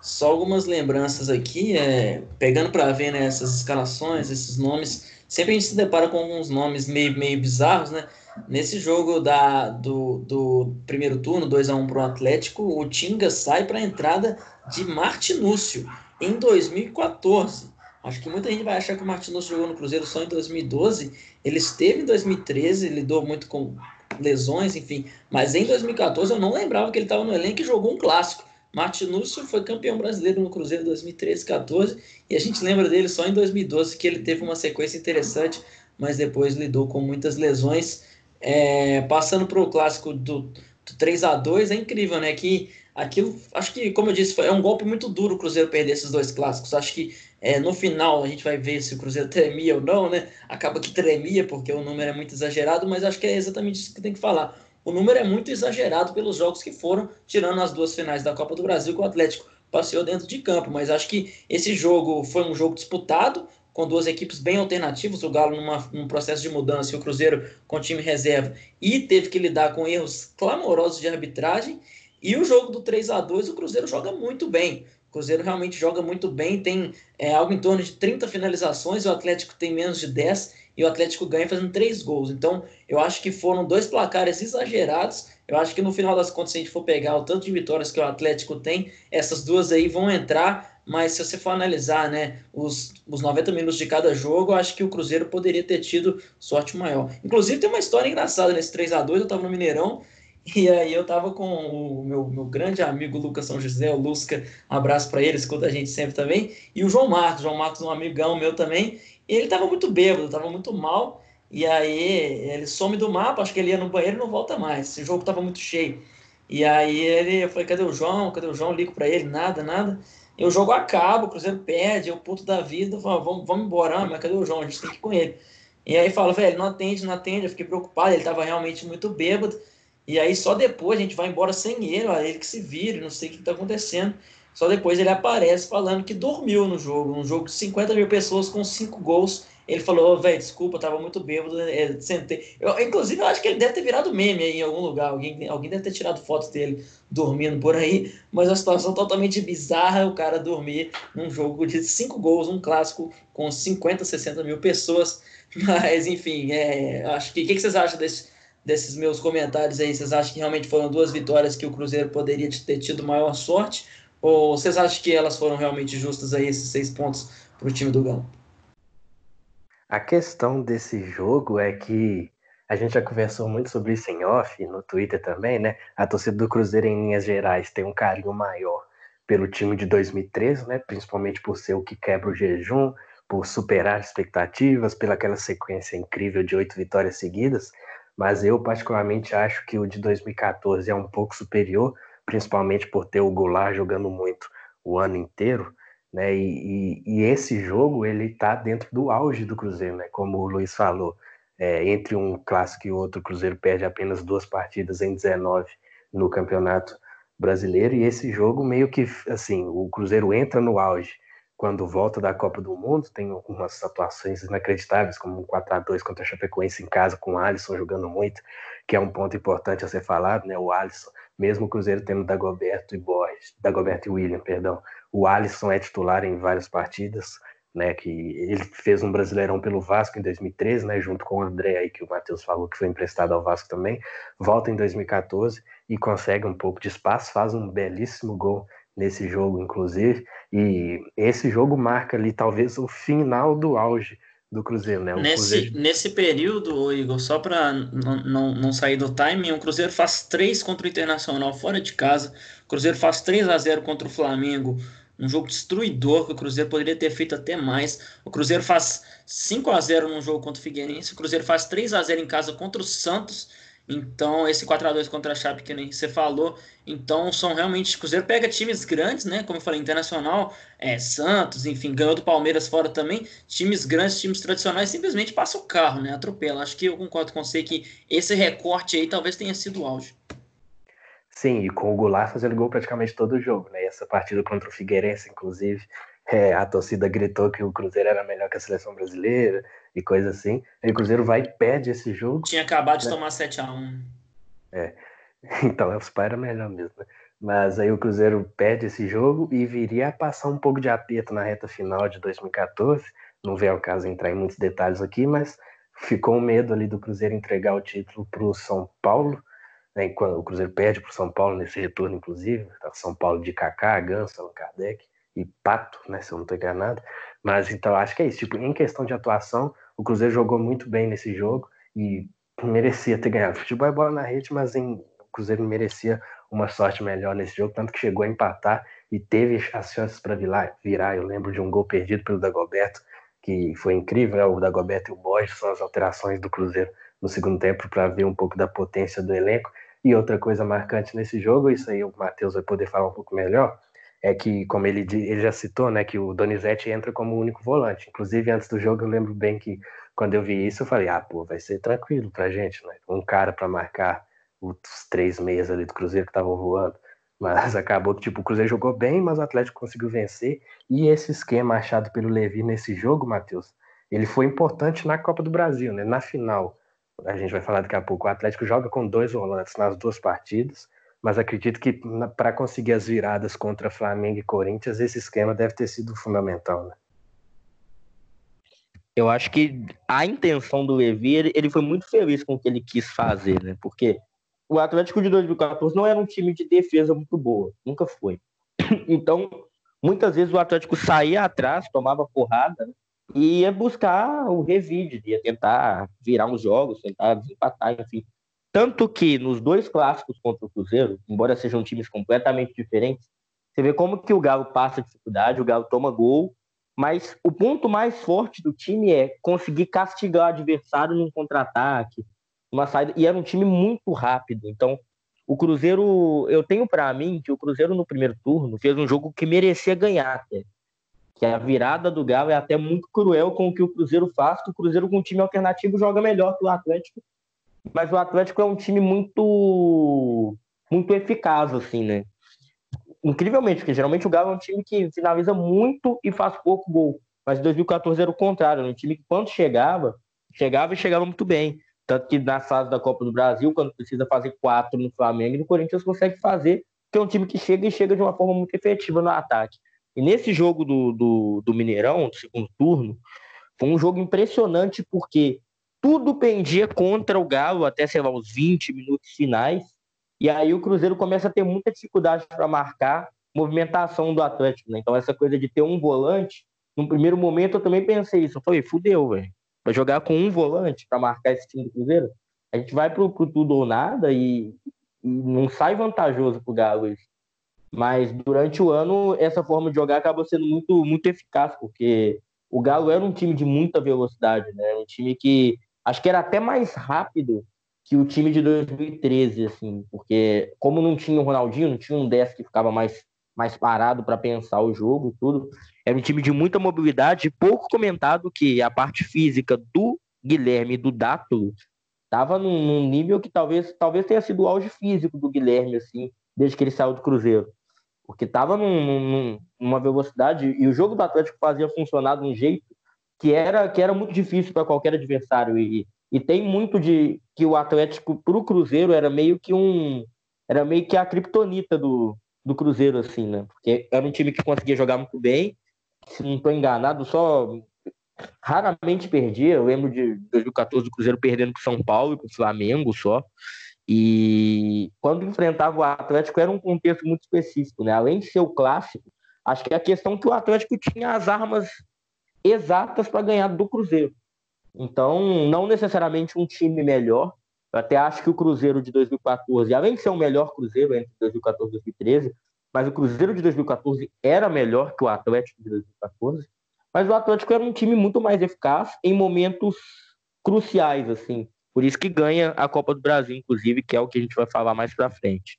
Só algumas lembranças aqui, é, pegando para ver né, essas escalações, esses nomes. Sempre a gente se depara com alguns nomes meio, meio bizarros, né? Nesse jogo da, do, do primeiro turno, 2 a 1 para o Atlético, o Tinga sai para a entrada de Martinúcio em 2014. Acho que muita gente vai achar que o Martinúcio jogou no Cruzeiro só em 2012. Ele esteve em 2013, lidou muito com lesões, enfim. Mas em 2014 eu não lembrava que ele estava no elenco e jogou um clássico. Martinúcio foi campeão brasileiro no Cruzeiro 2013 14 e a gente lembra dele só em 2012 que ele teve uma sequência interessante, mas depois lidou com muitas lesões. É, passando para o clássico do, do 3 a 2 é incrível, né? Que aquilo, acho que, como eu disse, foi, é um golpe muito duro o Cruzeiro perder esses dois clássicos. Acho que é, no final a gente vai ver se o Cruzeiro tremia ou não, né? Acaba que tremia porque o número é muito exagerado, mas acho que é exatamente isso que tem que falar o número é muito exagerado pelos jogos que foram, tirando as duas finais da Copa do Brasil que o Atlético passeou dentro de campo. Mas acho que esse jogo foi um jogo disputado, com duas equipes bem alternativas, o Galo numa, num processo de mudança e o Cruzeiro com time reserva, e teve que lidar com erros clamorosos de arbitragem. E o jogo do 3 a 2 o Cruzeiro joga muito bem. O Cruzeiro realmente joga muito bem, tem é, algo em torno de 30 finalizações, o Atlético tem menos de 10 e o Atlético ganha fazendo três gols. Então, eu acho que foram dois placares exagerados. Eu acho que no final das contas, se a gente for pegar o tanto de vitórias que o Atlético tem, essas duas aí vão entrar. Mas se você for analisar né, os, os 90 minutos de cada jogo, eu acho que o Cruzeiro poderia ter tido sorte maior. Inclusive, tem uma história engraçada nesse 3 a 2 Eu estava no Mineirão e aí eu tava com o meu, meu grande amigo Lucas São José, o Lusca, um abraço para ele, escuta a gente sempre também, e o João Marcos, João Marcos um amigão meu também, ele estava muito bêbado, estava muito mal. E aí ele some do mapa, acho que ele ia no banheiro e não volta mais. Esse jogo estava muito cheio. E aí ele, eu falei, cadê o João? Cadê o João? Ligo para ele, nada, nada. E o jogo acaba, o Cruzeiro perde, eu puto da vida, eu falo, vamos, vamos embora, ah, mas cadê o João? A gente tem que ir com ele. E aí fala, velho, não atende, não atende, eu fiquei preocupado, ele estava realmente muito bêbado. E aí só depois a gente vai embora sem ele, ó, ele que se vire, não sei o que está acontecendo. Só depois ele aparece falando que dormiu no jogo, um jogo de 50 mil pessoas com 5 gols. Ele falou, oh, velho, desculpa, tava muito bêbado, é, sentei. Eu, inclusive, eu acho que ele deve ter virado meme aí em algum lugar. Alguém, alguém deve ter tirado fotos dele dormindo por aí, mas a situação totalmente bizarra o cara dormir num jogo de 5 gols, um clássico com 50, 60 mil pessoas. Mas, enfim, é, acho que. O que, que vocês acham desse, desses meus comentários aí? Vocês acham que realmente foram duas vitórias que o Cruzeiro poderia ter tido maior sorte? Ou vocês acham que elas foram realmente justas aí, esses seis pontos para o time do Galo? A questão desse jogo é que a gente já conversou muito sobre isso em off, no Twitter também, né? A torcida do Cruzeiro, em linhas gerais, tem um carinho maior pelo time de 2013, né? Principalmente por ser o que quebra o jejum, por superar expectativas, pela aquela sequência incrível de oito vitórias seguidas. Mas eu, particularmente, acho que o de 2014 é um pouco superior, principalmente por ter o Goulart jogando muito o ano inteiro, né? E, e, e esse jogo ele está dentro do auge do Cruzeiro, né? Como o Luiz falou, é, entre um clássico e outro, o Cruzeiro perde apenas duas partidas em 19 no Campeonato Brasileiro e esse jogo meio que assim, o Cruzeiro entra no auge quando volta da Copa do Mundo, tem algumas atuações inacreditáveis, como um 4 a 2 contra a Chapecoense em casa com o Alisson jogando muito, que é um ponto importante a ser falado, né? O Alisson mesmo o Cruzeiro tendo Dagoberto e Borges, Dagoberto e William, perdão, o Alisson é titular em várias partidas, né, que ele fez um Brasileirão pelo Vasco em 2013, né, junto com o André aí que o Matheus falou que foi emprestado ao Vasco também, volta em 2014 e consegue um pouco de espaço, faz um belíssimo gol nesse jogo inclusive, e esse jogo marca ali talvez o final do auge do Cruzeiro, né? nesse, Cruzeiro... nesse período, Igor, só para não sair do timing, o Cruzeiro faz 3 contra o Internacional fora de casa, o Cruzeiro faz 3 a 0 contra o Flamengo, um jogo destruidor que o Cruzeiro poderia ter feito até mais. O Cruzeiro faz 5 a 0 num jogo contra o Figueirense, o Cruzeiro faz 3 a 0 em casa contra o Santos então, esse 4 a 2 contra a Chape que nem você falou, então são realmente. O Cruzeiro pega times grandes, né? Como eu falei, Internacional, é, Santos, enfim, ganhou do Palmeiras fora também. Times grandes, times tradicionais, simplesmente passa o carro, né? Atropela. Acho que eu concordo com você que esse recorte aí talvez tenha sido o auge. Sim, e com o Goulart fazendo gol praticamente todo o jogo, né? Essa partida contra o Figueirense, inclusive, é, a torcida gritou que o Cruzeiro era melhor que a seleção brasileira e coisa assim. Aí o Cruzeiro vai e perde esse jogo. Tinha acabado né? de tomar 7x1. É. Então, os pais era melhor mesmo. Né? Mas aí o Cruzeiro perde esse jogo e viria a passar um pouco de aperto na reta final de 2014. Não vem ao caso entrar em muitos detalhes aqui, mas ficou um medo ali do Cruzeiro entregar o título para o São Paulo. Né, quando o Cruzeiro perde para o São Paulo nesse retorno, inclusive. Tá São Paulo de Kaká, Ganso, Allan Kardec e Pato, né, se eu não estou enganado. Mas então acho que é isso. Tipo, em questão de atuação, o Cruzeiro jogou muito bem nesse jogo e merecia ter ganhado. Futebol é bola na rede, mas em, o Cruzeiro merecia uma sorte melhor nesse jogo, tanto que chegou a empatar e teve as chances para virar. Eu lembro de um gol perdido pelo Dagoberto, que foi incrível, né? o Dagoberto e o Borges são as alterações do Cruzeiro no segundo tempo para ver um pouco da potência do elenco. E outra coisa marcante nesse jogo, isso aí o Matheus vai poder falar um pouco melhor, é que, como ele, ele já citou, né, que o Donizete entra como único volante. Inclusive, antes do jogo, eu lembro bem que quando eu vi isso, eu falei, ah, pô, vai ser tranquilo pra gente, né? Um cara para marcar os três meias ali do Cruzeiro que estavam voando. Mas acabou que, tipo, o Cruzeiro jogou bem, mas o Atlético conseguiu vencer. E esse esquema achado pelo Levi nesse jogo, Matheus, ele foi importante na Copa do Brasil, né? Na final, a gente vai falar daqui a pouco, o Atlético joga com dois volantes nas duas partidas mas acredito que para conseguir as viradas contra Flamengo e Corinthians, esse esquema deve ter sido fundamental, né? Eu acho que a intenção do Levi, ele, ele foi muito feliz com o que ele quis fazer, né? Porque o Atlético de 2014 não era um time de defesa muito boa, nunca foi. Então, muitas vezes o Atlético saía atrás, tomava porrada né? e ia buscar o revide, ia tentar virar uns jogos, tentar desempatar, enfim. Tanto que nos dois clássicos contra o Cruzeiro, embora sejam times completamente diferentes, você vê como que o Galo passa dificuldade, o Galo toma gol, mas o ponto mais forte do time é conseguir castigar o adversário num contra-ataque, uma saída, e era um time muito rápido. Então, o Cruzeiro, eu tenho para mim que o Cruzeiro no primeiro turno fez um jogo que merecia ganhar, até. que a virada do Galo é até muito cruel com o que o Cruzeiro faz, que o Cruzeiro com um time alternativo joga melhor que o Atlético mas o Atlético é um time muito muito eficaz, assim, né? Incrivelmente, porque geralmente o Galo é um time que finaliza muito e faz pouco gol. Mas em 2014 era o contrário, era um time que quando chegava, chegava e chegava muito bem. Tanto que na fase da Copa do Brasil, quando precisa fazer quatro no Flamengo, no Corinthians consegue fazer, que é um time que chega e chega de uma forma muito efetiva no ataque. E nesse jogo do, do, do Mineirão, do segundo turno, foi um jogo impressionante porque tudo pendia contra o Galo até, sei lá, os 20 minutos finais. E aí o Cruzeiro começa a ter muita dificuldade para marcar movimentação do Atlético. Né? Então, essa coisa de ter um volante, no primeiro momento eu também pensei isso. Eu falei, fudeu, velho. Para jogar com um volante para marcar esse time do Cruzeiro, a gente vai pro, pro tudo ou nada e, e não sai vantajoso pro Galo isso. Mas durante o ano, essa forma de jogar acabou sendo muito, muito eficaz, porque o Galo era um time de muita velocidade, né? Um time que Acho que era até mais rápido que o time de 2013, assim, porque como não tinha o Ronaldinho, não tinha um 10 que ficava mais, mais parado para pensar o jogo, tudo. Era um time de muita mobilidade, pouco comentado que a parte física do Guilherme do Dátulo estava num, num, nível que talvez, talvez tenha sido o auge físico do Guilherme, assim, desde que ele saiu do Cruzeiro. Porque estava num, num, numa velocidade, e o jogo do Atlético fazia funcionar de um jeito que era, que era muito difícil para qualquer adversário. E, e tem muito de que o Atlético para o Cruzeiro era meio que um. Era meio que a criptonita do, do Cruzeiro, assim, né? Porque era um time que conseguia jogar muito bem. Se não estou enganado, só raramente perdia. Eu lembro de 2014 do Cruzeiro perdendo com São Paulo e com o Flamengo só. E quando enfrentava o Atlético era um contexto muito específico, né? Além de ser o clássico, acho que é a questão que o Atlético tinha as armas exatas para ganhar do Cruzeiro. Então, não necessariamente um time melhor. Eu até acho que o Cruzeiro de 2014, além de ser o melhor Cruzeiro entre 2014 e 2013, mas o Cruzeiro de 2014 era melhor que o Atlético de 2014. Mas o Atlético era um time muito mais eficaz em momentos cruciais, assim. Por isso que ganha a Copa do Brasil, inclusive, que é o que a gente vai falar mais para frente.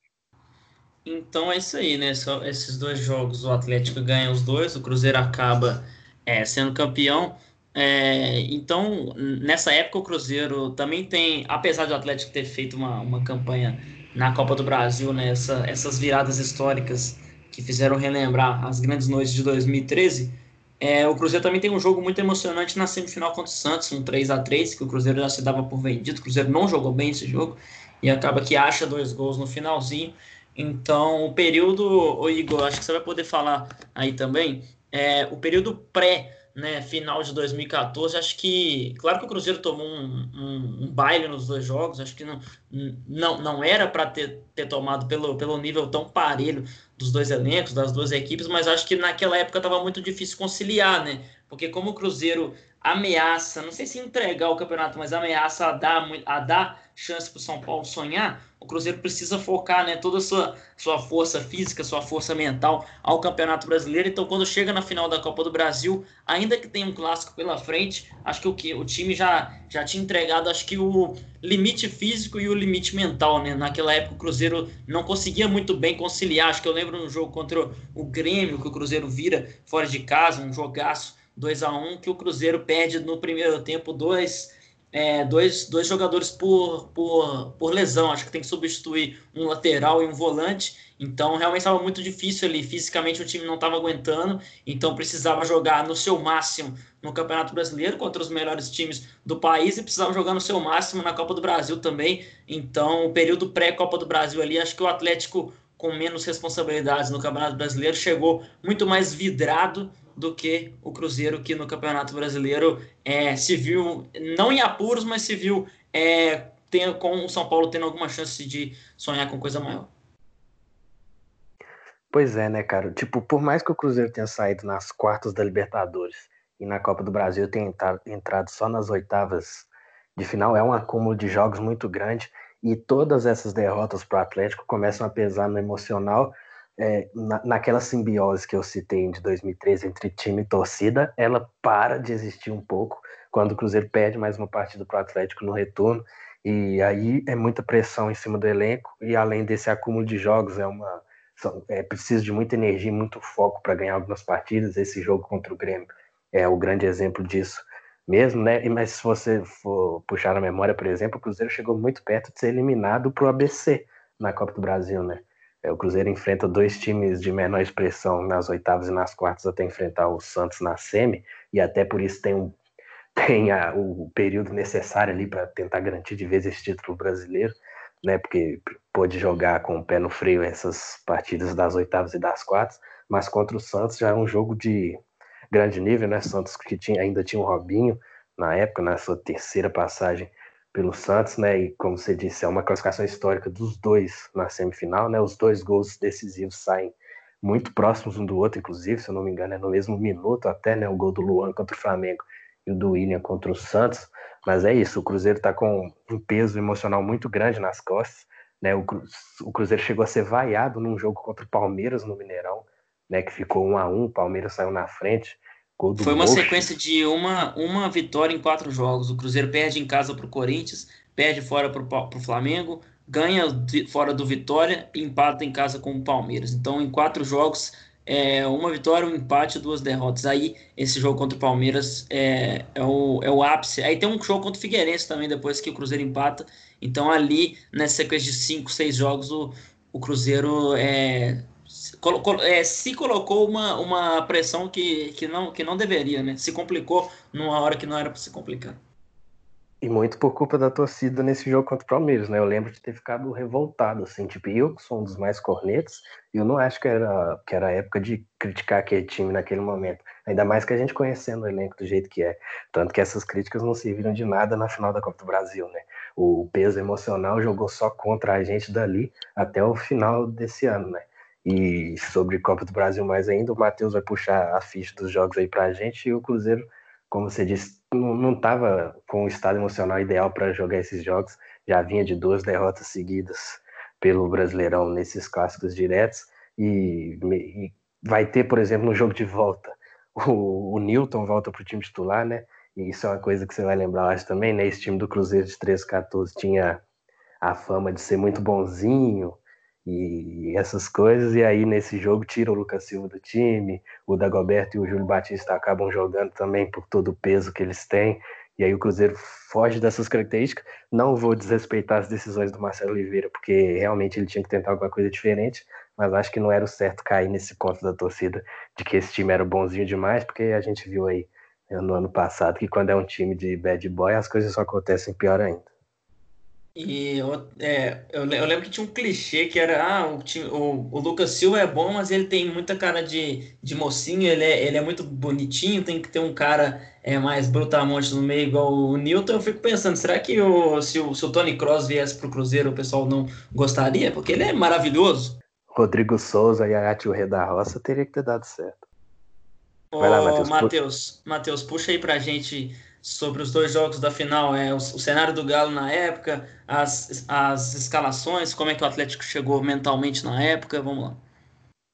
Então é isso aí, né? Só esses dois jogos, o Atlético ganha os dois, o Cruzeiro acaba é, sendo campeão. É, então, nessa época, o Cruzeiro também tem, apesar de o Atlético ter feito uma, uma campanha na Copa do Brasil, né, essa, essas viradas históricas que fizeram relembrar as grandes noites de 2013, é, o Cruzeiro também tem um jogo muito emocionante na semifinal contra o Santos, um 3 a 3 que o Cruzeiro já se dava por vendido. O Cruzeiro não jogou bem esse jogo e acaba que acha dois gols no finalzinho Então, o período, o Igor, acho que você vai poder falar aí também, é, o período pré né, final de 2014, acho que, claro que o Cruzeiro tomou um, um, um baile nos dois jogos, acho que não, não, não era para ter, ter tomado pelo, pelo nível tão parelho dos dois elencos, das duas equipes, mas acho que naquela época estava muito difícil conciliar, né? Porque como o Cruzeiro ameaça, não sei se entregar o campeonato, mas ameaça a dar, a dar chance para o São Paulo sonhar, o Cruzeiro precisa focar né, toda a sua, sua força física, sua força mental ao Campeonato Brasileiro. Então, quando chega na final da Copa do Brasil, ainda que tenha um clássico pela frente, acho que o, que, o time já, já tinha entregado acho que o limite físico e o limite mental. Né? Naquela época, o Cruzeiro não conseguia muito bem conciliar. Acho que eu lembro no jogo contra o Grêmio, que o Cruzeiro vira fora de casa, um jogaço 2 a 1 que o Cruzeiro perde no primeiro tempo dois, é, dois, dois jogadores por, por, por lesão. Acho que tem que substituir um lateral e um volante. Então, realmente estava muito difícil ali. Fisicamente, o time não estava aguentando. Então, precisava jogar no seu máximo no Campeonato Brasileiro contra os melhores times do país e precisava jogar no seu máximo na Copa do Brasil também. Então, o período pré-Copa do Brasil ali, acho que o Atlético com menos responsabilidades no Campeonato Brasileiro chegou muito mais vidrado do que o Cruzeiro, que no Campeonato Brasileiro é, se viu, não em apuros, mas se viu é, tem, com o São Paulo tendo alguma chance de sonhar com coisa maior. Pois é, né, cara? Tipo, por mais que o Cruzeiro tenha saído nas quartas da Libertadores e na Copa do Brasil tenha entrado só nas oitavas de final, é um acúmulo de jogos muito grande e todas essas derrotas para o Atlético começam a pesar no emocional é, na, naquela simbiose que eu citei de 2013 entre time e torcida, ela para de existir um pouco quando o Cruzeiro perde mais uma partida para o Atlético no retorno. E aí é muita pressão em cima do elenco, e além desse acúmulo de jogos, é uma. É preciso de muita energia, muito foco para ganhar algumas partidas. Esse jogo contra o Grêmio é o grande exemplo disso mesmo, né? Mas se você for puxar na memória, por exemplo, o Cruzeiro chegou muito perto de ser eliminado para o ABC na Copa do Brasil, né? É, o Cruzeiro enfrenta dois times de menor expressão nas oitavas e nas quartas até enfrentar o Santos na semi, e até por isso tem, um, tem a, o período necessário ali para tentar garantir de vez esse título brasileiro, né? Porque pôde jogar com o pé no freio essas partidas das oitavas e das quartas, mas contra o Santos já é um jogo de grande nível, né? Santos que tinha, ainda tinha o Robinho na época, na sua terceira passagem pelo Santos, né? E como você disse, é uma classificação histórica dos dois na semifinal, né? Os dois gols decisivos saem muito próximos um do outro, inclusive, se eu não me engano, é no mesmo minuto até, né? O gol do Luan contra o Flamengo e o do William contra o Santos. Mas é isso, o Cruzeiro está com um peso emocional muito grande nas costas, né? O, o Cruzeiro chegou a ser vaiado num jogo contra o Palmeiras no Mineirão, né? Que ficou um a um, o Palmeiras saiu na frente. Foi uma sequência de uma, uma vitória em quatro jogos. O Cruzeiro perde em casa para o Corinthians, perde fora para o Flamengo, ganha fora do Vitória e empata em casa com o Palmeiras. Então, em quatro jogos, é uma vitória, um empate duas derrotas. Aí, esse jogo contra o Palmeiras é, é, o, é o ápice. Aí tem um jogo contra o Figueirense também, depois que o Cruzeiro empata. Então, ali, nessa sequência de cinco, seis jogos, o, o Cruzeiro é, colocou, é, se colocou uma, uma pressão que, que, não, que não deveria, né? Se complicou numa hora que não era para se complicar. E muito por culpa da torcida nesse jogo contra o Palmeiras, né? Eu lembro de ter ficado revoltado, assim, tipo, eu que sou um dos mais cornetos, eu não acho que era, que era a época de criticar aquele time naquele momento. Ainda mais que a gente conhecendo o elenco do jeito que é. Tanto que essas críticas não serviram de nada na final da Copa do Brasil, né? O peso emocional jogou só contra a gente dali até o final desse ano, né? E sobre Copa do Brasil mais ainda, o Matheus vai puxar a ficha dos jogos aí pra gente e o Cruzeiro, como você disse, não estava com o estado emocional ideal para jogar esses jogos, já vinha de duas derrotas seguidas pelo Brasileirão nesses clássicos diretos e, e vai ter, por exemplo, no jogo de volta, o, o Newton volta para o time titular, né? E isso é uma coisa que você vai lembrar, acho também, né? Esse time do Cruzeiro de 13-14 tinha a fama de ser muito bonzinho, e essas coisas, e aí nesse jogo tira o Lucas Silva do time, o Dagoberto e o Júlio Batista acabam jogando também por todo o peso que eles têm, e aí o Cruzeiro foge dessas características. Não vou desrespeitar as decisões do Marcelo Oliveira, porque realmente ele tinha que tentar alguma coisa diferente, mas acho que não era o certo cair nesse conto da torcida de que esse time era bonzinho demais, porque a gente viu aí né, no ano passado que quando é um time de bad boy as coisas só acontecem pior ainda. E eu, é, eu, lembro que tinha um clichê que era ah, o, o, o, Lucas Silva é bom, mas ele tem muita cara de, de mocinho, ele é, ele é muito bonitinho, tem que ter um cara é, mais brutamonte no meio, igual o Newton. Eu fico pensando, será que o, se, o, se o Tony Cross viesse para o Cruzeiro, o pessoal não gostaria? Porque ele é maravilhoso. Rodrigo Souza e a o Rei da Roça teria que ter dado certo. Ô, Matheus. Matheus, Matheus, puxa aí pra gente sobre os dois jogos da final, é o, o, cenário do Galo na época, as, as escalações, como é que o Atlético chegou mentalmente na época, vamos lá.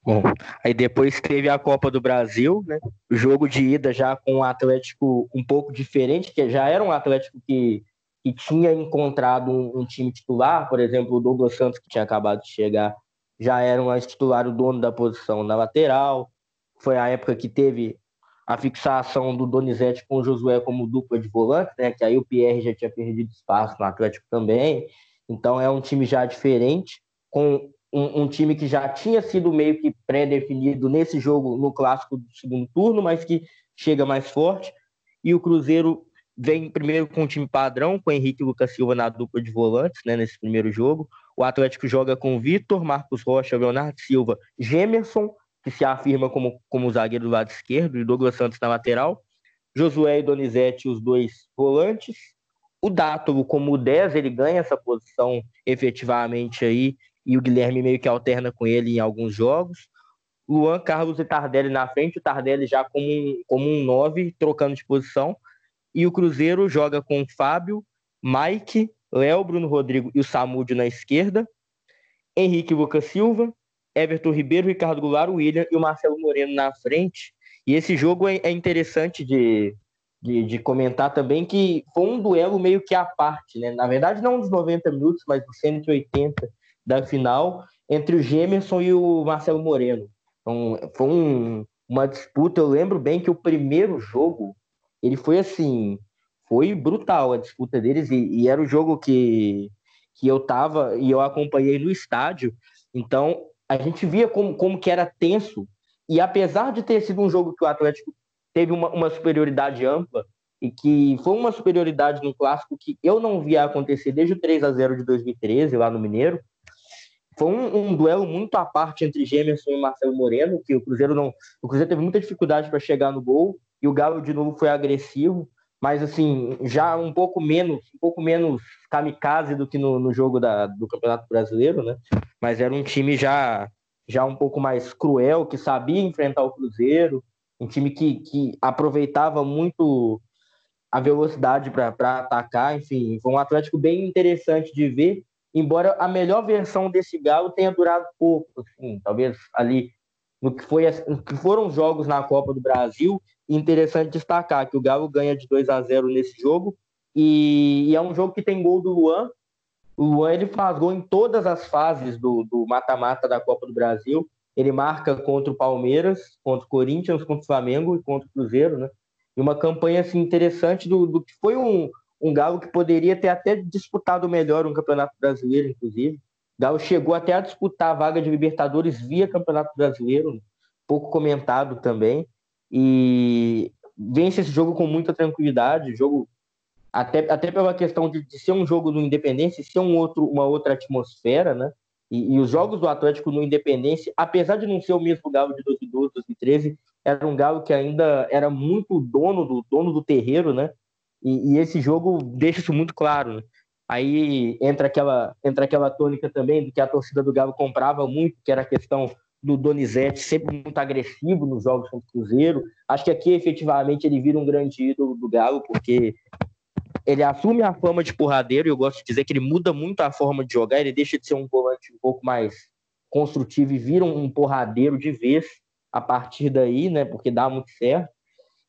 Bom, aí depois teve a Copa do Brasil, né? O jogo de ida já com o Atlético um pouco diferente, que já era um Atlético que, que tinha encontrado um, um time titular, por exemplo, o Douglas Santos, que tinha acabado de chegar, já era um titular, o dono da posição na lateral. Foi a época que teve a fixação do Donizete com o Josué como dupla de volante, né? Que aí o Pierre já tinha perdido espaço no Atlético também. Então é um time já diferente, com um, um time que já tinha sido meio que pré-definido nesse jogo, no clássico do segundo turno, mas que chega mais forte. E o Cruzeiro vem primeiro com um time padrão, com Henrique e Lucas Silva na dupla de volantes, né, nesse primeiro jogo. O Atlético joga com Vitor, Marcos Rocha, Leonardo Silva, Gemerson, que se afirma como, como zagueiro do lado esquerdo, e Douglas Santos na lateral. Josué e Donizete, os dois volantes. O Dátolo, como o 10, ele ganha essa posição efetivamente aí, e o Guilherme meio que alterna com ele em alguns jogos. Luan, Carlos e Tardelli na frente, o Tardelli já como um, como um 9, trocando de posição. E o Cruzeiro joga com Fábio, Mike, Léo, Bruno Rodrigo e o Samúdio na esquerda. Henrique Lucas Silva, Everton Ribeiro, Ricardo Goulart, William e o Marcelo Moreno na frente. E esse jogo é, é interessante de, de, de, comentar também que foi um duelo meio que à parte, né? Na verdade, não dos 90 minutos, mas dos 180 da final, entre o Gemerson e o Marcelo Moreno. Então, foi um, uma disputa. Eu lembro bem que o primeiro jogo ele foi assim, foi brutal a disputa deles, e, e era o jogo que, que eu tava e eu acompanhei no estádio. Então, a gente via como, como que era tenso, e apesar de ter sido um jogo que o Atlético teve uma, uma superioridade ampla, e que foi uma superioridade no clássico que eu não via acontecer desde o 3 a 0 de 2013, lá no Mineiro, foi um, um, duelo muito à parte entre Gemerson e Marcelo Moreno, que o Cruzeiro não. O Cruzeiro teve muita dificuldade para chegar no gol, e o Galo de novo foi agressivo mas assim, já um pouco menos, um pouco menos kamikaze do que no, no jogo da, do Campeonato Brasileiro, né? Mas era um time já, já um pouco mais cruel, que sabia enfrentar o Cruzeiro, um time que, que aproveitava muito a velocidade para atacar, enfim, foi um Atlético bem interessante de ver, embora a melhor versão desse Galo tenha durado pouco, assim, talvez ali no que, foi, no que foram os jogos na Copa do Brasil interessante destacar que o Galo ganha de 2 a 0 nesse jogo e, e, é um jogo que tem gol do Luan. O Luan ele faz gol em todas as fases do mata-mata da Copa do Brasil. Ele marca contra o Palmeiras, contra o Corinthians, contra o Flamengo e contra o Cruzeiro, né? E uma campanha assim, interessante do, do que foi um, um Galo que poderia ter até disputado melhor um Campeonato Brasileiro, inclusive. Galo chegou até a disputar a vaga de Libertadores via Campeonato Brasileiro, pouco comentado também e vence esse jogo com muita tranquilidade, jogo até, até pela questão de, de ser um jogo no Independência, ser um outro, uma outra atmosfera, né? E, e, os jogos do Atlético no Independência, apesar de não ser o mesmo Galo de 2012, 2013, era um Galo que ainda era muito dono do dono do terreiro, né? E, e esse jogo deixa isso muito claro. Né? Aí entra aquela entra aquela tônica também do que a torcida do Galo comprava muito, que era a questão do Donizete, sempre muito agressivo nos jogos contra o Cruzeiro. Acho que aqui, efetivamente, ele vira um grande ídolo do Galo, porque ele assume a fama de porradeiro, e eu gosto de dizer que ele muda muito a forma de jogar, ele deixa de ser um volante um pouco mais construtivo e vira um porradeiro de vez a partir daí, né? Porque dá muito certo.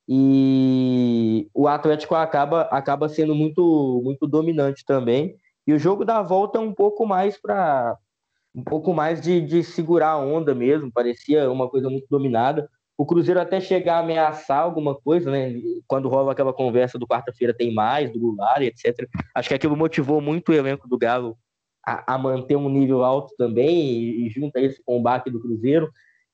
E o Atlético acaba, acaba sendo muito, muito dominante também. E o jogo da volta é um pouco mais para um pouco mais de, de segurar a onda mesmo, parecia uma coisa muito dominada. O Cruzeiro até chegar a ameaçar alguma coisa, né? Quando rola aquela conversa do quarta-feira tem mais, do Goulart, etc. Acho que aquilo motivou muito o elenco do Galo a, a manter um nível alto também, e, e junta esse combate do Cruzeiro.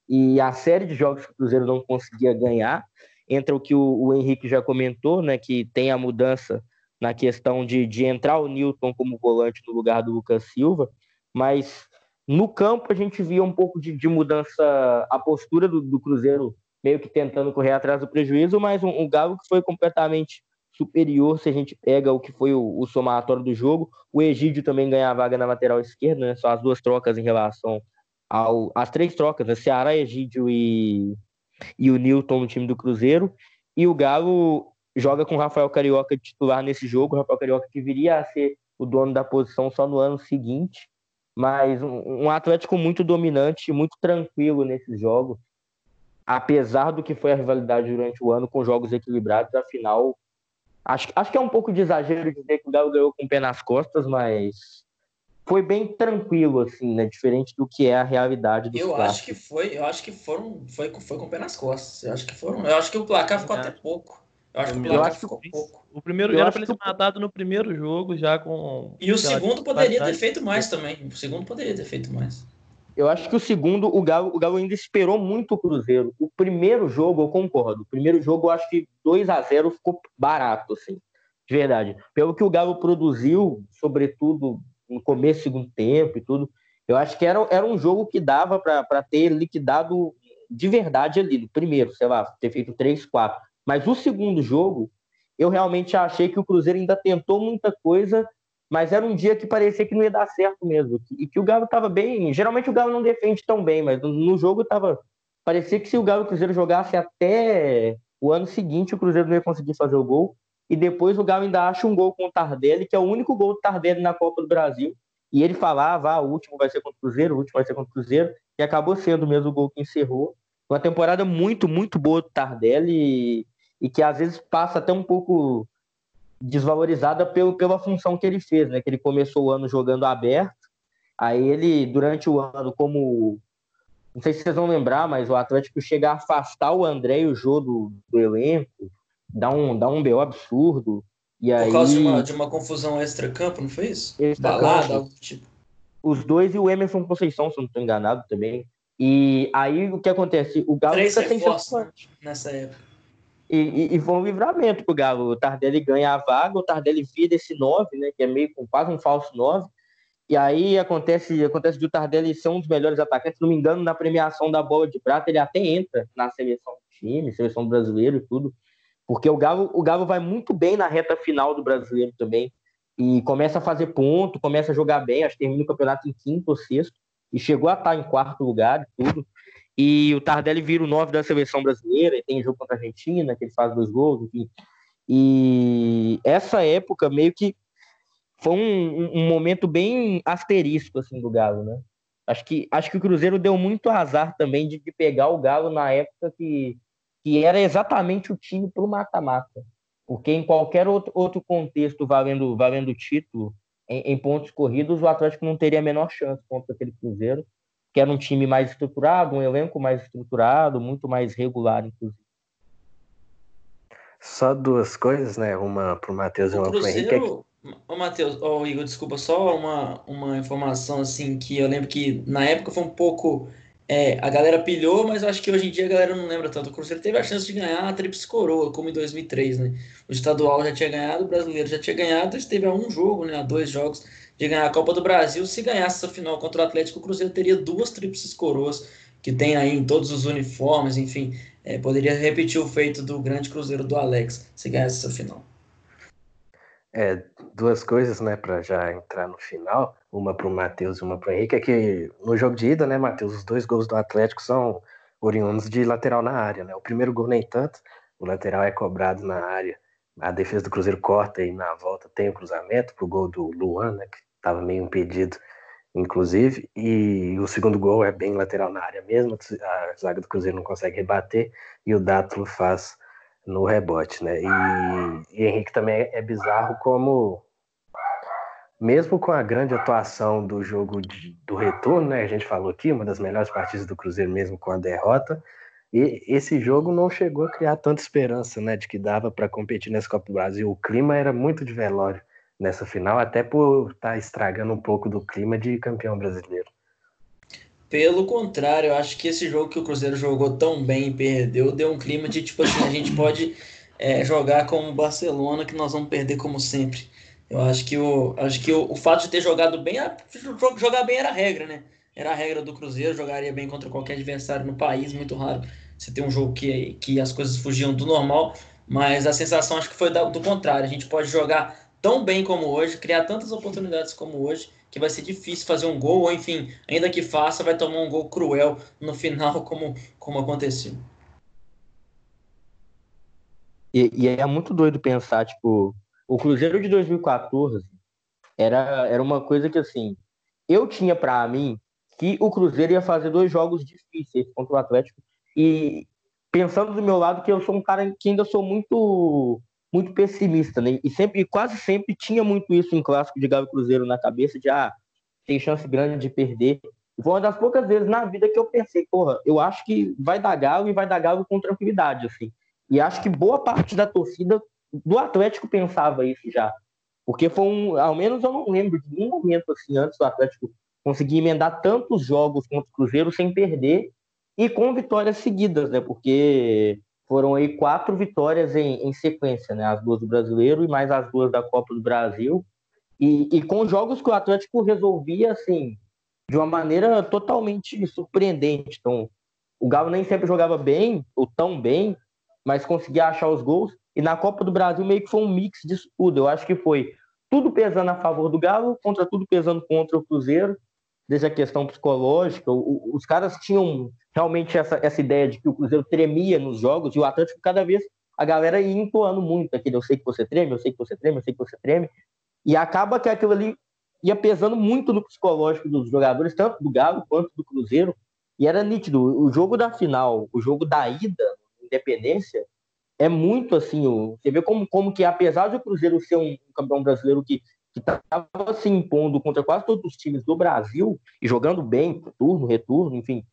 E a série de jogos que o Cruzeiro não conseguia ganhar, entra o que o, o Henrique já comentou, né? Que tem a mudança na questão de, de entrar o Newton como volante no lugar do Lucas Silva, mas no campo a gente via um pouco de, de mudança, a postura do, do, Cruzeiro meio que tentando correr atrás do prejuízo, mas um, um Galo que foi completamente superior se a gente pega o que foi o, o somatório do jogo. O Egídio também ganha a vaga na lateral esquerda, né? São as duas trocas em relação ao, as três trocas, né? Ceará, Egídio e, e o Newton no time do Cruzeiro. E o Galo joga com o Rafael Carioca titular nesse jogo, o Rafael Carioca que viria a ser o dono da posição só no ano seguinte, mas um, um Atlético muito dominante, muito tranquilo nesses jogos, apesar do que foi a rivalidade durante o ano com jogos equilibrados, afinal, acho, acho que é um pouco de exagero dizer que o Galo ganhou com o pé nas costas, mas foi bem tranquilo, assim, né? Diferente do que é a realidade do Eu acho que foi, eu acho que foram, foi, foi com o pé nas costas. Eu acho que foram, eu acho que o placar ficou é. até pouco. Eu acho que o placar ficou que, pouco. O primeiro eu era para ele ter matado no primeiro jogo já com. E o segundo poderia ter feito mais também. O segundo poderia ter feito mais. Eu acho que o segundo, o Galo, o Galo ainda esperou muito o Cruzeiro. O primeiro jogo, eu concordo. O primeiro jogo, eu acho que 2 a 0 ficou barato, assim. De verdade. Pelo que o Galo produziu, sobretudo no começo, segundo tempo e tudo. Eu acho que era, era um jogo que dava para ter liquidado de verdade ali, no primeiro, sei lá, ter feito 3, 4. Mas o segundo jogo, eu realmente achei que o Cruzeiro ainda tentou muita coisa, mas era um dia que parecia que não ia dar certo mesmo. E que o Galo estava bem. Geralmente o Galo não defende tão bem, mas no jogo tava. Parecia que se o Galo e o Cruzeiro jogasse até o ano seguinte, o Cruzeiro não ia conseguir fazer o gol e depois o Galo ainda acha um gol com o Tardelli, que é o único gol do Tardelli na Copa do Brasil, e ele falava, ah, o último vai ser contra o Cruzeiro, o último vai ser contra o Cruzeiro, e acabou sendo mesmo o gol que encerrou. Uma temporada muito, muito boa do Tardelli, e, que às vezes passa até um pouco desvalorizada pelo, pela função que ele fez, né? Que ele começou o ano jogando aberto, aí ele, durante o ano, como não sei se vocês vão lembrar, mas o Atlético chega a afastar o André e o Jô do, do elenco, dá um, dá um BO absurdo. E Por aí... causa de uma, de uma confusão extra-campo, não foi isso? Balada, algo tipo. Os dois e o Emerson Conceição, se não estou enganado também. E aí o que acontece? O Galo Três fica sem nessa época. E, e, foi um livramento pro Galo. O Tardelli ganha a vaga, o Tardelli vira esse 9, né? Que é meio com quase um falso 9. E aí acontece, acontece de o Tardelli ser um dos melhores atacantes. Se não me engano, na premiação da bola de prata, ele até entra na seleção do time, seleção brasileira e tudo. Porque o Galo, o Galo vai muito bem na reta final do brasileiro também. E começa a fazer ponto, começa a jogar bem, acho que termina o campeonato em quinto ou sexto, e chegou a estar em quarto lugar e tudo. E o Tardelli vira o nove da seleção brasileira, e tem jogo contra a Argentina, que ele faz dois gols, enfim. E essa época meio que foi um, um momento bem asterisco assim do Galo, né? Acho que, acho que o Cruzeiro deu muito azar também de, de pegar o Galo na época que que era exatamente o time para o mata-mata. Porque em qualquer outro, outro contexto valendo, valendo título, em, em, pontos corridos, o Atlético não teria a menor chance contra aquele Cruzeiro, que era um time mais estruturado, um elenco mais estruturado, muito mais regular, inclusive. Só duas coisas, né? Uma para o Matheus e uma para o Henrique. Ô, Matheus, ô, Igor, desculpa, só uma, uma informação assim que eu lembro que na época foi um pouco é, a galera pilhou, mas eu acho que hoje em dia a galera não lembra tanto. O Cruzeiro teve a chance de ganhar a Tríplice Coroa, como em 2003, né? O estadual já tinha ganhado, o brasileiro já tinha ganhado, esteve a um jogo, né? A dois jogos de ganhar a Copa do Brasil. Se ganhasse essa final contra o Atlético, o Cruzeiro teria duas Tríplices Coroas, que tem aí em todos os uniformes, enfim. É, poderia repetir o feito do grande Cruzeiro do Alex, se ganhasse essa final. É, duas coisas, né, para já entrar no final, uma para o Matheus e uma para o Henrique, é que no jogo de ida, né, Matheus, os dois gols do Atlético são oriundos de lateral na área, né? O primeiro gol nem tanto, o lateral é cobrado na área, a defesa do Cruzeiro corta e na volta tem o cruzamento pro gol do Luan, né, que estava meio impedido, inclusive, e o segundo gol é bem lateral na área mesmo, a zaga do Cruzeiro não consegue rebater e o Dátulo faz no rebote, né? E, e Henrique também é bizarro como mesmo com a grande atuação do jogo de, do retorno, né? A gente falou aqui, uma das melhores partidas do Cruzeiro mesmo com a derrota. E esse jogo não chegou a criar tanta esperança, né, de que dava para competir nessa Copa do Brasil. O clima era muito de velório nessa final, até por estar tá estragando um pouco do clima de campeão brasileiro. Pelo contrário, eu acho que esse jogo que o Cruzeiro jogou tão bem e perdeu, deu um clima de tipo assim, a gente pode é, jogar como o Barcelona, que nós vamos perder como sempre. Eu acho que o, acho que o, o fato de ter jogado bem, jogar bem era a regra, né? Era a regra do Cruzeiro, jogaria bem contra qualquer adversário no país, muito raro você ter um jogo que, que as coisas fugiam do normal, mas a sensação acho que foi do contrário. A gente pode jogar tão bem como hoje, criar tantas oportunidades como hoje, que vai ser difícil fazer um gol, ou enfim, ainda que faça, vai tomar um gol cruel no final, como, como aconteceu. E, e, é muito doido pensar, tipo, o Cruzeiro de 2014 era, era uma coisa que, assim, eu tinha para mim que o Cruzeiro ia fazer dois jogos difíceis contra o Atlético. E pensando do meu lado, que eu sou um cara que ainda sou muito muito pessimista, né? E sempre, quase sempre tinha muito isso em clássico de Galo Cruzeiro na cabeça, de ah, tem chance grande de perder. E foi uma das poucas vezes na vida que eu pensei, porra, eu acho que vai dar Galo e vai dar Galo com tranquilidade, assim. E acho que boa parte da torcida do Atlético pensava isso já. Porque foi um, ao menos eu não lembro de nenhum momento assim antes do Atlético conseguir emendar tantos jogos contra o Cruzeiro sem perder e com vitórias seguidas, né? Porque foram aí quatro vitórias em, em sequência, né? As duas do Brasileiro e mais as duas da Copa do Brasil. E, e com jogos que o Atlético resolvia, assim, de uma maneira totalmente surpreendente. Então, o Galo nem sempre jogava bem, ou tão bem, mas conseguia achar os gols. E na Copa do Brasil meio que foi um mix disso tudo. Eu acho que foi tudo pesando a favor do Galo, contra tudo pesando contra o Cruzeiro, desde a questão psicológica. O, os caras tinham realmente essa, essa ideia de que o Cruzeiro tremia nos jogos e o Atlético cada vez a galera ia entoando muito aquele eu sei que você treme, eu sei que você treme, eu sei que você treme. E acaba que aquilo ali ia pesando muito no psicológico dos jogadores, tanto do Galo quanto do Cruzeiro. E era nítido. O jogo da final, o jogo da ida, Independência, é muito assim. Você vê como, como que, apesar de o Cruzeiro ser um campeão brasileiro que estava se impondo contra quase todos os times do Brasil e jogando bem, turno, retorno, enfim,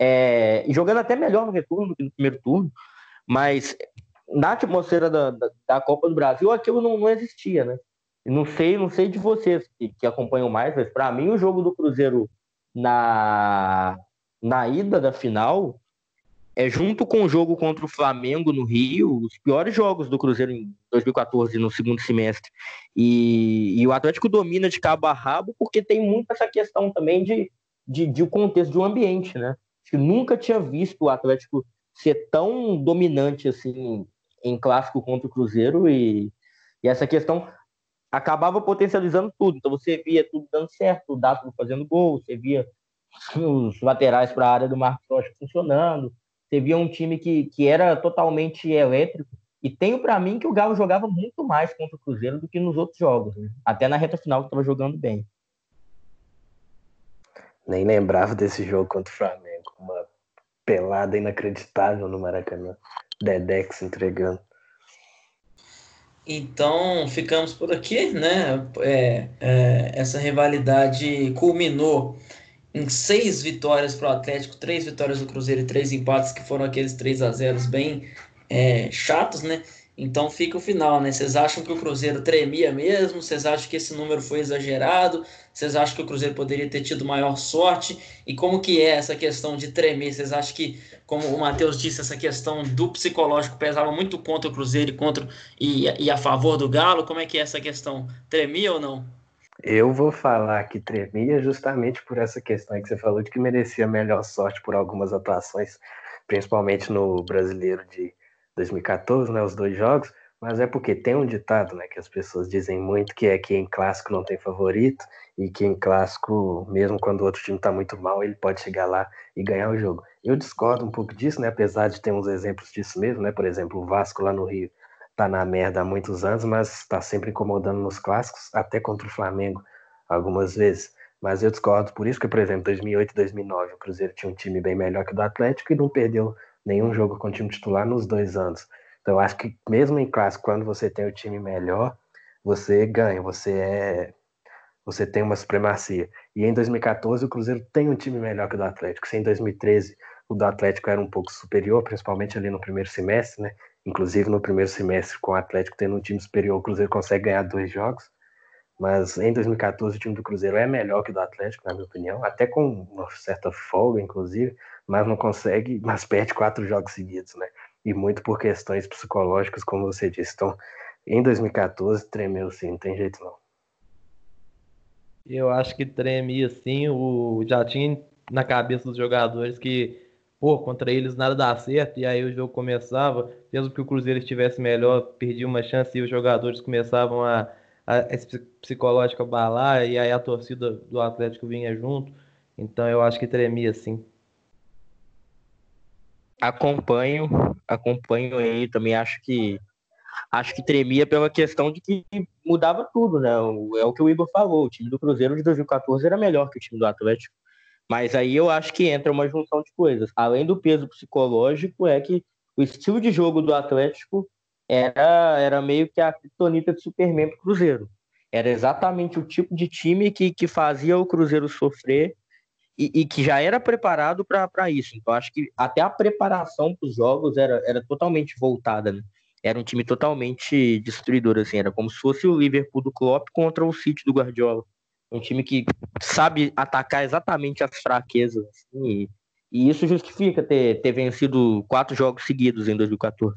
é, e jogando até melhor no retorno do que no primeiro turno, mas na atmosfera da, da, da Copa do Brasil aquilo não, não existia, né? Não sei, não sei de vocês que, que acompanham mais, mas para mim o jogo do Cruzeiro na, na ida da final é junto com o jogo contra o Flamengo no Rio, os piores jogos do Cruzeiro em 2014 no segundo semestre. E, e o Atlético domina de cabo a rabo porque tem muito essa questão também de, de, de o contexto de um ambiente, né? Acho que nunca tinha visto o Atlético ser tão dominante assim em clássico contra o Cruzeiro e, e essa questão acabava potencializando tudo. Então você via tudo dando certo, o Dato fazendo gol, você via os laterais para a área do Marcos Rocha funcionando, você via um time que, que era totalmente elétrico. E tenho para mim que o Galo jogava muito mais contra o Cruzeiro do que nos outros jogos, né? até na reta final que estava jogando bem. Nem lembrava desse jogo contra o Flamengo, uma pelada inacreditável no Maracanã, Dedex entregando. Então ficamos por aqui, né? É, é, essa rivalidade culminou em seis vitórias para o Atlético, três vitórias do Cruzeiro e três empates, que foram aqueles 3 a 0 bem é, chatos, né? Então fica o final, né? Vocês acham que o Cruzeiro tremia mesmo? Vocês acham que esse número foi exagerado? Vocês acham que o Cruzeiro poderia ter tido maior sorte? E como que é essa questão de tremer? Vocês acham que, como o Matheus disse, essa questão do psicológico pesava muito contra o Cruzeiro e contra e, e a favor do Galo? Como é que é essa questão? Tremia ou não? Eu vou falar que tremia justamente por essa questão que você falou de que merecia melhor sorte por algumas atuações, principalmente no brasileiro de 2014, né, os dois jogos, mas é porque tem um ditado, né, que as pessoas dizem muito que é que em clássico não tem favorito e que em clássico, mesmo quando o outro time está muito mal, ele pode chegar lá e ganhar o jogo. Eu discordo um pouco disso, né, apesar de ter uns exemplos disso mesmo, né, por exemplo, o Vasco lá no Rio tá na merda há muitos anos, mas está sempre incomodando nos clássicos, até contra o Flamengo algumas vezes. Mas eu discordo por isso que, por exemplo, 2008 e 2009 o Cruzeiro tinha um time bem melhor que o do Atlético e não perdeu nenhum jogo com o time titular nos dois anos. Então eu acho que mesmo em clássico, quando você tem o time melhor, você ganha, você é você tem uma supremacia. E em 2014 o Cruzeiro tem um time melhor que o do Atlético. Se em 2013 o do Atlético era um pouco superior, principalmente ali no primeiro semestre, né? Inclusive no primeiro semestre, com o Atlético tendo um time superior, o Cruzeiro consegue ganhar dois jogos. Mas em 2014 o time do Cruzeiro é melhor que o do Atlético, na minha opinião, até com uma certa folga, inclusive, mas não consegue, mas perde quatro jogos seguidos, né? e muito por questões psicológicas, como você disse. Então, em 2014, tremeu sim, não tem jeito não. Eu acho que tremia sim, o, já tinha na cabeça dos jogadores que, pô, contra eles nada dá certo, e aí o jogo começava, mesmo que o Cruzeiro estivesse melhor, perdia uma chance e os jogadores começavam a, a esse psicológico abalar, e aí a torcida do Atlético vinha junto, então eu acho que tremia sim. Acompanho, acompanho aí, também acho que acho que tremia pela questão de que mudava tudo, né? É o que o Igor falou, o time do Cruzeiro de 2014 era melhor que o time do Atlético. Mas aí eu acho que entra uma junção de coisas. Além do peso psicológico, é que o estilo de jogo do Atlético era, era meio que a criptonita de Superman pro Cruzeiro. Era exatamente o tipo de time que, que fazia o Cruzeiro sofrer e, e que já era preparado para isso. Então, acho que até a preparação para os jogos era, era totalmente voltada. Né? Era um time totalmente destruidor, assim. Era como se fosse o Liverpool do Klopp contra o City do Guardiola. Um time que sabe atacar exatamente as fraquezas. Assim, e, e, isso justifica ter, ter vencido quatro jogos seguidos em 2014.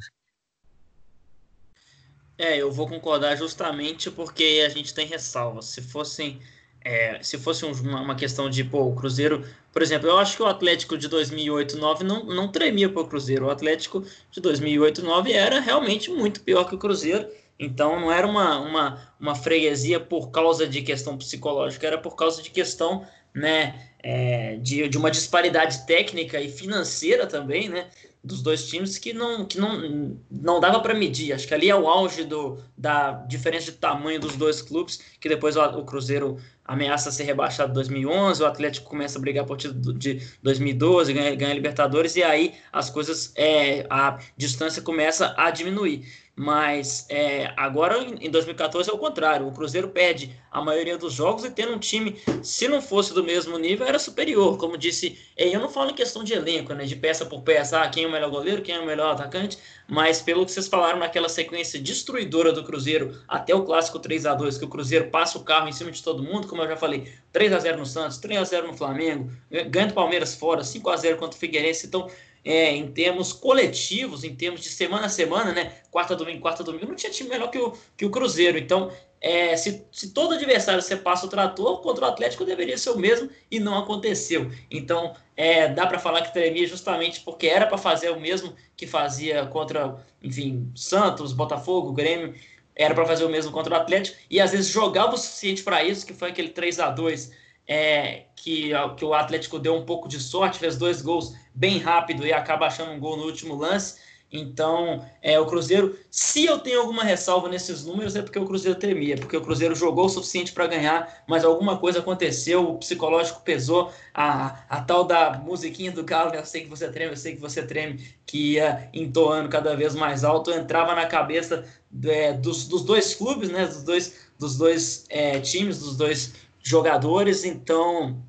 É, eu vou concordar justamente porque a gente tem ressalvas. Se fossem. É, se fosse uma, uma, questão de, pô, o Cruzeiro, por exemplo, eu acho que o Atlético de 2008 2009 não, não tremia para o Cruzeiro. O Atlético de 2008 2009 era realmente muito pior que o Cruzeiro então não era uma, uma, uma freguesia por causa de questão psicológica, era por causa de questão né, é, de, de uma disparidade técnica e financeira também, né? Dos dois times que não, que não, não dava para medir. Acho que ali é o auge do, da diferença de tamanho dos dois clubes, que depois o, o Cruzeiro ameaça ser rebaixado em 2011, o Atlético começa a brigar por título de 2012, ganha, ganha Libertadores, e aí as coisas, é, a distância começa a diminuir. Mas é, agora em 2014 é o contrário. O Cruzeiro perde a maioria dos jogos e tendo um time, se não fosse do mesmo nível, era superior. Como disse, eu não falo em questão de elenco, né, de peça por peça, ah, quem é o melhor goleiro, quem é o melhor atacante, mas pelo que vocês falaram naquela sequência destruidora do Cruzeiro até o clássico 3 a 2 que o Cruzeiro passa o carro em cima de todo mundo, como eu já falei, 3 a 0 no Santos, 3 a 0 no Flamengo, ganha do Palmeiras fora, 5 a 0 contra o Figueirense. Então, é, em termos coletivos, em termos de semana a semana, né? Quarta, domingo, quarta, domingo, não tinha time melhor que o, que o Cruzeiro. Então, é, se, se todo adversário você passa o trator, contra o Atlético deveria ser o mesmo e não aconteceu. Então, é, dá para falar que tremia justamente porque era para fazer o mesmo que fazia contra, enfim, Santos, Botafogo, Grêmio. Era para fazer o mesmo contra o Atlético e às vezes jogava o suficiente para isso, que foi aquele 3 a 2 é, que, que o Atlético deu um pouco de sorte, fez dois gols bem rápido e acaba achando um gol no último lance. Então, é, o Cruzeiro, se eu tenho alguma ressalva nesses números, é porque o Cruzeiro tremia, porque o Cruzeiro jogou o suficiente para ganhar, mas alguma coisa aconteceu, o psicológico pesou, a, a tal da musiquinha do Galo, né? eu sei que você treme, eu sei que você treme, que ia entoando cada vez mais alto, entrava na cabeça é, dos, dos dois clubes, né? dos dois, dos dois é, times, dos dois jogadores, então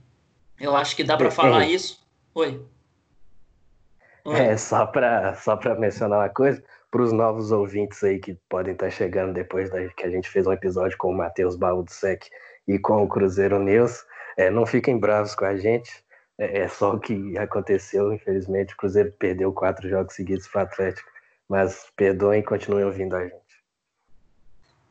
eu acho que dá para falar isso. Oi. É, só para só mencionar uma coisa, para os novos ouvintes aí que podem estar tá chegando depois da, que a gente fez um episódio com o Matheus Baú do Sec e com o Cruzeiro News, é, não fiquem bravos com a gente, é, é, só o que aconteceu, infelizmente, o Cruzeiro perdeu quatro jogos seguidos para o Atlético, mas perdoem e continuem ouvindo a gente.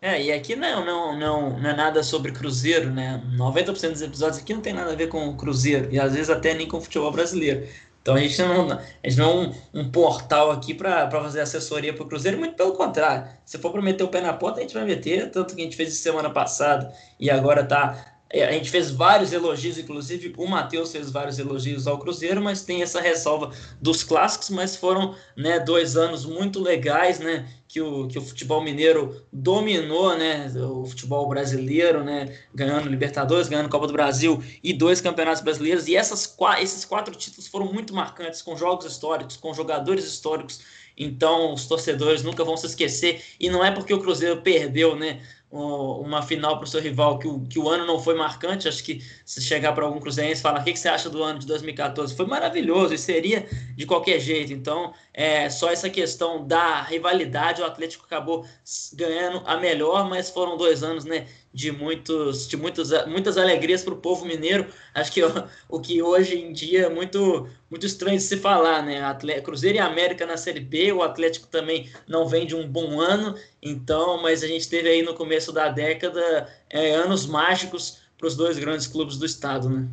É, e aqui não, não, não, não é nada sobre Cruzeiro, né? 90% dos episódios aqui não tem nada a ver com o Cruzeiro, e às vezes até nem com o futebol brasileiro. Então a gente não, a gente não é um, um portal aqui para fazer assessoria para o Cruzeiro, muito pelo contrário. Se for para meter o pé na porta, a gente vai meter, tanto que a gente fez semana passada e agora tá. É, a gente fez vários elogios, inclusive o Matheus fez vários elogios ao Cruzeiro, mas tem essa ressalva dos clássicos, mas foram né, dois anos muito legais, né? que o, que o futebol mineiro dominou né, o futebol brasileiro, né, ganhando Libertadores, ganhando Copa do Brasil e dois campeonatos brasileiros. E essas, esses quatro títulos foram muito marcantes, com jogos históricos, com jogadores históricos. Então, os torcedores nunca vão se esquecer. E não é porque o Cruzeiro perdeu né, uma final para o seu rival que o, que o ano não foi marcante. Acho que se chegar para algum cruzeirense e falar o que, que você acha do ano de 2014, foi maravilhoso e seria de qualquer jeito. Então, é só essa questão da rivalidade. o Atlético acabou ganhando a melhor, mas foram dois anos né, de, muitos, de muitos, muitas alegrias para o povo mineiro. Acho que ó, o que hoje em dia é muito, muito estranho de se falar, né? Atlético, Cruzeiro e América na Série B, o Atlético também não vem de um bom ano, então, mas a gente teve aí no começo da década é, anos mágicos para os dois grandes clubes do estado, né?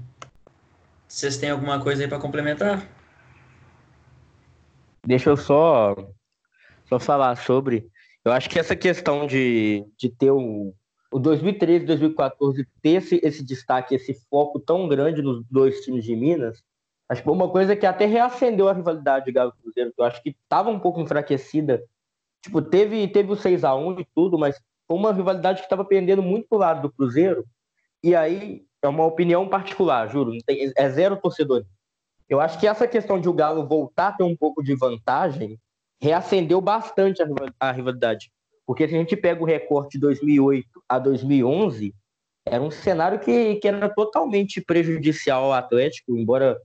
Vocês têm alguma coisa aí para complementar? Deixa eu só, só falar sobre. Eu acho que essa questão de, de ter o, o 2013 2014 ter esse, esse destaque, esse foco tão grande nos dois times de Minas, acho que foi uma coisa que até reacendeu a rivalidade de Galo Cruzeiro, que eu acho que estava um pouco enfraquecida. Tipo, teve, teve o 6 a 1 e tudo, mas foi uma rivalidade que estava pendendo muito pro lado do Cruzeiro. E aí, é uma opinião particular, juro, tem, é zero torcedor. Eu acho que essa questão de o Galo voltar a ter um pouco de vantagem reacendeu bastante a rivalidade. Porque se a gente pega o recorte de 2008 a 2011, era um cenário que, que era totalmente prejudicial ao Atlético, embora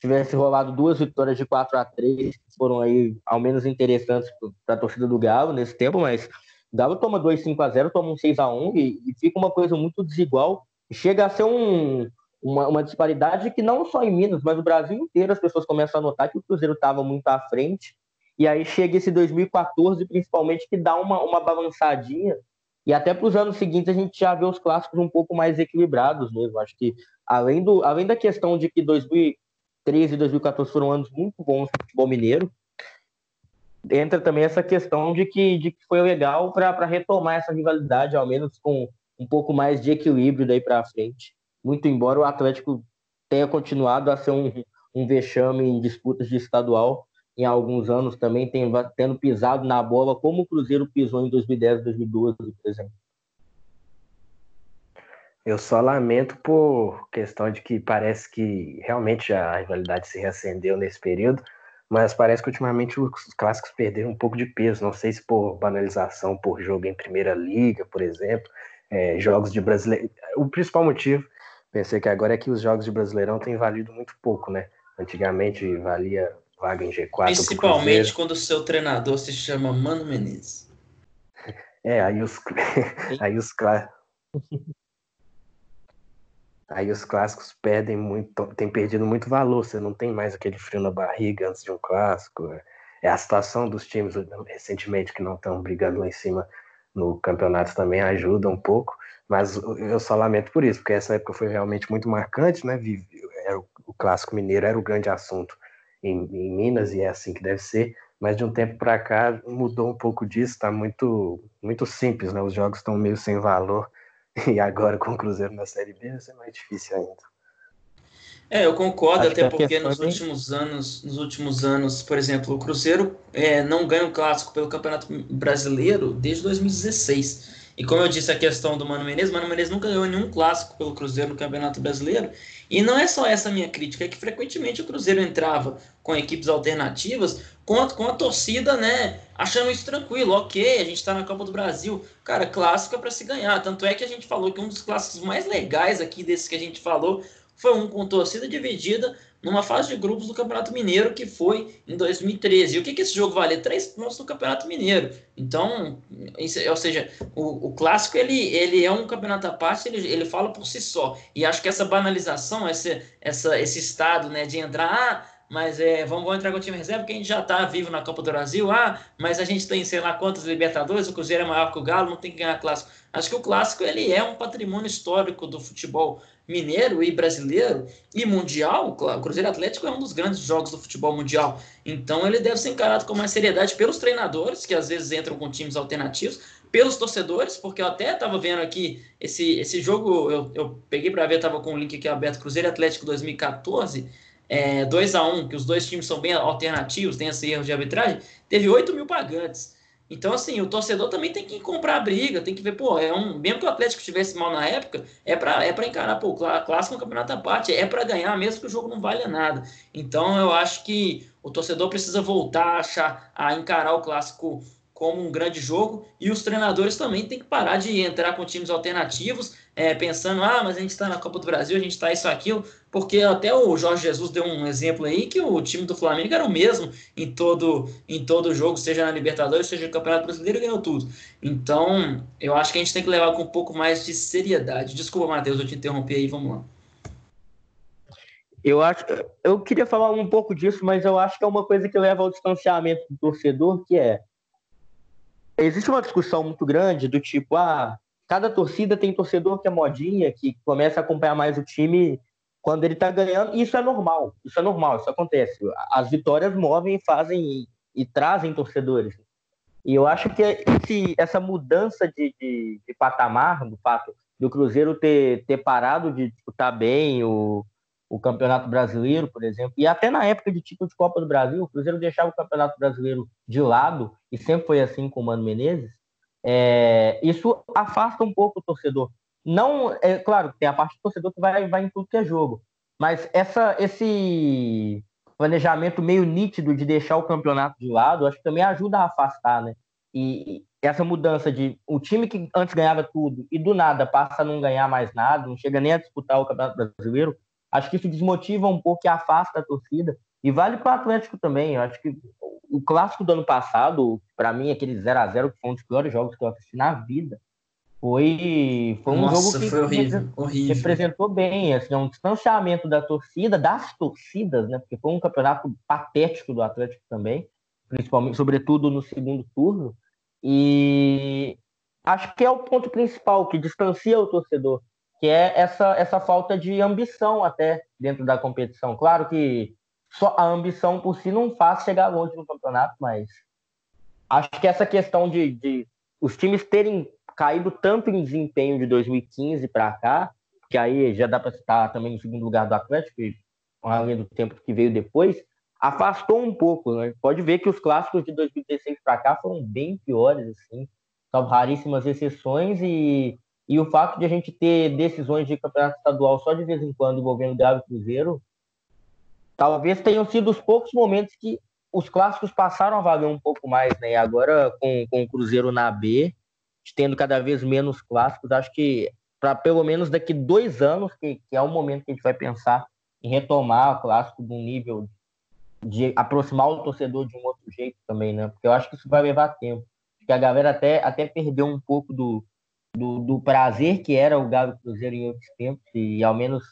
tivesse rolado duas vitórias de 4 a 3 que foram aí ao menos interessantes para a torcida do Galo nesse tempo, mas o Galo toma 2 5 a 0 toma um 6 a 1 e, e fica uma coisa muito desigual. Chega a ser um, uma, uma, disparidade que não só em Minas, mas no Brasil inteiro as pessoas começam a notar que o Cruzeiro estava muito à frente. E aí chega esse 2014, principalmente, que dá uma, uma balançadinha. E até para os anos seguintes a gente já vê os clássicos um pouco mais equilibrados mesmo. Acho que além, do, além da questão de que 2013 e 2014 foram anos muito bons para o futebol mineiro, entra também essa questão de que, de que foi legal para retomar essa rivalidade, ao menos com um pouco mais de equilíbrio daí para frente muito embora o Atlético tenha continuado a ser um, um vexame em disputas de estadual em alguns anos também, tem, tendo pisado na bola como o Cruzeiro pisou em 2010, 2012, por exemplo. Eu só lamento por questão de que parece que realmente a rivalidade se reacendeu nesse período, mas parece que ultimamente os clássicos perderam um pouco de peso. Não sei se por banalização por jogo em primeira liga, por exemplo, é, jogos de brasileiro. O principal motivo Pensei que agora é que os jogos de Brasileirão têm valido muito pouco, né? Antigamente valia vaga em G4. Principalmente quando o seu treinador se chama Mano Menezes. É, aí os, aí os, aí os clássicos perdem muito, tem perdido muito valor. Você não tem mais aquele frio na barriga antes de um clássico. É a situação dos times recentemente que não estão brigando lá em cima no campeonato também ajuda um pouco. Mas eu só lamento por isso, porque essa época foi realmente muito marcante, né? Era o clássico mineiro era o grande assunto em, em Minas e é assim que deve ser. Mas de um tempo para cá mudou um pouco disso, está muito, muito simples, né? Os jogos estão meio sem valor e agora com o Cruzeiro na Série B vai ser mais difícil ainda. É, eu concordo, Acho até porque nos últimos anos, nos últimos anos, por exemplo, o Cruzeiro é, não ganha o clássico pelo Campeonato Brasileiro desde 2016. E como eu disse, a questão do Mano Menezes, Mano Menezes nunca ganhou nenhum clássico pelo Cruzeiro no Campeonato Brasileiro. E não é só essa minha crítica, é que frequentemente o Cruzeiro entrava com equipes alternativas, com a, com a torcida, né, achando isso tranquilo. Ok, a gente está na Copa do Brasil. Cara, clássico é para se ganhar. Tanto é que a gente falou que um dos clássicos mais legais aqui desses que a gente falou foi um com torcida dividida numa fase de grupos do Campeonato Mineiro que foi em 2013. E o que, que esse jogo vale? Três pontos no Campeonato Mineiro. Então, ou seja, o, o, clássico ele, ele é um campeonato à parte, ele, ele fala por si só. E acho que essa banalização, esse, essa, esse estado né, de entrar, ah, mas é, vamos, vamos entrar com o time reserva, porque a gente já está vivo na Copa do Brasil, ah, mas a gente tem sei lá quantos Libertadores, o Cruzeiro é maior que o Galo, não tem que ganhar clássico. Acho que o clássico ele é um patrimônio histórico do futebol mineiro e brasileiro e mundial, o Cruzeiro Atlético é um dos grandes jogos do futebol mundial. Então ele deve ser encarado com mais seriedade pelos treinadores, que às vezes entram com times alternativos, pelos torcedores, porque eu até estava vendo aqui esse, esse jogo, eu, eu peguei para ver, estava com o link aqui aberto, Cruzeiro Atlético 2014, é, 2 a 1 que os dois times são bem alternativos, tem esse erro de arbitragem, teve 8 mil pagantes. Então, assim, o torcedor também tem que comprar a briga, tem que ver, pô, é um, mesmo que o Atlético estivesse mal na época, é para é pra encarar, pô, clássico é um campeonato à parte, é para ganhar, mesmo que o jogo não valha nada. Então, eu acho que o torcedor precisa voltar a, achar, a encarar o clássico como um grande jogo e os treinadores também têm que parar de entrar com times alternativos, é, pensando, ah, mas a gente está na Copa do Brasil, a gente está isso, aquilo, porque até o Jorge Jesus deu um exemplo aí que o time do Flamengo era o mesmo em todo em todo jogo, seja na Libertadores, seja no Campeonato Brasileiro, ganhou tudo. Então, eu acho que a gente tem que levar com um pouco mais de seriedade. Desculpa, Matheus, eu te interrompi aí, vamos lá. Eu acho, eu queria falar um pouco disso, mas eu acho que é uma coisa que leva ao distanciamento do torcedor, que é existe uma discussão muito grande do tipo, ah, cada torcida tem torcedor que é modinha, que começa a acompanhar mais o time quando ele tá ganhando. E isso é normal, isso é normal, isso acontece. As vitórias movem, fazem e, e trazem torcedores. E eu acho que esse, essa mudança de, de, de, patamar, do fato do Cruzeiro ter, ter parado de disputar bem o, o Campeonato Brasileiro, por exemplo, e até na época de título de Copa do Brasil, o Cruzeiro deixava o Campeonato Brasileiro de lado, e sempre foi assim com o Mano Menezes, é, isso afasta um pouco o torcedor. Não, é claro, tem a parte do torcedor que vai, vai em tudo que é jogo, mas essa, esse planejamento meio nítido de deixar o campeonato de lado, acho que também ajuda a afastar, né? E essa mudança de o time que antes ganhava tudo e do nada passa a não ganhar mais nada, não chega nem a disputar o Campeonato Brasileiro, Acho que isso desmotiva um pouco e afasta a torcida. E vale para o Atlético também. Eu acho que o clássico do ano passado, para mim, aquele 0 a 0 que foi um dos piores jogos que eu assisti na vida, foi, foi um Nossa, jogo que foi horrível, horrível. representou bem, assim, um distanciamento da torcida, das torcidas, né? Porque foi um campeonato patético do Atlético também, principalmente, sobretudo no segundo turno. E acho que é o ponto principal que distancia o torcedor que é essa, essa falta de ambição até dentro da competição. Claro que só a ambição por si não faz chegar longe no campeonato, mas acho que essa questão de, de os times terem caído tanto em desempenho de 2015 para cá, que aí já dá para citar também no segundo lugar do Atlético, além do tempo que veio depois, afastou um pouco. Né? Pode ver que os clássicos de 2016 para cá foram bem piores, assim, salvo raríssimas exceções e e o fato de a gente ter decisões de campeonato estadual só de vez em quando envolvendo Galo e Cruzeiro, talvez tenham sido os poucos momentos que os clássicos passaram a valer um pouco mais, né? Agora com, com o Cruzeiro na B, tendo cada vez menos clássicos, acho que para pelo menos daqui dois anos, que, que, é o momento que a gente vai pensar em retomar o clássico de um nível de aproximar o torcedor de um outro jeito também, né? Porque eu acho que isso vai levar tempo. Porque a galera até, até perdeu um pouco do, do, do prazer que era o Galo Cruzeiro em outros tempos, e ao menos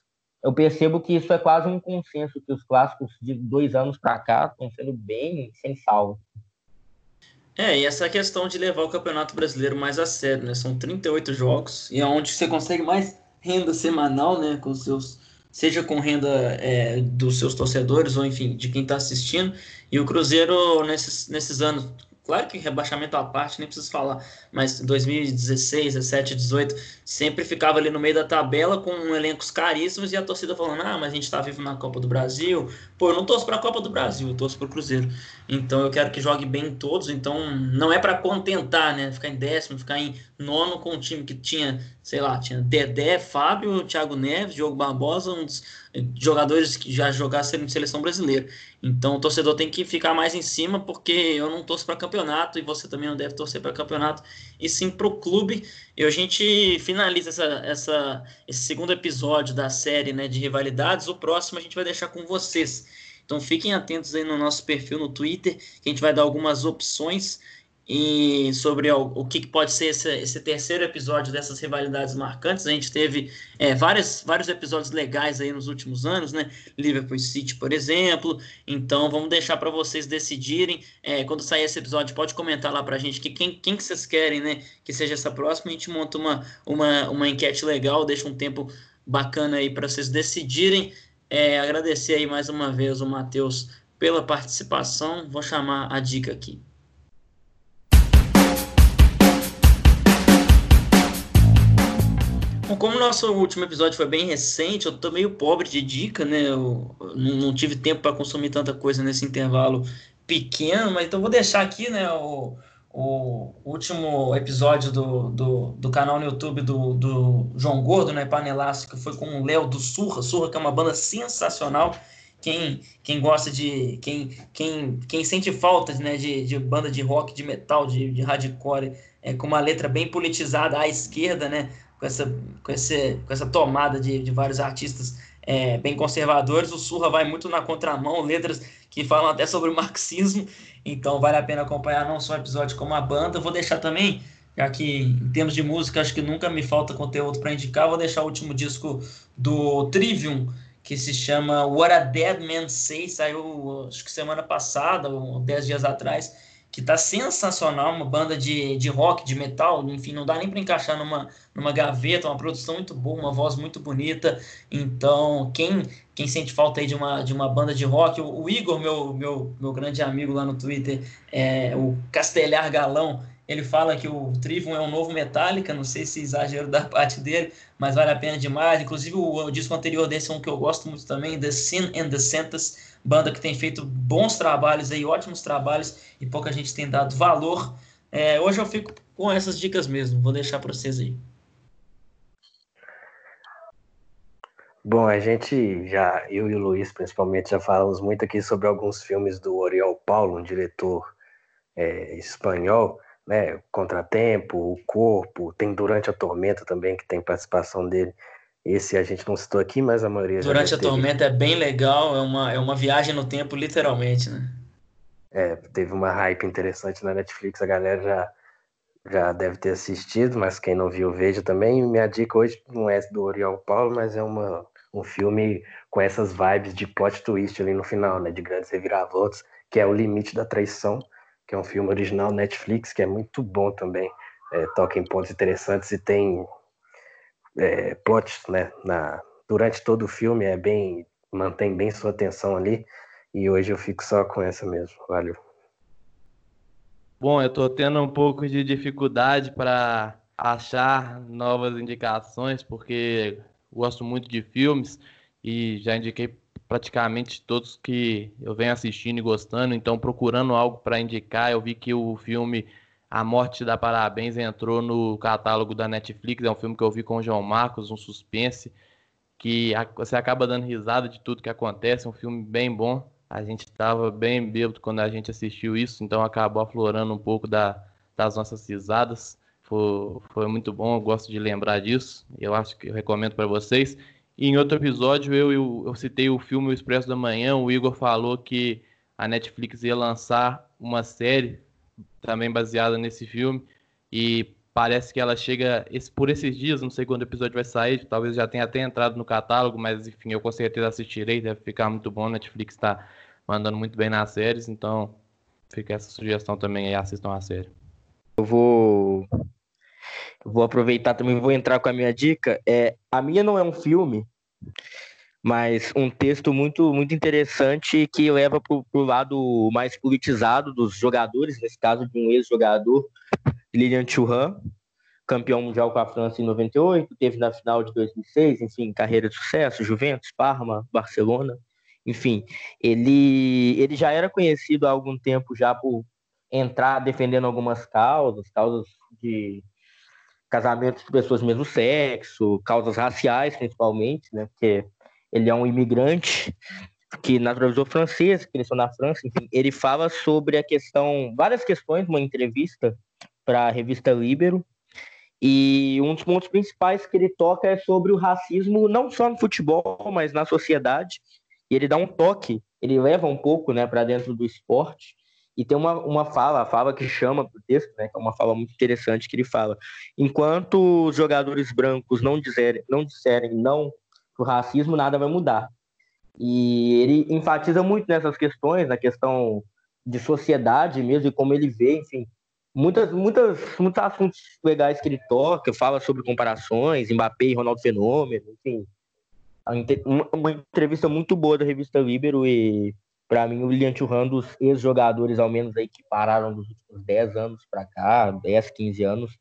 eu percebo que isso é quase um consenso, que os clássicos de dois anos para cá estão sendo bem sem salvo. É, e essa questão de levar o Campeonato Brasileiro mais a sério, né? São 38 jogos, e é onde você consegue mais renda semanal, né? Com seus, seja com renda é, dos seus torcedores, ou enfim, de quem está assistindo. E o Cruzeiro, nesses, nesses anos, Claro que rebaixamento à parte, nem preciso falar, mas 2016, 17, 18, sempre ficava ali no meio da tabela com elencos caríssimos e a torcida falando: ah, mas a gente está vivo na Copa do Brasil. Pô, eu não torço para a Copa do Brasil, eu torço para o Cruzeiro. Então eu quero que jogue bem todos. Então não é para contentar, né? Ficar em décimo, ficar em nono com um time que tinha, sei lá, tinha Dedé, Fábio, Thiago Neves, Diogo Barbosa, um dos jogadores que já jogaram em seleção brasileira. Então o torcedor tem que ficar mais em cima, porque eu não torço para campeonato e você também não deve torcer para campeonato, e sim para o clube. E a gente finaliza essa, essa, esse segundo episódio da série né, de rivalidades. O próximo a gente vai deixar com vocês. Então fiquem atentos aí no nosso perfil no Twitter, que a gente vai dar algumas opções e sobre o, o que pode ser esse, esse, terceiro episódio dessas rivalidades marcantes. A gente teve é, vários, vários episódios legais aí nos últimos anos, né? Liverpool City, por exemplo. Então vamos deixar para vocês decidirem. É, quando sair esse episódio, pode comentar lá para a gente que quem, quem que vocês querem, né? Que seja essa próxima. A gente monta uma, uma, uma enquete legal, deixa um tempo bacana aí para vocês decidirem. É, agradecer aí mais uma vez o Matheus pela participação. Vou chamar a dica aqui. Como o nosso último episódio foi bem recente, eu tô meio pobre de dica, né? Eu não tive tempo para consumir tanta coisa nesse intervalo pequeno, mas então vou deixar aqui, né, o, o último episódio do, do, do, canal no YouTube do, do João Gordo, né, Panelaço, que foi com o Léo do Surra, Surra que é uma banda sensacional, quem, quem gosta de. Quem, quem, quem sente falta né, de, de banda de rock, de metal, de, de hardcore, é, com uma letra bem politizada à esquerda, né? Com essa, com esse, com essa tomada de, de vários artistas é, bem conservadores, o Surra vai muito na contramão, letras que falam até sobre o marxismo, então vale a pena acompanhar não só o episódio como a banda. Vou deixar também, já que em termos de música acho que nunca me falta conteúdo para indicar, vou deixar o último disco do Trivium, que se chama What a Dead Man Say, saiu acho que semana passada, ou 10 dias atrás, que tá sensacional, uma banda de, de rock, de metal, enfim, não dá nem para encaixar numa, numa gaveta, uma produção muito boa, uma voz muito bonita. Então, quem quem sente falta aí de uma, de uma banda de rock, o, o Igor, meu, meu, meu grande amigo lá no Twitter, é, o Castelhar Galão, ele fala que o Trivium é um novo Metallica, não sei se exagero da parte dele, mas vale a pena demais. Inclusive, o, o disco anterior desse é um que eu gosto muito também, The Sin and the Sentence, banda que tem feito bons trabalhos aí, ótimos trabalhos, e pouca gente tem dado valor. É, hoje eu fico com essas dicas mesmo, vou deixar para vocês aí. Bom, a gente já, eu e o Luiz principalmente, já falamos muito aqui sobre alguns filmes do Oriol Paulo, um diretor é, espanhol, né? Contratempo, O Corpo, tem Durante a Tormenta também, que tem participação dele. Esse a gente não citou aqui, mas a maioria Durante a Tormenta é bem legal, é uma, é uma viagem no tempo, literalmente, né? É, teve uma hype interessante na Netflix, a galera já, já deve ter assistido, mas quem não viu, veja também. Minha dica hoje não é do Oriol Paulo, mas é uma, um filme com essas vibes de plot twist ali no final, né? De grandes reviravoltas, que é O Limite da Traição, que é um filme original Netflix, que é muito bom também. É, toca em pontos interessantes e tem é, plots, né? Na, durante todo o filme é bem mantém bem sua atenção ali. E hoje eu fico só com essa mesmo. Valeu. Bom, eu estou tendo um pouco de dificuldade para achar novas indicações, porque gosto muito de filmes e já indiquei praticamente todos que eu venho assistindo e gostando, então procurando algo para indicar, eu vi que o filme a Morte da Parabéns entrou no catálogo da Netflix, é um filme que eu vi com o João Marcos, um suspense, que você acaba dando risada de tudo que acontece, é um filme bem bom. A gente estava bem bêbado quando a gente assistiu isso, então acabou aflorando um pouco da, das nossas risadas. Foi, foi muito bom, eu gosto de lembrar disso, eu acho que eu recomendo para vocês. E em outro episódio eu, eu, eu citei o filme O Expresso da Manhã, o Igor falou que a Netflix ia lançar uma série também baseada nesse filme. E parece que ela chega esse, por esses dias, não sei quando o episódio vai sair, talvez já tenha até entrado no catálogo, mas enfim, eu com certeza assistirei, deve ficar muito bom. Netflix está mandando muito bem nas séries, então fica essa sugestão também aí, assistam a série. Eu vou vou aproveitar também, vou entrar com a minha dica. É, a minha não é um filme, mas um texto muito, muito interessante que leva para o lado mais politizado dos jogadores, nesse caso de um ex-jogador, Lilian Thuram, campeão mundial com a França em 98, teve na final de 2006, enfim, carreira de sucesso, Juventus, Parma, Barcelona, enfim, ele, ele já era conhecido há algum tempo já por entrar defendendo algumas causas, causas de casamentos de pessoas do mesmo sexo, causas raciais principalmente, né, porque ele é um imigrante que naturalizou francês, cresceu na França, enfim, ele fala sobre a questão, várias questões, uma entrevista para a revista Libero, e um dos pontos principais que ele toca é sobre o racismo, não só no futebol, mas na sociedade, e ele dá um toque, ele leva um pouco, né, para dentro do esporte, e tem uma, uma fala, a fala que chama para o texto, né, que é uma fala muito interessante que ele fala, enquanto os jogadores brancos não disserem não, disserem não o racismo, nada vai mudar. E ele enfatiza muito nessas questões, na questão de sociedade mesmo, e como ele vê, enfim, muitas, muitas, muitos assuntos legais que ele toca, fala sobre comparações, Mbappé e Ronaldo Fenômeno, enfim. Uma entrevista muito boa da revista Libero e, para mim, o William Thuram, dos ex-jogadores, ao menos aí, que pararam dos últimos 10 anos para cá, 10, 15 anos,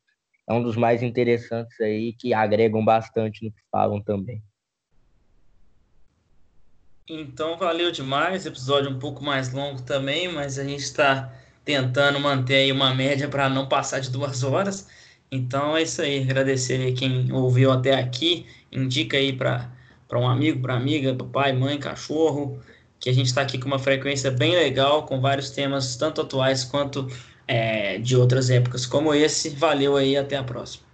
é um dos mais interessantes aí, que agregam bastante no que falam também. Então valeu demais, episódio um pouco mais longo também, mas a gente está tentando manter aí uma média para não passar de duas horas. Então é isso aí, agradecer aí quem ouviu até aqui, indica aí para um amigo, para amiga, pai, mãe, cachorro, que a gente está aqui com uma frequência bem legal, com vários temas, tanto atuais quanto é, de outras épocas como esse. Valeu aí, até a próxima.